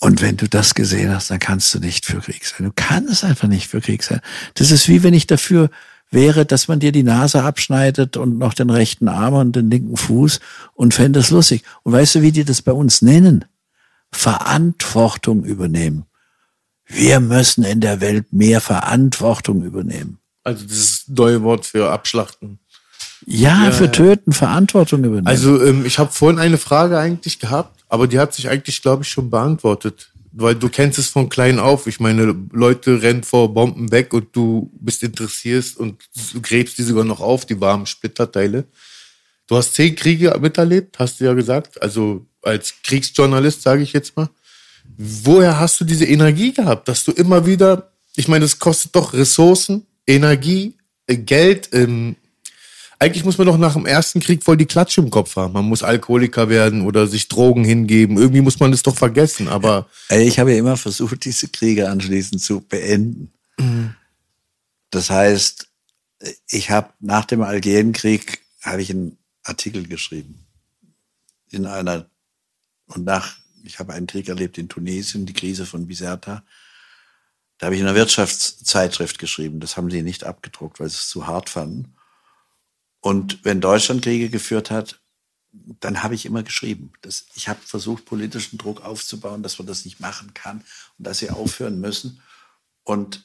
C: Und wenn du das gesehen hast, dann kannst du nicht für Krieg sein. Du kannst einfach nicht für Krieg sein. Das ist wie wenn ich dafür wäre, dass man dir die Nase abschneidet und noch den rechten Arm und den linken Fuß und fände es lustig. Und weißt du, wie die das bei uns nennen? Verantwortung übernehmen. Wir müssen in der Welt mehr Verantwortung übernehmen.
B: Also dieses neue Wort für abschlachten.
C: Ja, für Töten Verantwortung übernehmen.
B: Also ähm, ich habe vorhin eine Frage eigentlich gehabt, aber die hat sich eigentlich, glaube ich, schon beantwortet. Weil du kennst es von klein auf. Ich meine, Leute rennen vor Bomben weg und du bist interessiert und du gräbst die sogar noch auf, die warmen Splitterteile. Du hast zehn Kriege miterlebt, hast du ja gesagt. Also als Kriegsjournalist, sage ich jetzt mal. Woher hast du diese Energie gehabt, dass du immer wieder, ich meine, es kostet doch Ressourcen, Energie, äh, Geld, ähm, eigentlich muss man doch nach dem ersten Krieg voll die Klatsche im Kopf haben. Man muss Alkoholiker werden oder sich Drogen hingeben. Irgendwie muss man das doch vergessen. Aber
C: Ich habe ja immer versucht, diese Kriege anschließend zu beenden. Das heißt, ich habe nach dem Algerienkrieg habe ich einen Artikel geschrieben in einer und nach ich habe einen Krieg erlebt in Tunesien, die Krise von Biserta. Da habe ich in einer Wirtschaftszeitschrift geschrieben. Das haben sie nicht abgedruckt, weil sie es zu hart fanden. Und wenn Deutschland Kriege geführt hat, dann habe ich immer geschrieben. Das, ich habe versucht, politischen Druck aufzubauen, dass man das nicht machen kann und dass sie aufhören müssen. Und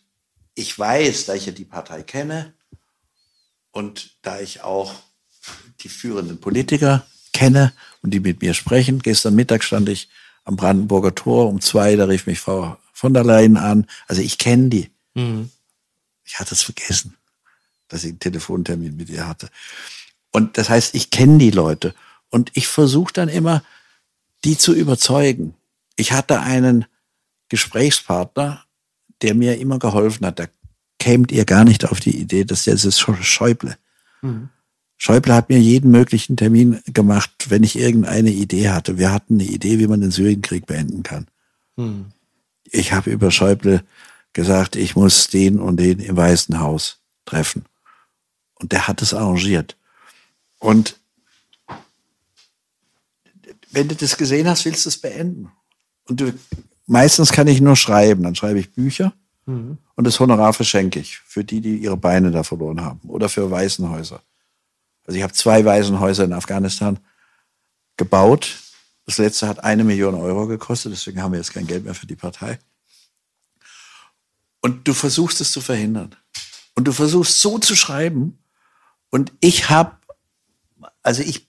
C: ich weiß, da ich ja die Partei kenne und da ich auch die führenden Politiker kenne und die mit mir sprechen. Gestern Mittag stand ich am Brandenburger Tor um zwei, da rief mich Frau von der Leyen an. Also ich kenne die. Ich hatte es vergessen, dass ich einen Telefontermin mit ihr hatte. Und das heißt, ich kenne die Leute. Und ich versuche dann immer, die zu überzeugen. Ich hatte einen Gesprächspartner, der mir immer geholfen hat. Da kämt ihr gar nicht auf die Idee, dass der ist Schäuble. Schäuble hat mir jeden möglichen Termin gemacht, wenn ich irgendeine Idee hatte. Wir hatten eine Idee, wie man den Syrienkrieg beenden kann. Hm. Ich habe über Schäuble gesagt, ich muss den und den im Weißen Haus treffen. Und der hat es arrangiert. Und wenn du das gesehen hast, willst du es beenden. Und du, meistens kann ich nur schreiben. Dann schreibe ich Bücher mhm. und das Honorar verschenke ich für die, die ihre Beine da verloren haben oder für Waisenhäuser. Also ich habe zwei Waisenhäuser in Afghanistan gebaut. Das letzte hat eine Million Euro gekostet, deswegen haben wir jetzt kein Geld mehr für die Partei. Und du versuchst es zu verhindern. Und du versuchst so zu schreiben. Und ich habe, also ich,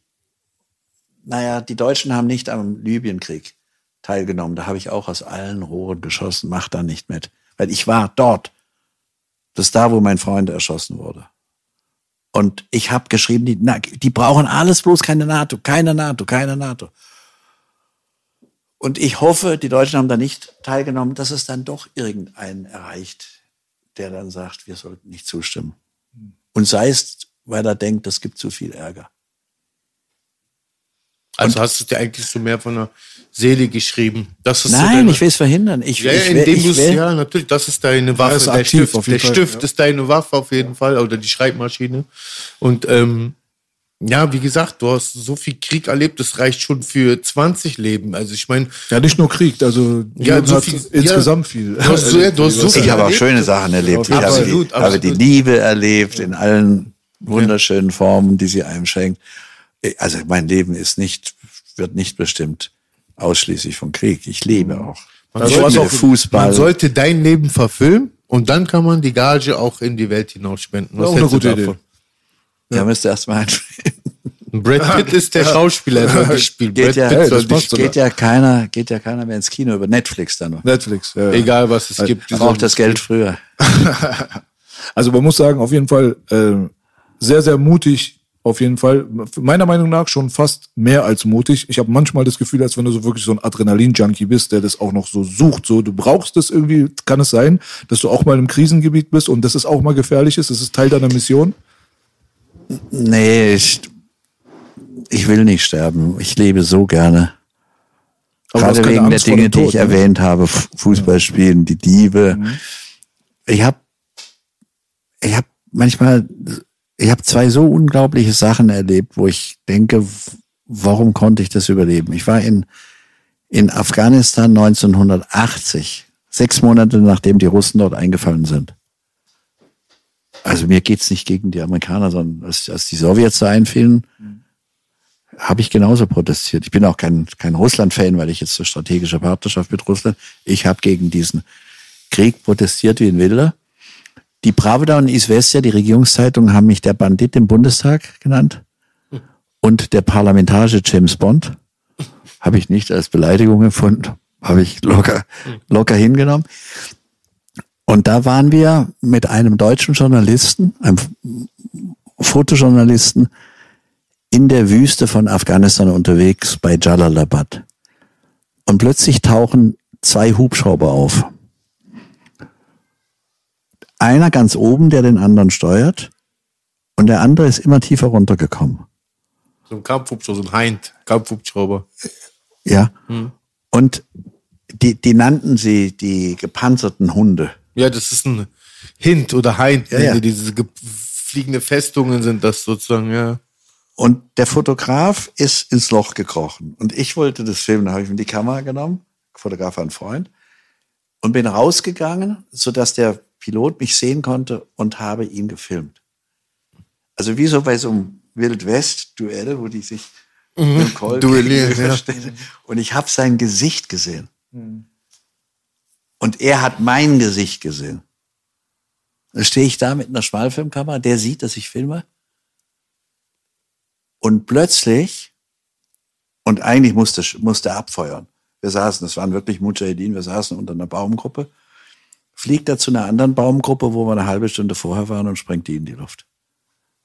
C: naja, die Deutschen haben nicht am Libyenkrieg teilgenommen. Da habe ich auch aus allen Rohren geschossen, mach da nicht mit. Weil ich war dort. Das ist da, wo mein Freund erschossen wurde. Und ich habe geschrieben, die, die brauchen alles bloß keine NATO, keine NATO, keine NATO. Und ich hoffe, die Deutschen haben da nicht teilgenommen, dass es dann doch irgendeinen erreicht, der dann sagt, wir sollten nicht zustimmen. Und sei es, weil er denkt, es gibt zu viel Ärger.
B: Also und hast du dir eigentlich so mehr von der Seele geschrieben?
C: Das ist nein, so deine, ich will es verhindern. Ich,
B: ja,
C: ich,
B: indem ich will, ja, natürlich, das ist deine Waffe. Ist der aktiv, Stift, der Stift ja. ist deine Waffe auf jeden Fall, oder die Schreibmaschine. Und ähm, ja, wie gesagt, du hast so viel Krieg erlebt, das reicht schon für 20 Leben. Also ich meine.
A: Ja, nicht nur Krieg, also
B: ja, so viel, insgesamt
A: ja, viel.
B: Du hast so, du hast so
C: ich habe auch schöne Sachen erlebt. Ich absolut, habe, die, habe die Liebe erlebt in allen wunderschönen Formen, die sie einem schenkt. Also mein Leben ist nicht, wird nicht bestimmt ausschließlich von Krieg. Ich lebe mhm. auch.
B: Man, sollte, auch Fußball. man sollte dein Leben verfilmen und dann kann man die Gage auch in die Welt hinaus spenden.
A: Was auch eine gute Idee.
C: Ja, müsste erst mal
B: Brad Pitt ist der Schauspieler, der das spielt.
C: Geht, ja, geht, geht ja keiner, geht ja keiner mehr ins Kino über Netflix dann noch.
A: Netflix,
B: ja. Egal was es
C: Weil
B: gibt.
C: Braucht das Geld früher.
A: also man muss sagen, auf jeden Fall äh, sehr, sehr mutig. Auf jeden Fall, meiner Meinung nach schon fast mehr als mutig. Ich habe manchmal das Gefühl, als wenn du so wirklich so ein Adrenalin-Junkie bist, der das auch noch so sucht. So, du brauchst das irgendwie, kann es sein, dass du auch mal im Krisengebiet bist und dass es auch mal gefährlich ist. Das ist Teil deiner Mission.
C: Nee, ich, ich will nicht sterben. Ich lebe so gerne. Aber Gerade wegen der Dinge, Tod, die ich ne? erwähnt habe, Fußball spielen, die Diebe. Mhm. Ich habe ich hab manchmal, ich habe zwei so unglaubliche Sachen erlebt, wo ich denke, warum konnte ich das überleben? Ich war in, in Afghanistan 1980, sechs Monate nachdem die Russen dort eingefallen sind. Also mir geht's nicht gegen die Amerikaner, sondern als, als die Sowjets da einfielen, mhm. habe ich genauso protestiert. Ich bin auch kein, kein Russland-Fan, weil ich jetzt so strategische Partnerschaft mit Russland. Ich habe gegen diesen Krieg protestiert wie ein Wilder. Die Pravda und Isvestia, die Regierungszeitung, haben mich der Bandit im Bundestag genannt und der parlamentarische James Bond. Habe ich nicht als Beleidigung empfunden, habe ich locker, locker hingenommen. Und da waren wir mit einem deutschen Journalisten, einem Fotojournalisten, in der Wüste von Afghanistan unterwegs bei Jalalabad. Und plötzlich tauchen zwei Hubschrauber auf. Einer ganz oben, der den anderen steuert, und der andere ist immer tiefer runtergekommen.
B: So ein Kampfhubschrauber, so ein Hind, Kampfhubschrauber.
C: Ja. Hm. Und die, die nannten sie die gepanzerten Hunde.
B: Ja, das ist ein Hint oder Heint, ja, ja. diese fliegende Festungen sind das sozusagen, ja.
C: Und der Fotograf ist ins Loch gekrochen. Und ich wollte das filmen, da habe ich mir die Kamera genommen, Fotograf war ein Freund, und bin rausgegangen, sodass der Pilot mich sehen konnte und habe ihn gefilmt. Also wie so bei so einem Wild-West-Duell, wo die sich mhm. mit Colt duellieren. Ja. Und ich habe sein Gesicht gesehen. Mhm. Und er hat mein Gesicht gesehen. Dann stehe ich da mit einer Schmalfilmkamera, der sieht, dass ich filme. Und plötzlich, und eigentlich musste, musste abfeuern. Wir saßen, das waren wirklich Mujahideen, wir saßen unter einer Baumgruppe. Fliegt er zu einer anderen Baumgruppe, wo wir eine halbe Stunde vorher waren und sprengt die in die Luft.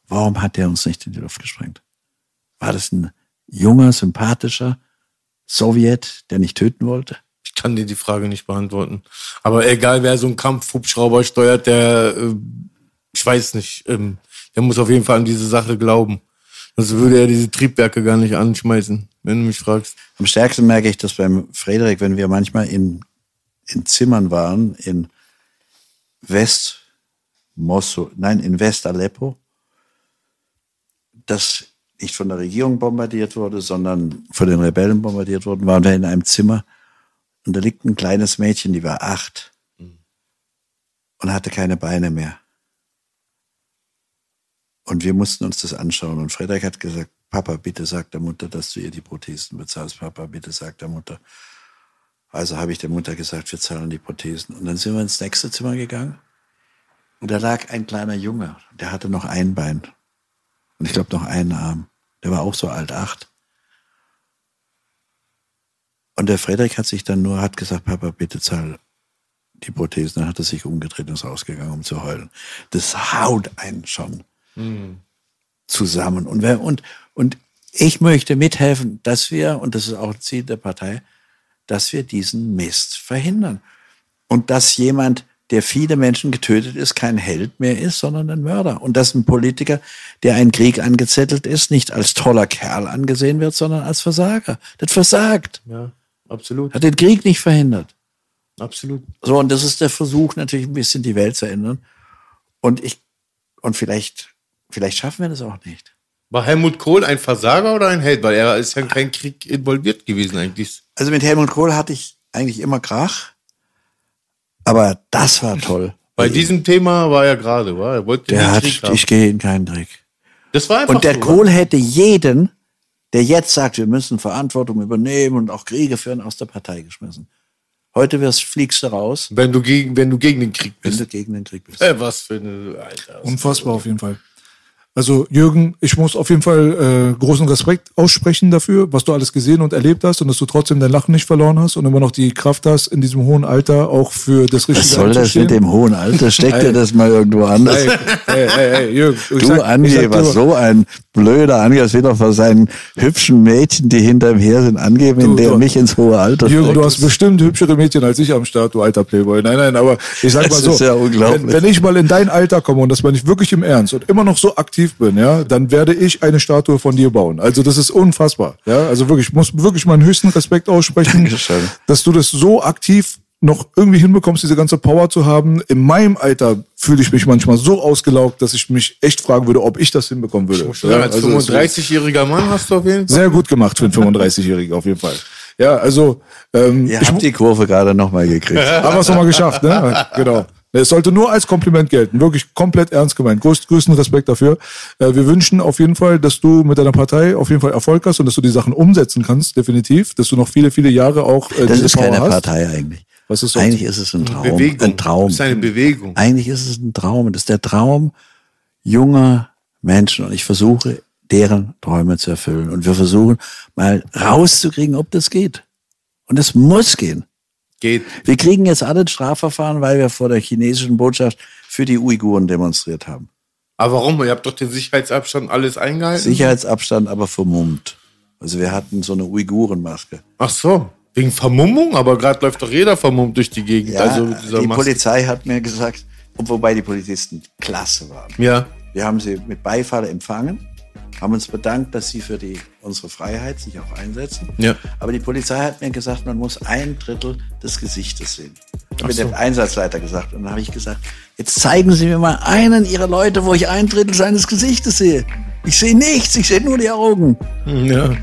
C: Warum hat er uns nicht in die Luft gesprengt? War das ein junger, sympathischer Sowjet, der nicht töten wollte?
B: Ich kann dir die Frage nicht beantworten. Aber egal, wer so einen Kampfhubschrauber steuert, der, äh, ich weiß nicht, ähm, der muss auf jeden Fall an diese Sache glauben. Sonst würde er diese Triebwerke gar nicht anschmeißen, wenn du mich fragst.
C: Am stärksten merke ich das beim Frederik, wenn wir manchmal in, in Zimmern waren, in West Mosul, nein, in West Aleppo, das nicht von der Regierung bombardiert wurde, sondern von den Rebellen bombardiert worden, waren wir in einem Zimmer und da liegt ein kleines Mädchen, die war acht und hatte keine Beine mehr. Und wir mussten uns das anschauen. Und Frederik hat gesagt, Papa, bitte sag der Mutter, dass du ihr die Prothesen bezahlst. Papa, bitte sag der Mutter. Also habe ich der Mutter gesagt, wir zahlen die Prothesen. Und dann sind wir ins nächste Zimmer gegangen. Und da lag ein kleiner Junge, der hatte noch ein Bein. Und ich glaube noch einen Arm. Der war auch so alt, acht. Und der Frederik hat sich dann nur, hat gesagt, Papa, bitte zahl die Prothesen. Dann hat er sich umgedreht und ist rausgegangen, um zu heulen. Das haut einen schon zusammen. Und, wer, und, und ich möchte mithelfen, dass wir, und das ist auch Ziel der Partei, dass wir diesen Mist verhindern. Und dass jemand, der viele Menschen getötet ist, kein Held mehr ist, sondern ein Mörder. Und dass ein Politiker, der einen Krieg angezettelt ist, nicht als toller Kerl angesehen wird, sondern als Versager. Das versagt.
B: Ja, absolut.
C: Hat den Krieg nicht verhindert.
B: Absolut.
C: So, und das ist der Versuch, natürlich ein bisschen die Welt zu ändern. Und ich, und vielleicht, vielleicht schaffen wir das auch nicht.
B: War Helmut Kohl ein Versager oder ein Held? Weil er ist ja in keinen Krieg involviert gewesen eigentlich.
C: Also mit Helmut Kohl hatte ich eigentlich immer Krach. Aber das war toll.
B: Bei diesem Thema war er gerade, war er wollte
C: der hat,
B: Krieg haben.
C: ich gehe in keinen Krieg.
B: Das war einfach
C: Und der
B: so,
C: Kohl hätte jeden, der jetzt sagt, wir müssen Verantwortung übernehmen und auch Kriege führen, aus der Partei geschmissen. Heute wirst, fliegst du raus,
B: Wenn du gegen, wenn du gegen den Krieg
C: wenn
B: bist.
C: du gegen den Krieg bist.
B: Äh, was für eine, Alter.
A: Unfassbar auf jeden Fall. Also Jürgen, ich muss auf jeden Fall äh, großen Respekt aussprechen dafür, was du alles gesehen und erlebt hast und dass du trotzdem dein Lachen nicht verloren hast und immer noch die Kraft hast, in diesem hohen Alter auch für das Richtige
C: Was soll das mit dem hohen Alter? Steck dir das mal irgendwo anders.
A: Ey, ey, ey, ey, Jürgen,
C: Du,
A: sag-
C: Andi, was so ein blöder Andi, das wieder vor seinen hübschen Mädchen, die hinter ihm her sind, angeben,
A: Du,
C: in der
A: du-
C: mich ins hohe Alter
A: Jürgen,
C: steckt.
A: du hast bestimmt hübschere Mädchen als ich am Start, du alter Playboy. Nein, nein, aber ich sag
C: Das
A: mal so,
C: ja.
A: Wenn, wenn ich mal in dein Alter komme und das meine ich wirklich im Ernst und immer noch so aktiv bin, ja, dann werde ich eine Statue von dir bauen. Also das ist unfassbar, ja. Also wirklich, ich muss wirklich meinen höchsten Respekt aussprechen,
C: Dankeschön.
A: dass du das so aktiv noch irgendwie hinbekommst, diese ganze Power zu haben. In meinem Alter fühle ich mich manchmal so ausgelaugt, dass ich mich echt fragen würde, ob ich das hinbekommen würde.
B: Als
A: also es-
B: 35-jähriger Mann hast du auf jeden Fall.
A: Sehr gut gemacht für einen 35-Jährigen auf jeden Fall. Ja, also ähm,
C: Ihr
A: ich,
C: habt die Kurve gerade nochmal gekriegt.
A: haben wir es nochmal geschafft, ne? Genau. Es sollte nur als Kompliment gelten. Wirklich komplett ernst gemeint. Größ, größten Respekt dafür. Äh, wir wünschen auf jeden Fall, dass du mit deiner Partei auf jeden Fall Erfolg hast und dass du die Sachen umsetzen kannst, definitiv. Dass du noch viele, viele Jahre auch äh,
C: Das
A: diese
C: ist
A: Power
C: keine
A: hast.
C: Partei eigentlich.
A: Was ist so?
C: Eigentlich ist es ein Traum.
B: Bewegung.
C: Ein Traum.
B: Das ist eine Bewegung.
C: Eigentlich ist es ein Traum. Das ist der Traum junger Menschen. Und ich versuche, deren Träume zu erfüllen. Und wir versuchen mal rauszukriegen, ob das geht. Und es muss gehen.
B: Geht.
C: Wir kriegen jetzt alle ein Strafverfahren, weil wir vor der chinesischen Botschaft für die Uiguren demonstriert haben.
B: Aber warum? Ihr habt doch den Sicherheitsabstand alles eingehalten?
C: Sicherheitsabstand aber vermummt. Also wir hatten so eine Uigurenmaske.
B: Ach so. Wegen Vermummung? Aber gerade läuft doch jeder vermummt durch die Gegend.
C: Ja,
B: also
C: die
B: Maske.
C: Polizei hat mir gesagt, und wobei die Polizisten klasse waren.
B: Ja.
C: Wir haben sie mit Beifall empfangen, haben uns bedankt, dass sie für die, unsere Freiheit sich auch einsetzen.
B: Ja.
C: Aber die Polizei hat mir gesagt, man muss ein Drittel des Gesichtes sehen. Ich habe dem Einsatzleiter gesagt. Und dann habe ich gesagt, jetzt zeigen Sie mir mal einen Ihrer Leute, wo ich ein Drittel seines Gesichtes sehe. Ich sehe nichts, ich sehe nur die Augen.
B: Ja.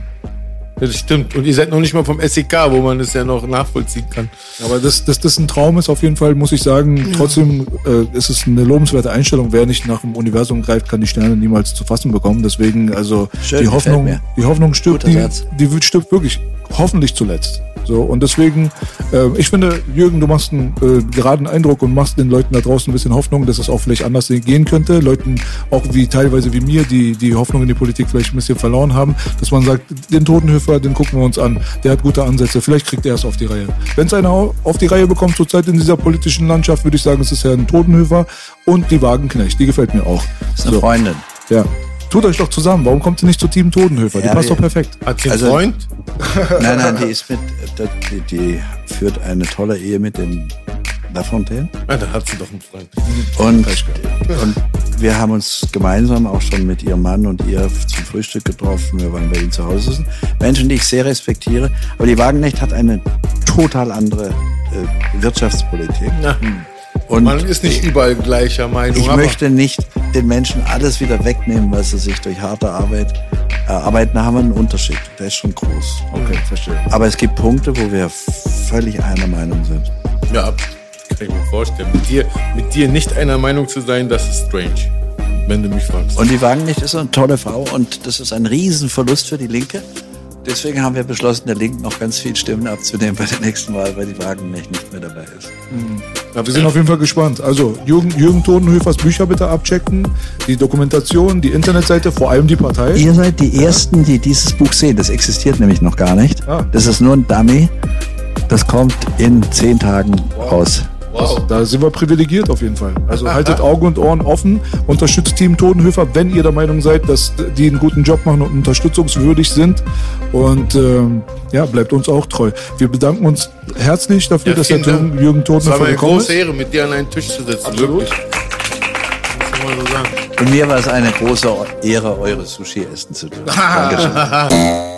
B: Das stimmt. Und ihr seid noch nicht mal vom SEK, wo man es ja noch nachvollziehen kann.
A: Aber dass das, das ein Traum ist, auf jeden Fall, muss ich sagen. Trotzdem äh, ist es eine lobenswerte Einstellung. Wer nicht nach dem Universum greift, kann die Sterne niemals zu fassen bekommen. Deswegen, also
C: Schön,
A: die Hoffnung, die Hoffnung stirbt, die, die wird- stirbt wirklich hoffentlich zuletzt. So und deswegen, äh, ich finde, Jürgen, du machst einen äh, geraden Eindruck und machst den Leuten da draußen ein bisschen Hoffnung, dass es auch vielleicht anders gehen könnte. Leuten auch wie teilweise wie mir, die die Hoffnung in die Politik vielleicht ein bisschen verloren haben, dass man sagt, den Totenhöfer, den gucken wir uns an. Der hat gute Ansätze. Vielleicht kriegt er es auf die Reihe. Wenn es einer au- auf die Reihe bekommt zurzeit in dieser politischen Landschaft, würde ich sagen, es ist Herrn Totenhöfer und die Wagenknecht. Die gefällt mir auch.
C: Das ist eine Freundin.
A: Ja. Tut euch doch zusammen. Warum kommt ihr nicht zu Team Totenhöfer? Die
C: Ja,
A: passt
C: wir-
A: doch perfekt.
B: Hat sie einen
C: Also-
B: Freund?
C: Nein, nein, die ist mit, die, die führt eine tolle Ehe mit dem Lafontaine.
B: Ah, da hat sie doch einen Freund.
C: Und, und wir haben uns gemeinsam auch schon mit ihrem Mann und ihr zum Frühstück getroffen. Wir waren bei ihnen zu Hause. Sind Menschen, die ich sehr respektiere. Aber die Wagenknecht hat eine total andere äh, Wirtschaftspolitik.
B: Ja.
C: Und
B: Man ist nicht überall gleicher Meinung.
C: ich möchte nicht den Menschen alles wieder wegnehmen, was sie sich durch harte Arbeit erarbeiten. Da haben wir einen Unterschied. Der ist schon groß.
A: Okay, verstehe.
C: Aber es gibt Punkte, wo wir völlig einer Meinung sind.
B: Ja, kann ich mir vorstellen. Mit dir, mit dir nicht einer Meinung zu sein, das ist strange. Wenn du mich fragst.
C: Und die Wagenknecht ist eine tolle Frau und das ist ein Riesenverlust für die Linke. Deswegen haben wir beschlossen, der Linken noch ganz viel Stimmen abzunehmen bei der nächsten Wahl, weil die Wagenknecht nicht mehr dabei ist.
A: Ja, wir sind auf jeden Fall gespannt. Also Jürgen, Jürgen Todenhöfers Bücher bitte abchecken, die Dokumentation, die Internetseite, vor allem die Partei.
C: Ihr seid die Ersten, die dieses Buch sehen. Das existiert nämlich noch gar nicht.
A: Ah.
C: Das ist nur ein Dummy. Das kommt in zehn Tagen raus.
B: Wow.
A: Da sind wir privilegiert auf jeden Fall. Also haltet Augen und Ohren offen, unterstützt Team Todenhöfer, wenn ihr der Meinung seid, dass die einen guten Job machen und unterstützungswürdig sind. Und ähm, ja, bleibt uns auch treu. Wir bedanken uns herzlich dafür,
B: Ja,
A: dass der
B: vielen Dank.
A: Jürgen
B: Es war eine
A: gekommen
B: große
A: ist.
B: Ehre, mit dir an einen Tisch zu sitzen.
A: Absolut.
B: Wirklich. Muss ich mal so sagen.
C: Und mir war es eine große Ehre, eure Sushi essen zu dürfen. Dankeschön.